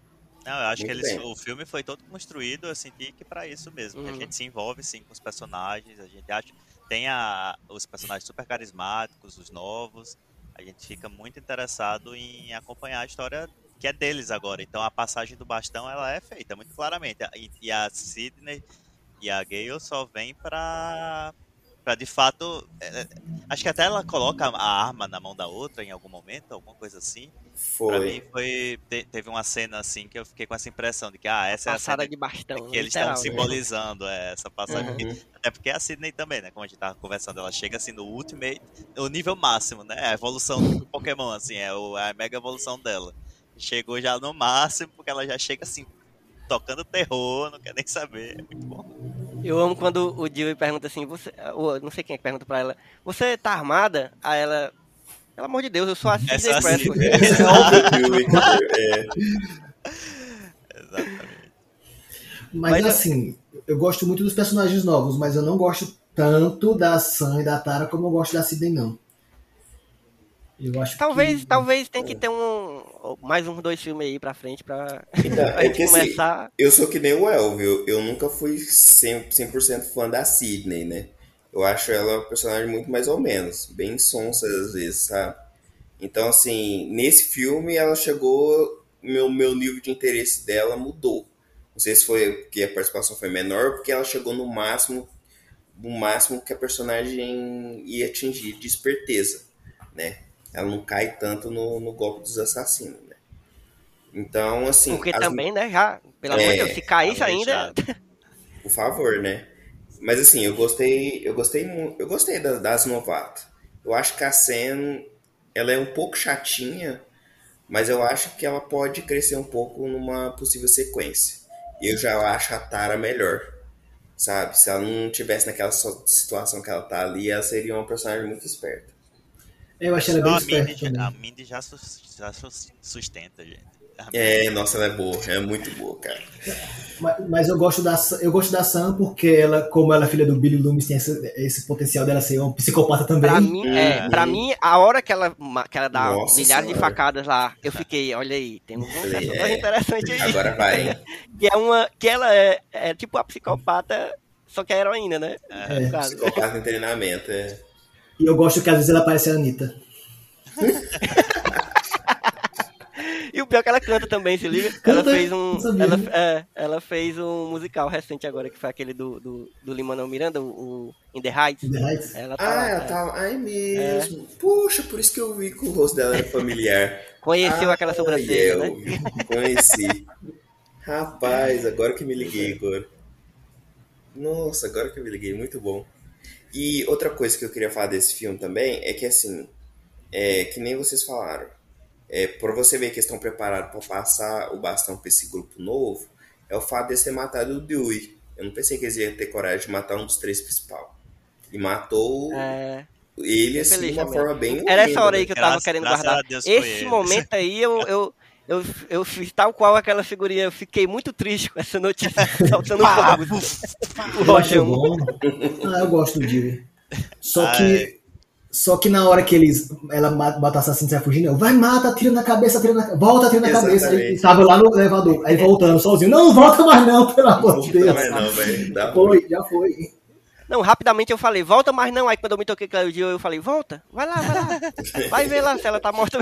Não, eu acho Muito que eles, o filme foi todo construído assim que para isso mesmo. Uhum. a gente se envolve sim com os personagens, a gente acha tem a, os personagens super carismáticos, os novos. A gente fica muito interessado em acompanhar a história que é deles agora. Então a passagem do bastão ela é feita muito claramente. E, e a Sidney e a Gale só vem pra. pra de fato. É, é, acho que até ela coloca a arma na mão da outra em algum momento, alguma coisa assim. Foi. Pra mim foi. Te, teve uma cena assim que eu fiquei com essa impressão de que, ah, essa passada é a de bastão. Que eles estão né? simbolizando é, essa passagem. Uhum. Até porque a Sidney também, né? Como a gente tava conversando, ela chega assim no Ultimate, no nível máximo, né? A evolução do Pokémon, assim, é a mega evolução dela. Chegou já no máximo, porque ela já chega assim, tocando terror, não quer nem saber. É muito bom. Eu amo quando o Dewey pergunta assim, você, ou, não sei quem é que pergunta pra ela, você tá armada? Aí ela, pelo amor de Deus, eu sou a CJ é Prescott. É. Exatamente. Mas, mas assim, eu gosto muito dos personagens novos, mas eu não gosto tanto da Sam e da Tara como eu gosto da Sidney, não. Eu acho talvez, que... talvez tem que ter um mais uns dois filmes aí pra frente pra, então, *laughs* é que, assim, começar. Assim, eu sou que nem o Elvio, eu nunca fui 100%, 100 fã da Sidney, né? eu acho ela uma personagem muito mais ou menos, bem sonsa às vezes, sabe? Então, assim, nesse filme ela chegou, meu, meu nível de interesse dela mudou. Não sei se foi porque a participação foi menor, porque ela chegou no máximo, no máximo que a personagem ia atingir de esperteza, né? Ela não cai tanto no, no golpe dos assassinos, né? Então, assim... Porque as... também, né, já, pelo amor de Deus, se caísse ainda... *laughs* Por favor, né? Mas assim, eu gostei, eu gostei, eu gostei das, das novatas. Eu acho que a Sen, ela é um pouco chatinha, mas eu acho que ela pode crescer um pouco numa possível sequência. Eu já acho a Tara melhor, sabe? Se ela não tivesse naquela situação que ela tá ali, ela seria uma personagem muito esperta. Eu achei ela bem esperta. A Mindy já, já sustenta, gente. É, nossa, ela é boa, é muito boa, cara. Mas, mas, eu gosto da eu gosto da Sam porque ela, como ela é filha do Billy Loomis, tem esse, esse potencial dela ser uma psicopata também. Pra mim, é, uhum. pra mim a hora que ela, que ela dá nossa milhares senhora. de facadas lá, eu fiquei, olha aí, tem um é, interessante aí. Agora vai. *laughs* que é uma, que ela é, é tipo a psicopata, só que é a heroína, né? É, é. psicopata em treinamento, é. E eu gosto que às vezes ela parece a Anitta. E o pior é que ela canta também, se liga. Ela fez um. Ela, é, ela fez um musical recente agora, que foi aquele do, do, do Limanão Miranda, o, o In the Heights. In the Heights. Ela tá, ah, ela é. tá. Ai mesmo. É. Poxa, por isso que eu vi que o rosto dela era familiar. Conheceu ah, aquela sobrancelha, eu, né? Conheci. Rapaz, agora que me liguei agora. Nossa, agora que eu me liguei, muito bom. E outra coisa que eu queria falar desse filme também é que assim, é que nem vocês falaram é, para você ver que estão preparados para passar o bastão para esse grupo novo, é o fato de ter matado o Dewey. Eu não pensei que eles iam ter coragem de matar um dos três principal. E matou é... ele assim, de uma forma bem. Era essa hora aí que eu tava graças, querendo guardar. Esse momento aí eu, eu, eu, eu fiz tal qual aquela figurinha. Eu fiquei muito triste com essa notícia saltando o Roger. Ah, eu gosto do Dewey. Só que só que na hora que eles. Ela mata o assassino e sai fugindo, vai, mata, tira na cabeça, tira na Volta, tira na Exatamente. cabeça. Ele tava lá no elevador, aí voltando sozinho. Não, volta mais não, pelo amor de Deus. Mais não, já foi, já foi. Não, rapidamente eu falei, volta, mas não. Aí quando eu me toquei com o dia, eu falei, volta, vai lá, vai lá. *laughs* Vai ver lá se ela tá morta.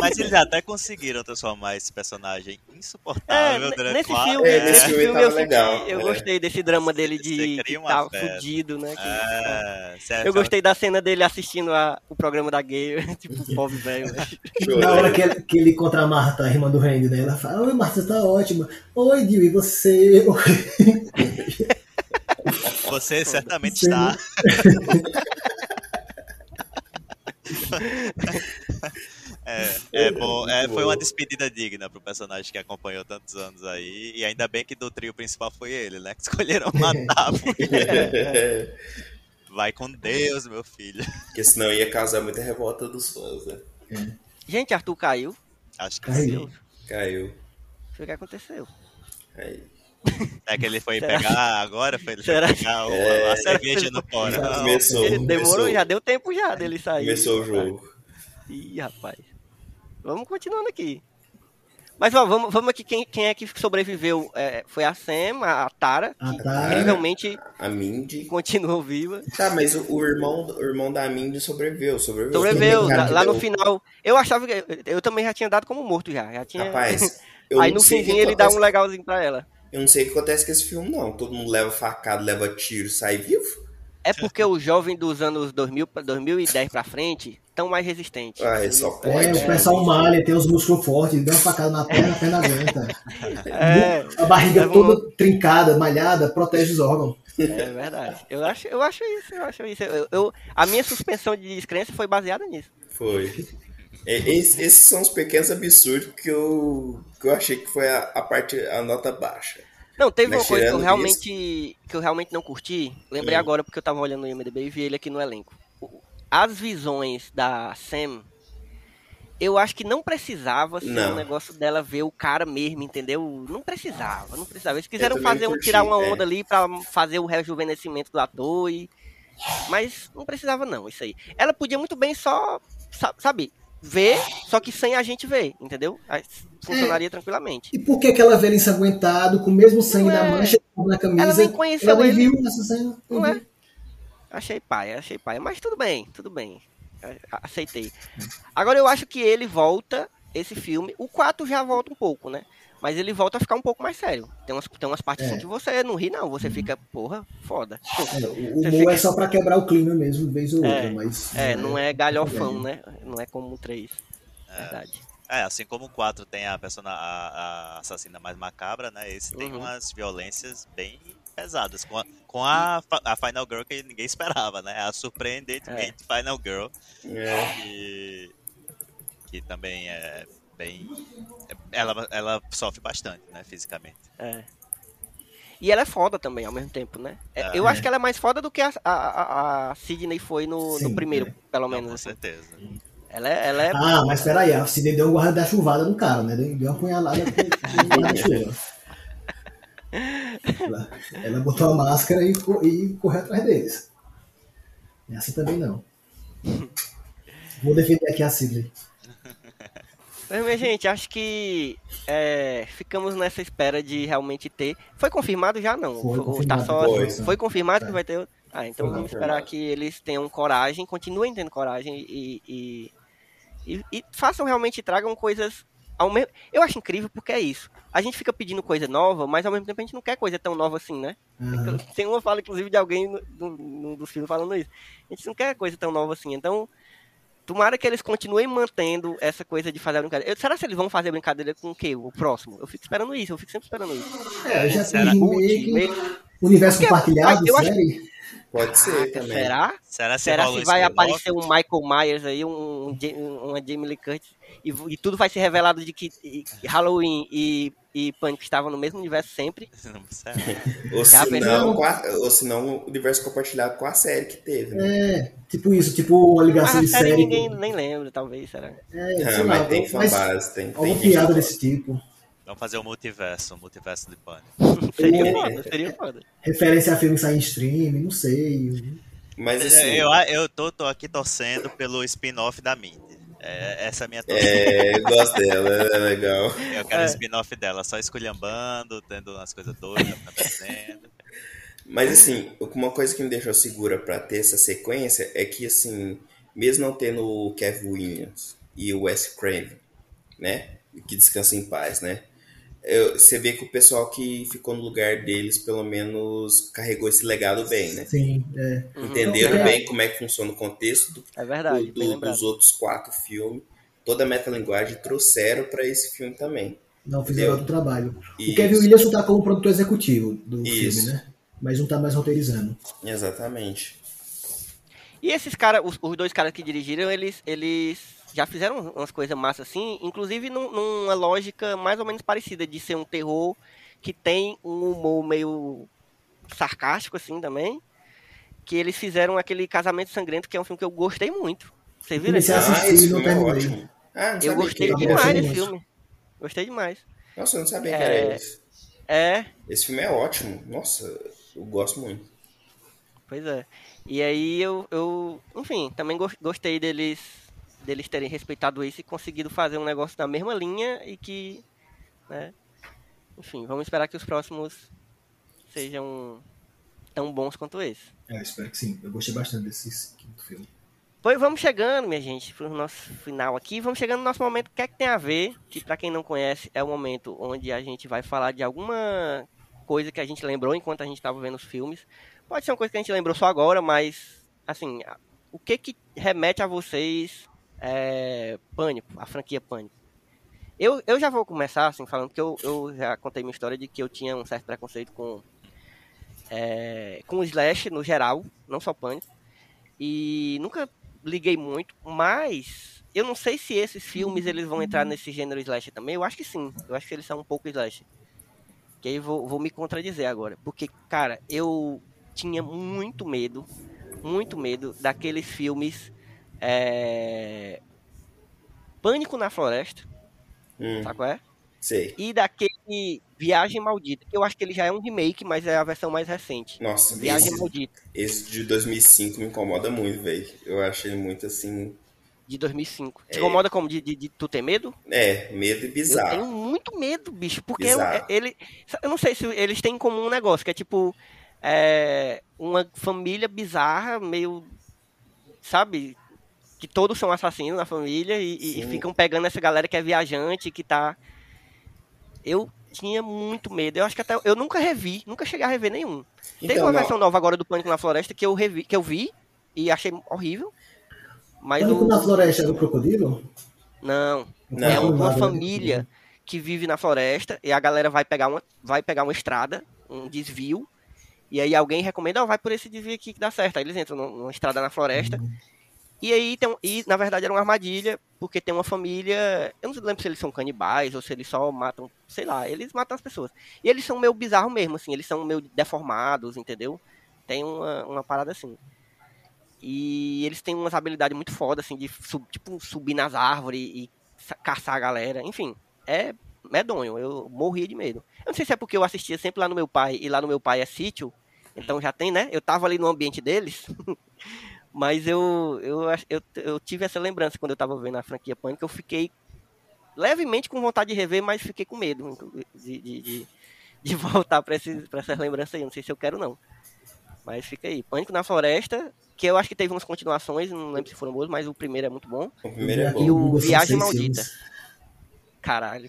Mas eles até conseguiram transformar esse personagem insuportável. É, nesse filme, é, nesse filme, filme eu, senti, eu é. gostei desse drama dele de que tá fudido, né? Que, é, certo. Eu gostei da cena dele assistindo a, o programa da gay, *laughs* tipo, pobre velho. Né? Na hora que ele, que ele encontra a Marta, a irmã do Randy, né? Ela fala, oi Marta, você tá ótima. Oi, Dio, e você? *laughs* Você certamente está. É, é bom, é, foi uma despedida digna pro personagem que acompanhou tantos anos aí. E ainda bem que do trio principal foi ele, né? Que escolheram *laughs* matar. Vai com Deus, meu filho. Porque senão ia causar muita revolta dos fãs, né? Gente, Arthur caiu. Acho que caiu. Sim. Caiu. Foi o que aconteceu. Aí. É que ele foi Será? pegar agora? Foi ele Será? pegar o, é, a cerveja no pó. Né? Começou, ele demorou, começou. já deu tempo já dele sair. Começou o jogo. Ih, rapaz. Vamos continuando aqui. Mas ó, vamos, vamos aqui, quem, quem é que sobreviveu? É, foi a Sam, a Tara, a que Tara, realmente a Mindy continuou viva. Tá, mas o, o, irmão, o irmão da Mindy sobreviveu, sobreviveu. Sobreviveu, lá, lá no final. Eu achava que. Eu também já tinha dado como morto já. já tinha... Rapaz. *laughs* Aí no finzinho ele dá um legalzinho pra ela. Eu não sei o que acontece com esse filme, não. Todo mundo leva facada, leva tiro, sai vivo. É porque o jovem dos anos 2000, 2010 pra frente estão mais resistentes. Ah, é só pode. É, o pessoal malha, tem os músculos fortes, dá uma facada na perna, a perna aguenta. *laughs* É, a barriga é toda trincada, malhada, protege os órgãos. É verdade. Eu acho, eu acho isso, eu acho isso. Eu, eu, a minha suspensão de descrença foi baseada nisso. Foi. É, esses, esses são os pequenos absurdos que eu, que eu achei que foi a, a parte, a nota baixa. Não, teve Mas uma coisa que eu realmente que eu realmente não curti. Lembrei hum. agora porque eu tava olhando no IMDb e vi ele aqui no elenco. As visões da Sam, eu acho que não precisava ser não. um negócio dela ver o cara mesmo, entendeu? Não precisava, não precisava. Eles quiseram fazer curti, um, tirar uma onda é. ali para fazer o rejuvenescimento do ator e mas não precisava não, isso aí. Ela podia muito bem só, sabe, ver, só que sem a gente ver, entendeu? Funcionaria é. tranquilamente. E por que aquela velha ensanguentado, com o mesmo sangue na é. mancha na camisa? Ela nem conheceu ela nem viu essa cena. Não é? Achei pai, achei pai. Mas tudo bem, tudo bem. Aceitei. Agora eu acho que ele volta, esse filme. O 4 já volta um pouco, né? Mas ele volta a ficar um pouco mais sério. Tem umas, tem umas partes assim é. que você não ri, não. Você uhum. fica, porra, foda. É, o humor fica... é só pra quebrar o clima mesmo, vez ou é, outra, mas. É, não é, é galhofão, né? Não é como o 3. É. Verdade. É, assim como o 4 tem a persona, a, a assassina mais macabra, né? Esse uhum. tem umas violências bem pesadas. Com a, com a, a Final Girl que ninguém *laughs* esperava, né? A surpreendentemente é. Final Girl. É. Que, que também é bem. Ela, ela sofre bastante, né, fisicamente. É. E ela é foda também, ao mesmo tempo, né? É, eu acho que ela é mais foda do que a, a, a Sidney foi no, Sim, no primeiro, é. pelo menos. Não, com assim. certeza. Ela é, ela é. Ah, mas peraí, a Sidney deu um guarda da chuvada no cara, né? Deu uma punhalada ela, ela botou a máscara e, e correu atrás deles. Essa também não. Vou defender aqui a Sidney. Mas, minha gente, acho que é, ficamos nessa espera de realmente ter. Foi confirmado já não? Foi tá confirmado, só... foi, foi confirmado é. que vai ter. Ah, então foi vamos confirmado. esperar que eles tenham coragem, continuem tendo coragem e, e, e, e façam realmente tragam coisas ao mesmo. Eu acho incrível porque é isso. A gente fica pedindo coisa nova, mas ao mesmo tempo a gente não quer coisa tão nova assim, né? Uhum. Tem uma fala, inclusive, de alguém no, no, no, dos filmes falando isso. A gente não quer coisa tão nova assim. Então, Tomara que eles continuem mantendo essa coisa de fazer a brincadeira. Eu, será que eles vão fazer brincadeira com o quê? O próximo? Eu fico esperando isso, eu fico sempre esperando isso. É, já tem remake, universo Porque, compartilhado, eu série. Acho... Pode ser também. Será? Será, será que vai aparecer um Michael Myers aí, um, um, uma Jamie Lee Curtis, e, e, tudo vai ser revelado de que Halloween e e Pânico estavam no mesmo universo sempre. *laughs* ou, se não, a, ou se não, o universo compartilhado com a série que teve, né? É, tipo isso, tipo a ligação mas a de série. série ninguém nem lembra, talvez, será? É, não, mas lá, tem fanbase, tem. Alguma piada desse tipo. Vamos fazer o um multiverso, o um multiverso de Pânico. *laughs* seria é, foda, seria foda. Referência a filme sair em stream, não sei. Mas assim. Eu, eu tô, tô aqui torcendo pelo spin-off da Mindy. É, essa é a minha É, eu gosto dela, é legal. Eu quero é. spin-off dela, só esculhambando, tendo umas coisas doidas acontecendo. Mas assim, uma coisa que me deixou segura para ter essa sequência é que assim, mesmo não tendo o Kevin Williams e o Wes Craven, né, que descansa em paz, né, eu, você vê que o pessoal que ficou no lugar deles, pelo menos, carregou esse legado bem, né? Sim, é. Entenderam uhum. bem como é que funciona o contexto do, é verdade, do, do, dos outros quatro filmes. Toda a metalinguagem trouxeram para esse filme também. Não fizeram outro trabalho. Isso. O Kevin Williams está como produtor executivo do Isso. filme, né? Mas não está mais roteirizando. Exatamente. E esses caras, os, os dois caras que dirigiram, eles, eles já fizeram umas coisas massas assim, inclusive num, numa lógica mais ou menos parecida de ser um terror que tem um humor meio sarcástico assim também. Que eles fizeram aquele Casamento Sangrento, que é um filme que eu gostei muito. Você viu esse? Ah, esse filme é ótimo. Ah, eu gostei demais desse filme. Gostei demais. Nossa, eu não sabia é... que era é, esse. É. Esse filme é ótimo. Nossa, eu gosto muito. Pois é. E aí eu, eu enfim, também gostei deles deles terem respeitado isso e conseguido fazer um negócio da mesma linha e que, né, enfim, vamos esperar que os próximos sejam tão bons quanto esse. É, espero que sim. Eu gostei bastante desse quinto filme. Pois vamos chegando, minha gente, para o nosso final aqui. Vamos chegando no nosso momento. O que é que tem a ver? Que para quem não conhece, é o momento onde a gente vai falar de alguma coisa que a gente lembrou enquanto a gente estava vendo os filmes. Pode ser uma coisa que a gente lembrou só agora, mas assim, o que que remete a vocês é, Pânico, a franquia Pânico. Eu, eu já vou começar assim falando que eu, eu já contei minha história de que eu tinha um certo preconceito com é, com slash no geral, não só Pânico. E nunca liguei muito, mas eu não sei se esses filmes eles vão entrar nesse gênero slash também. Eu acho que sim. Eu acho que eles são um pouco slash. Que aí vou, vou me contradizer agora. Porque, cara, eu tinha muito medo, muito medo daqueles filmes é... Pânico na Floresta. Hum. Sabe qual é? Sei. E daquele Viagem Maldita, que eu acho que ele já é um remake, mas é a versão mais recente. Nossa, Viagem esse, Maldita. Esse de 2005 me incomoda muito, velho. Eu achei muito assim. De 2005. É... Te incomoda como? De, de, de, tu ter medo? É, medo e bizarro. Eu tenho muito medo, bicho, porque eu, ele. Eu não sei se eles têm em comum um negócio, que é tipo é, uma família bizarra, meio. Sabe? Que todos são assassinos na família e, e, ficam pegando essa galera que é viajante, que tá. Eu tinha muito medo. Eu acho que até. Eu nunca revi, nunca cheguei a rever nenhum. Então, Tem uma não... versão nova agora do Pânico na Floresta que eu, revi, que eu vi e achei horrível. Mas Pânico o... na Floresta é do Crocodilo? Não. não é uma família que vive na floresta e a galera vai pegar uma, vai pegar uma estrada, um desvio, e aí alguém recomenda, oh, vai por esse desvio aqui que dá certo. Aí eles entram numa estrada na floresta. Uhum. E aí tem e na verdade era uma armadilha, porque tem uma família, eu não lembro se eles são canibais ou se eles só matam, sei lá, eles matam as pessoas. E eles são meio bizarro mesmo assim, eles são meio deformados, entendeu? Tem uma, uma parada assim. E eles têm umas habilidades muito fodas assim de sub, tipo subir nas árvores e caçar a galera, enfim, é medonho, eu morria de medo. Eu não sei se é porque eu assistia sempre lá no meu pai e lá no meu pai é sítio, então já tem, né? Eu tava ali no ambiente deles. *laughs* Mas eu, eu, eu, eu tive essa lembrança quando eu tava vendo a franquia Pânico. Eu fiquei levemente com vontade de rever, mas fiquei com medo de, de, de, *laughs* de voltar para essas lembranças aí. Não sei se eu quero, não. Mas fica aí. Pânico na Floresta, que eu acho que teve umas continuações, não lembro se foram boas, mas o primeiro é muito bom. O primeiro é bom. E o Viagem Maldita. Caralho.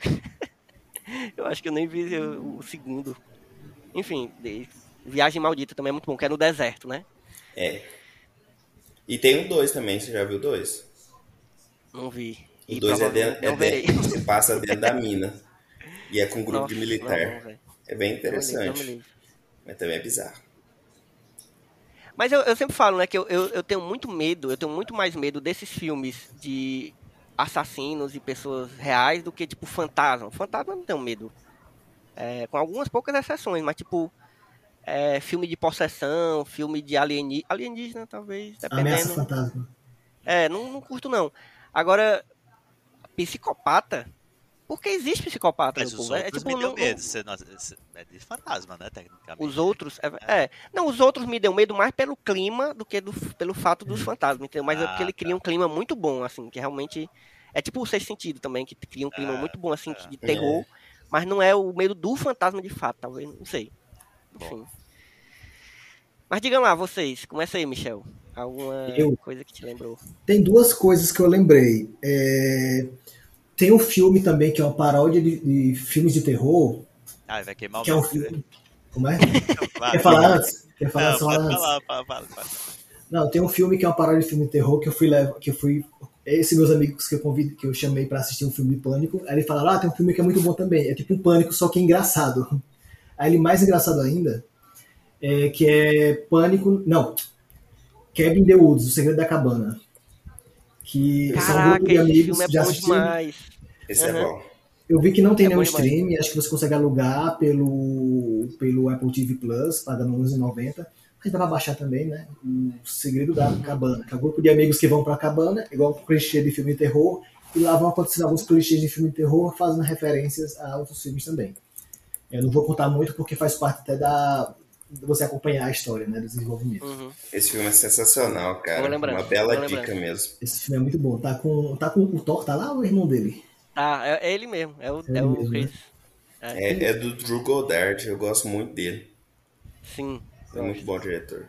*laughs* eu acho que eu nem vi o, o segundo. Enfim, Viagem Maldita também é muito bom, que é no deserto, né? É. E tem o 2 também, você já viu o 2? Não vi. O 2 é, dentro, é dentro, você passa dentro da *laughs* mina. E é com um grupo Nossa, de militar. Não, é bem interessante. Mas também é bizarro. Mas eu, eu sempre falo, né, que eu, eu, eu, tenho muito medo, eu tenho muito mais medo desses filmes de assassinos e pessoas reais do que, tipo, fantasma. Fantasma não tenho medo. É, com algumas poucas exceções, mas, tipo, é, filme de possessão, filme de alienígena, alienígena talvez, dependendo. Ameaça fantasma. É, não, não curto não. Agora, psicopata, porque existe psicopata Mas no os povo. É, outros é, tipo, me deu medo. Você, não, é de fantasma, né, tecnicamente. Os outros, é, é, Não, os outros me deu medo mais pelo clima do que do, pelo fato dos fantasmas, entendeu? Mas ah, é porque ele cria tá. um clima muito bom, assim, que realmente... É tipo o Sexto Sentido também, que cria um clima ah, muito bom, assim, de terror. É. Mas não é o medo do fantasma de fato, talvez, não sei. Enfim. Mas digam lá, vocês, começa aí, Michel. Alguma eu... coisa que te lembrou? Tem duas coisas que eu lembrei. É... Tem um filme também que é uma paródia de, de filmes de terror. Ah, vai queimar o que é um filme... Como é? *laughs* Quer falar antes? Quer falar Não, só antes? Falar, fala, fala, fala. Não, tem um filme que é uma paródia de filme de terror que eu fui levar, que eu fui esses meus amigos que eu convido, que eu chamei para assistir um filme de pânico, aí ele falaram: "Ah, tem um filme que é muito bom também. É tipo um pânico, só que é engraçado". Aí ele mais engraçado ainda, é, que é Pânico. Não. Cabin the Woods, O Segredo da Cabana. Que Caraca, são um grupo de amigos é já assistiram. Esse uhum. é bom. Eu vi que não tem é nenhum stream, acho que você consegue alugar pelo, pelo Apple TV Plus, pagando R$11,90. Mas dá pra baixar também, né? O Segredo da Cabana, que é um grupo de amigos que vão pra cabana, igual um clichê de filme de terror, e lá vão acontecendo alguns clichês de filme de terror, fazendo referências a outros filmes também. Eu não vou contar muito porque faz parte até da, você acompanhar a história, né, do desenvolvimento. Uhum. Esse filme é sensacional, cara. Uma bela dica mesmo. Esse filme é muito bom. Tá com, tá com o Thor, tá lá ou é o irmão dele? Ah, é, é ele mesmo. É o, é, é o mesmo, Chris. Né? É. é. É, do Drew Goddard. Eu gosto muito dele. Sim. É muito bom diretor.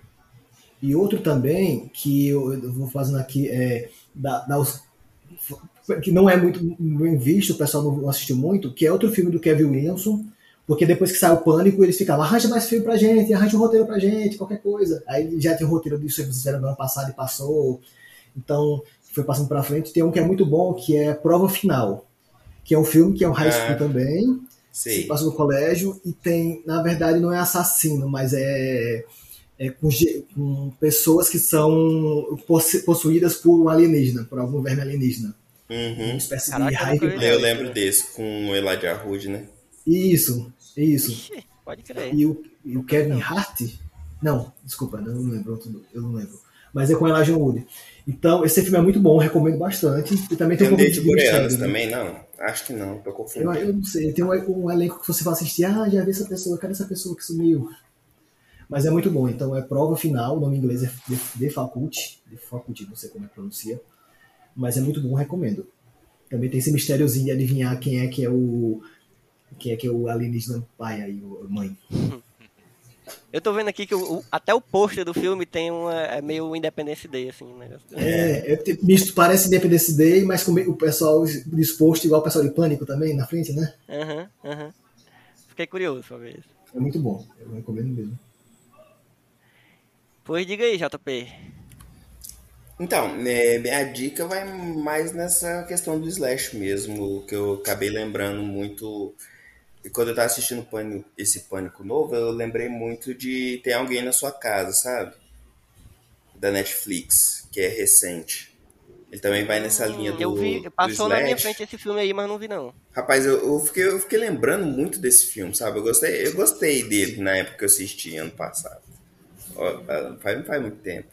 E outro também que eu, eu vou fazendo aqui é da, da os, que não é muito bem visto, o pessoal não assistiu muito, que é outro filme do Kevin Williamson, porque depois que sai o pânico, eles ficavam, arranja mais filme pra gente, arranja um roteiro pra gente, qualquer coisa. Aí já tem o roteiro do Serviço Zero do ano passado e passou. Então, foi passando pra frente. Tem um que é muito bom, que é Prova Final. Que é um filme que é um high school ah, também. Sim. Se passa no colégio. E tem, na verdade, não é assassino, mas é, é com, com, pessoas que são possuídas por um alienígena, por algum verme alienígena. Uhum. Uma espécie Caraca, de raio. Eu lembro desse, com o Elijah Wood, né? Isso, isso. Ixi, pode crer. E o, e o Kevin Hart? Não, desculpa, não, não lembro, eu não lembro. Mas é com Elijah Wood. Então, esse filme é muito bom, recomendo bastante. E também tem, tem um David Boreanaz né? também, não? Acho que não, tô confundindo. Eu, eu não sei, tem um, um, elenco que você vai assistir, ah, já vi essa pessoa, cadê essa pessoa que sumiu? Mas é muito bom, então é prova final, o nome em inglês é The Faculty, The Faculty, não sei como é que pronuncia, mas é muito bom, recomendo. Também tem esse mistériozinho de adivinhar quem é que é o quem é que é o alienígena pai aí, o mãe. Eu tô vendo aqui que o, até o pôster do filme tem uma. É meio Independence Day, assim. Um negócio. É, é misto, parece Independence Day, mas com o pessoal disposto igual o pessoal de Pânico também na frente, né? Aham, uhum, aham. Uhum. Fiquei curioso pra ver isso. É muito bom, eu recomendo mesmo. Pois diga aí, JP. Então, é, minha dica vai mais nessa questão do slash mesmo, que eu acabei lembrando muito e quando eu tava assistindo Pânico, esse Pânico novo, eu lembrei muito de Tem Alguém na Sua Casa, sabe? Da Netflix, que é recente. Ele também vai nessa linha do. Eu vi, passou na minha frente esse filme aí, mas não vi não. Rapaz, eu, eu, fiquei, eu fiquei lembrando muito desse filme, sabe? Eu gostei, eu gostei dele na época que eu assisti ano passado. Faz, faz muito tempo.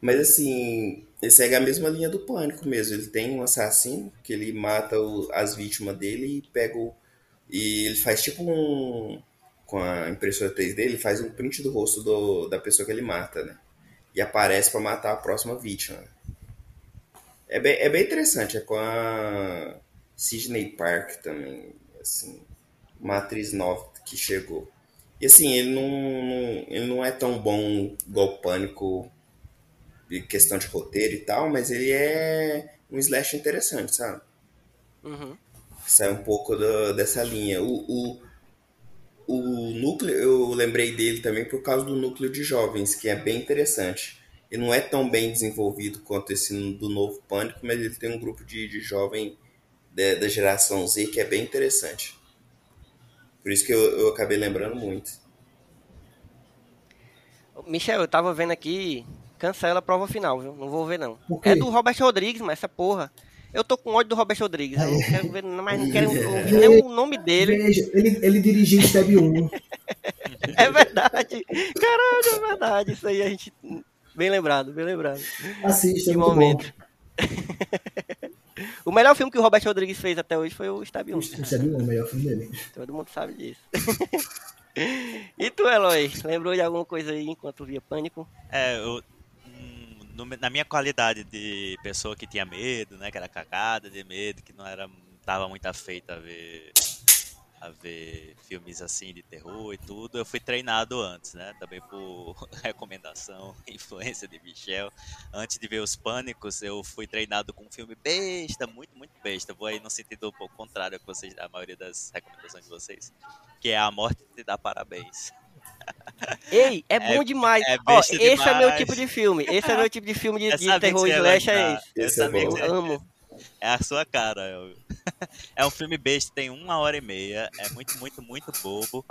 Mas assim, ele segue a mesma linha do pânico mesmo. Ele tem um assassino que ele mata o, as vítimas dele e pega o, e ele faz tipo um. Com a impressora 3D, ele faz um print do rosto do, da pessoa que ele mata, né? E aparece para matar a próxima vítima. É bem, é bem interessante, é com a Sidney Park também, assim, uma atriz nova que chegou. E assim, ele não, não, ele não é tão bom igual Pânico, questão de roteiro e tal, mas ele é um slash interessante, sabe? Uhum sai um pouco do, dessa linha. O, o, o núcleo, eu lembrei dele também por causa do núcleo de jovens, que é bem interessante. Ele não é tão bem desenvolvido quanto esse do novo Pânico, mas ele tem um grupo de, de jovem da, da geração Z que é bem interessante. Por isso que eu, eu acabei lembrando muito. Michel, eu tava vendo aqui, cancela a prova final, viu? Não vou ver não. É do Robert Rodrigues, mas essa porra. Eu tô com ódio do Robert Rodrigues. Eu não quero ver, mas não quero ouvir nem o nome dele. Veja, ele, ele dirigiu Step 1. *laughs* é verdade. Caralho, é verdade. Isso aí a gente. Bem lembrado, bem lembrado. Assista, é momento. *laughs* o melhor filme que o Robert Rodrigues fez até hoje foi o Stab 1. O Stab 1 é o melhor filme dele. Todo mundo sabe disso. *laughs* e tu, Eloy? Lembrou de alguma coisa aí enquanto via Pânico? É, eu no, na minha qualidade de pessoa que tinha medo, né? Que era cagada de medo, que não era tava muito afeita a ver a ver filmes assim de terror e tudo, eu fui treinado antes, né? Também por *laughs* recomendação, influência de Michel. Antes de ver os Pânicos, eu fui treinado com um filme besta, muito, muito besta. Vou aí no sentido um pouco contrário a vocês, a maioria das recomendações de vocês, que é A Morte Te Dá Parabéns. Ei, é, é bom demais. É Ó, esse demais. é meu tipo de filme. Esse é meu tipo de filme de, de terror slash, é esse. Esse é eu amo. É a sua cara. *laughs* É um filme besta, tem uma hora e meia. É muito, muito, muito bobo.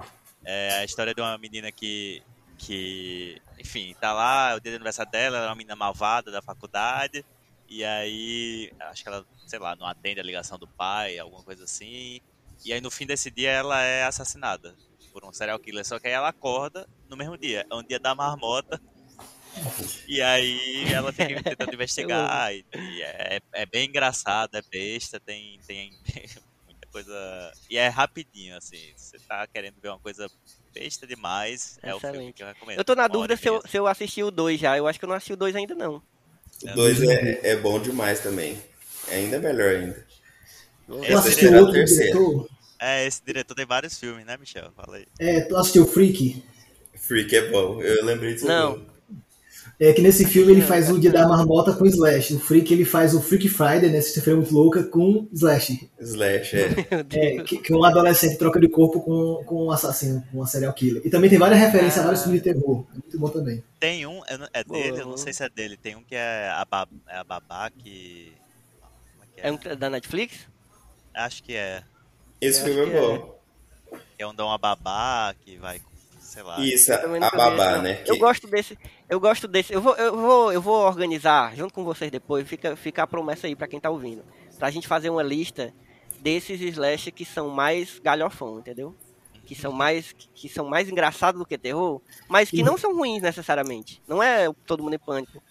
É a história de uma menina que, que enfim, tá lá, é o dia do aniversário dela, ela é uma menina malvada da faculdade. E aí, acho que ela, sei lá, não atende a ligação do pai, alguma coisa assim. E aí no fim desse dia ela é assassinada por um serial killer. Só que aí ela acorda no mesmo dia. É um dia da marmota. E aí ela fica tentando investigar. *laughs* E, e é, é, bem engraçado, é besta, tem, tem *laughs* muita coisa. E é rapidinho, assim. Você tá querendo ver uma coisa besta demais, é Excelente. o filme que eu recomendo. Eu tô na dúvida se eu, se eu assisti o 2 já. Eu acho que eu não assisti o 2 ainda, não. O 2 é, é bom demais também. É ainda melhor ainda. Eu assisti o outro diretor. É, esse diretor tem vários filmes, né, Michel? Fala aí. É, tu assistiu Freak? Freak é bom, eu lembrei disso. Não. É que nesse filme ele faz o Dia da Marmota com Slash. O Freak ele faz o Freak Friday, né? Sexta-feira muito louca, com Slash. Slash, é. *laughs* é que, que, um adolescente troca de corpo com, com um assassino, com um serial killer. E também tem várias referências ah. a vários filmes de terror. É muito bom também. Tem um, é dele, eu não sei se é dele. Tem um que é a, Bab, é a Babá que. É, é um da Netflix? Acho que é. Esse filme é bom. É um uma babá que vai, sei lá. Isso, a babá, vi, né? Eu que... gosto desse, eu gosto desse. Eu vou, eu vou, eu vou organizar junto com vocês depois, fica, fica a promessa aí para quem tá ouvindo. Pra gente fazer uma lista desses slash que são mais galhofão, entendeu? Que são mais que são mais engraçados do que terror, mas que não são ruins necessariamente. Não é todo mundo em pânico.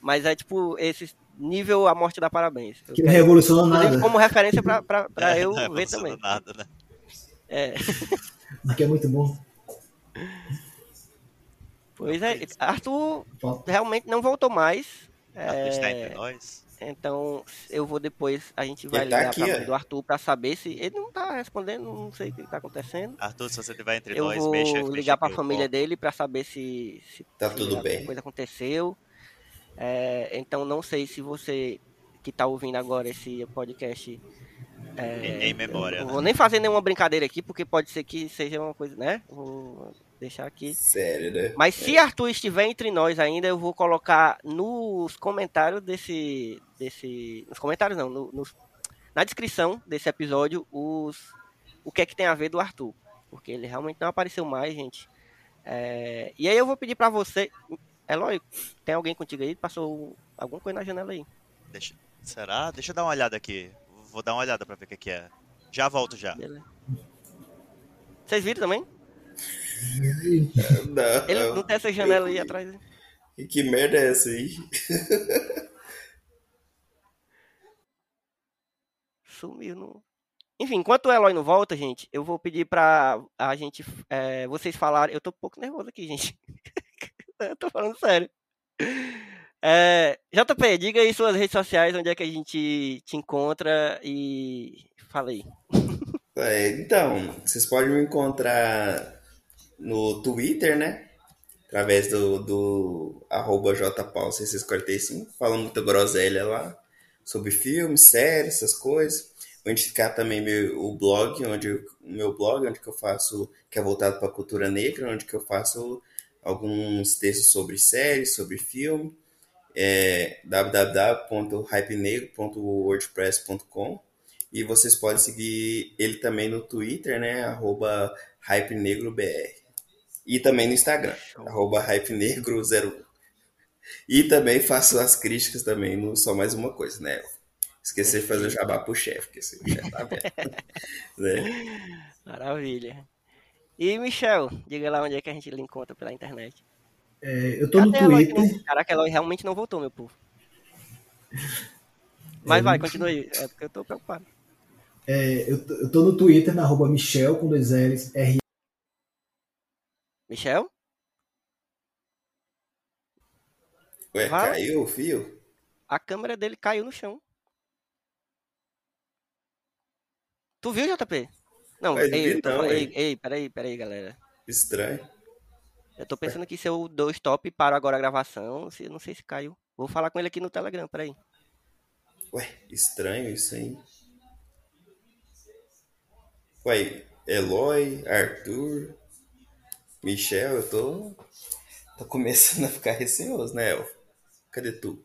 Mas é tipo esses nível A Morte dá Parabéns. Eu que não revolucionou nada. Como referência pra, pra, pra é, eu ver também. Nada, né? É. *laughs* Mas que é muito bom. Pois é, Arthur realmente não voltou mais. Arthur é... está entre nós. Então, eu vou depois, a gente vai tá ligar aqui, pra é? do Arthur pra saber se. Ele não tá respondendo, não sei o que tá acontecendo. Arthur, se você tiver entre eu nós, vou mexa, ligar pra família dele pra saber se. se tá se tudo bem. coisa aconteceu. É, então, não sei se você que tá ouvindo agora esse podcast. É, em memória. Não vou nem fazer nenhuma brincadeira aqui, porque pode ser que seja uma coisa, né? Vou deixar aqui. Sério, né? Mas se é. Arthur estiver entre nós ainda, eu vou colocar nos comentários desse. desse nos comentários não, no, nos, na descrição desse episódio, os, o que é que tem a ver do Arthur. Porque ele realmente não apareceu mais, gente. É, e aí eu vou pedir para você. Eloy, tem alguém contigo aí? Passou alguma coisa na janela aí? Deixa, será? Deixa eu dar uma olhada aqui. Vou dar uma olhada pra ver o que, que é. Já volto já. Beleza. Vocês viram também? Não. Ele não tem essa janela aí atrás. Que, que merda é essa aí? *laughs* Sumiu no. Enfim, enquanto o Eloy não volta, gente, eu vou pedir pra a gente. É, vocês falarem. Eu tô um pouco nervoso aqui, gente. *laughs* eu *laughs* tô falando sério. É, JP, diga aí suas redes sociais, onde é que a gente te encontra e falei. É, então, vocês podem me encontrar no Twitter, né? Através do, do arroba jpaul645, falando muita groselha lá sobre filmes, séries, essas coisas. Vou indicar também meu, o blog, onde meu blog, onde que eu faço, que é voltado para a cultura negra, onde que eu faço alguns textos sobre séries, sobre filme, é www.hypenegro.wordpress.com e vocês podem seguir ele também no Twitter, né, arroba hypenegrobr. E também no Instagram, arroba hypenegro01. E também faço as críticas também no Só Mais Uma Coisa, né? Esqueci de fazer o jabá pro chefe, porque esse chefe tá aberto. *laughs* né? Maravilha. E Michel, diga lá onde é que a gente lhe encontra pela internet. É, eu tô no Twitter. Não... Caraca, ela realmente não voltou, meu povo. Mas é, vai, continue aí. É porque eu tô preocupado. É, eu, eu tô no Twitter, na arroba Michel com dois L's, R Michel? Ué, caiu o fio? A câmera dele caiu no chão. Tu viu, JP? Não, ei, tô, não, ei, ei, peraí, peraí, galera. Estranho. Eu tô pensando que se eu dou stop e paro agora a gravação, se, não sei se caiu. Vou falar com ele aqui no Telegram, peraí. Ué, estranho isso aí. Ué, Eloy, Arthur, Michel, eu tô. tô começando a ficar receoso, né, Elfo? Cadê tu?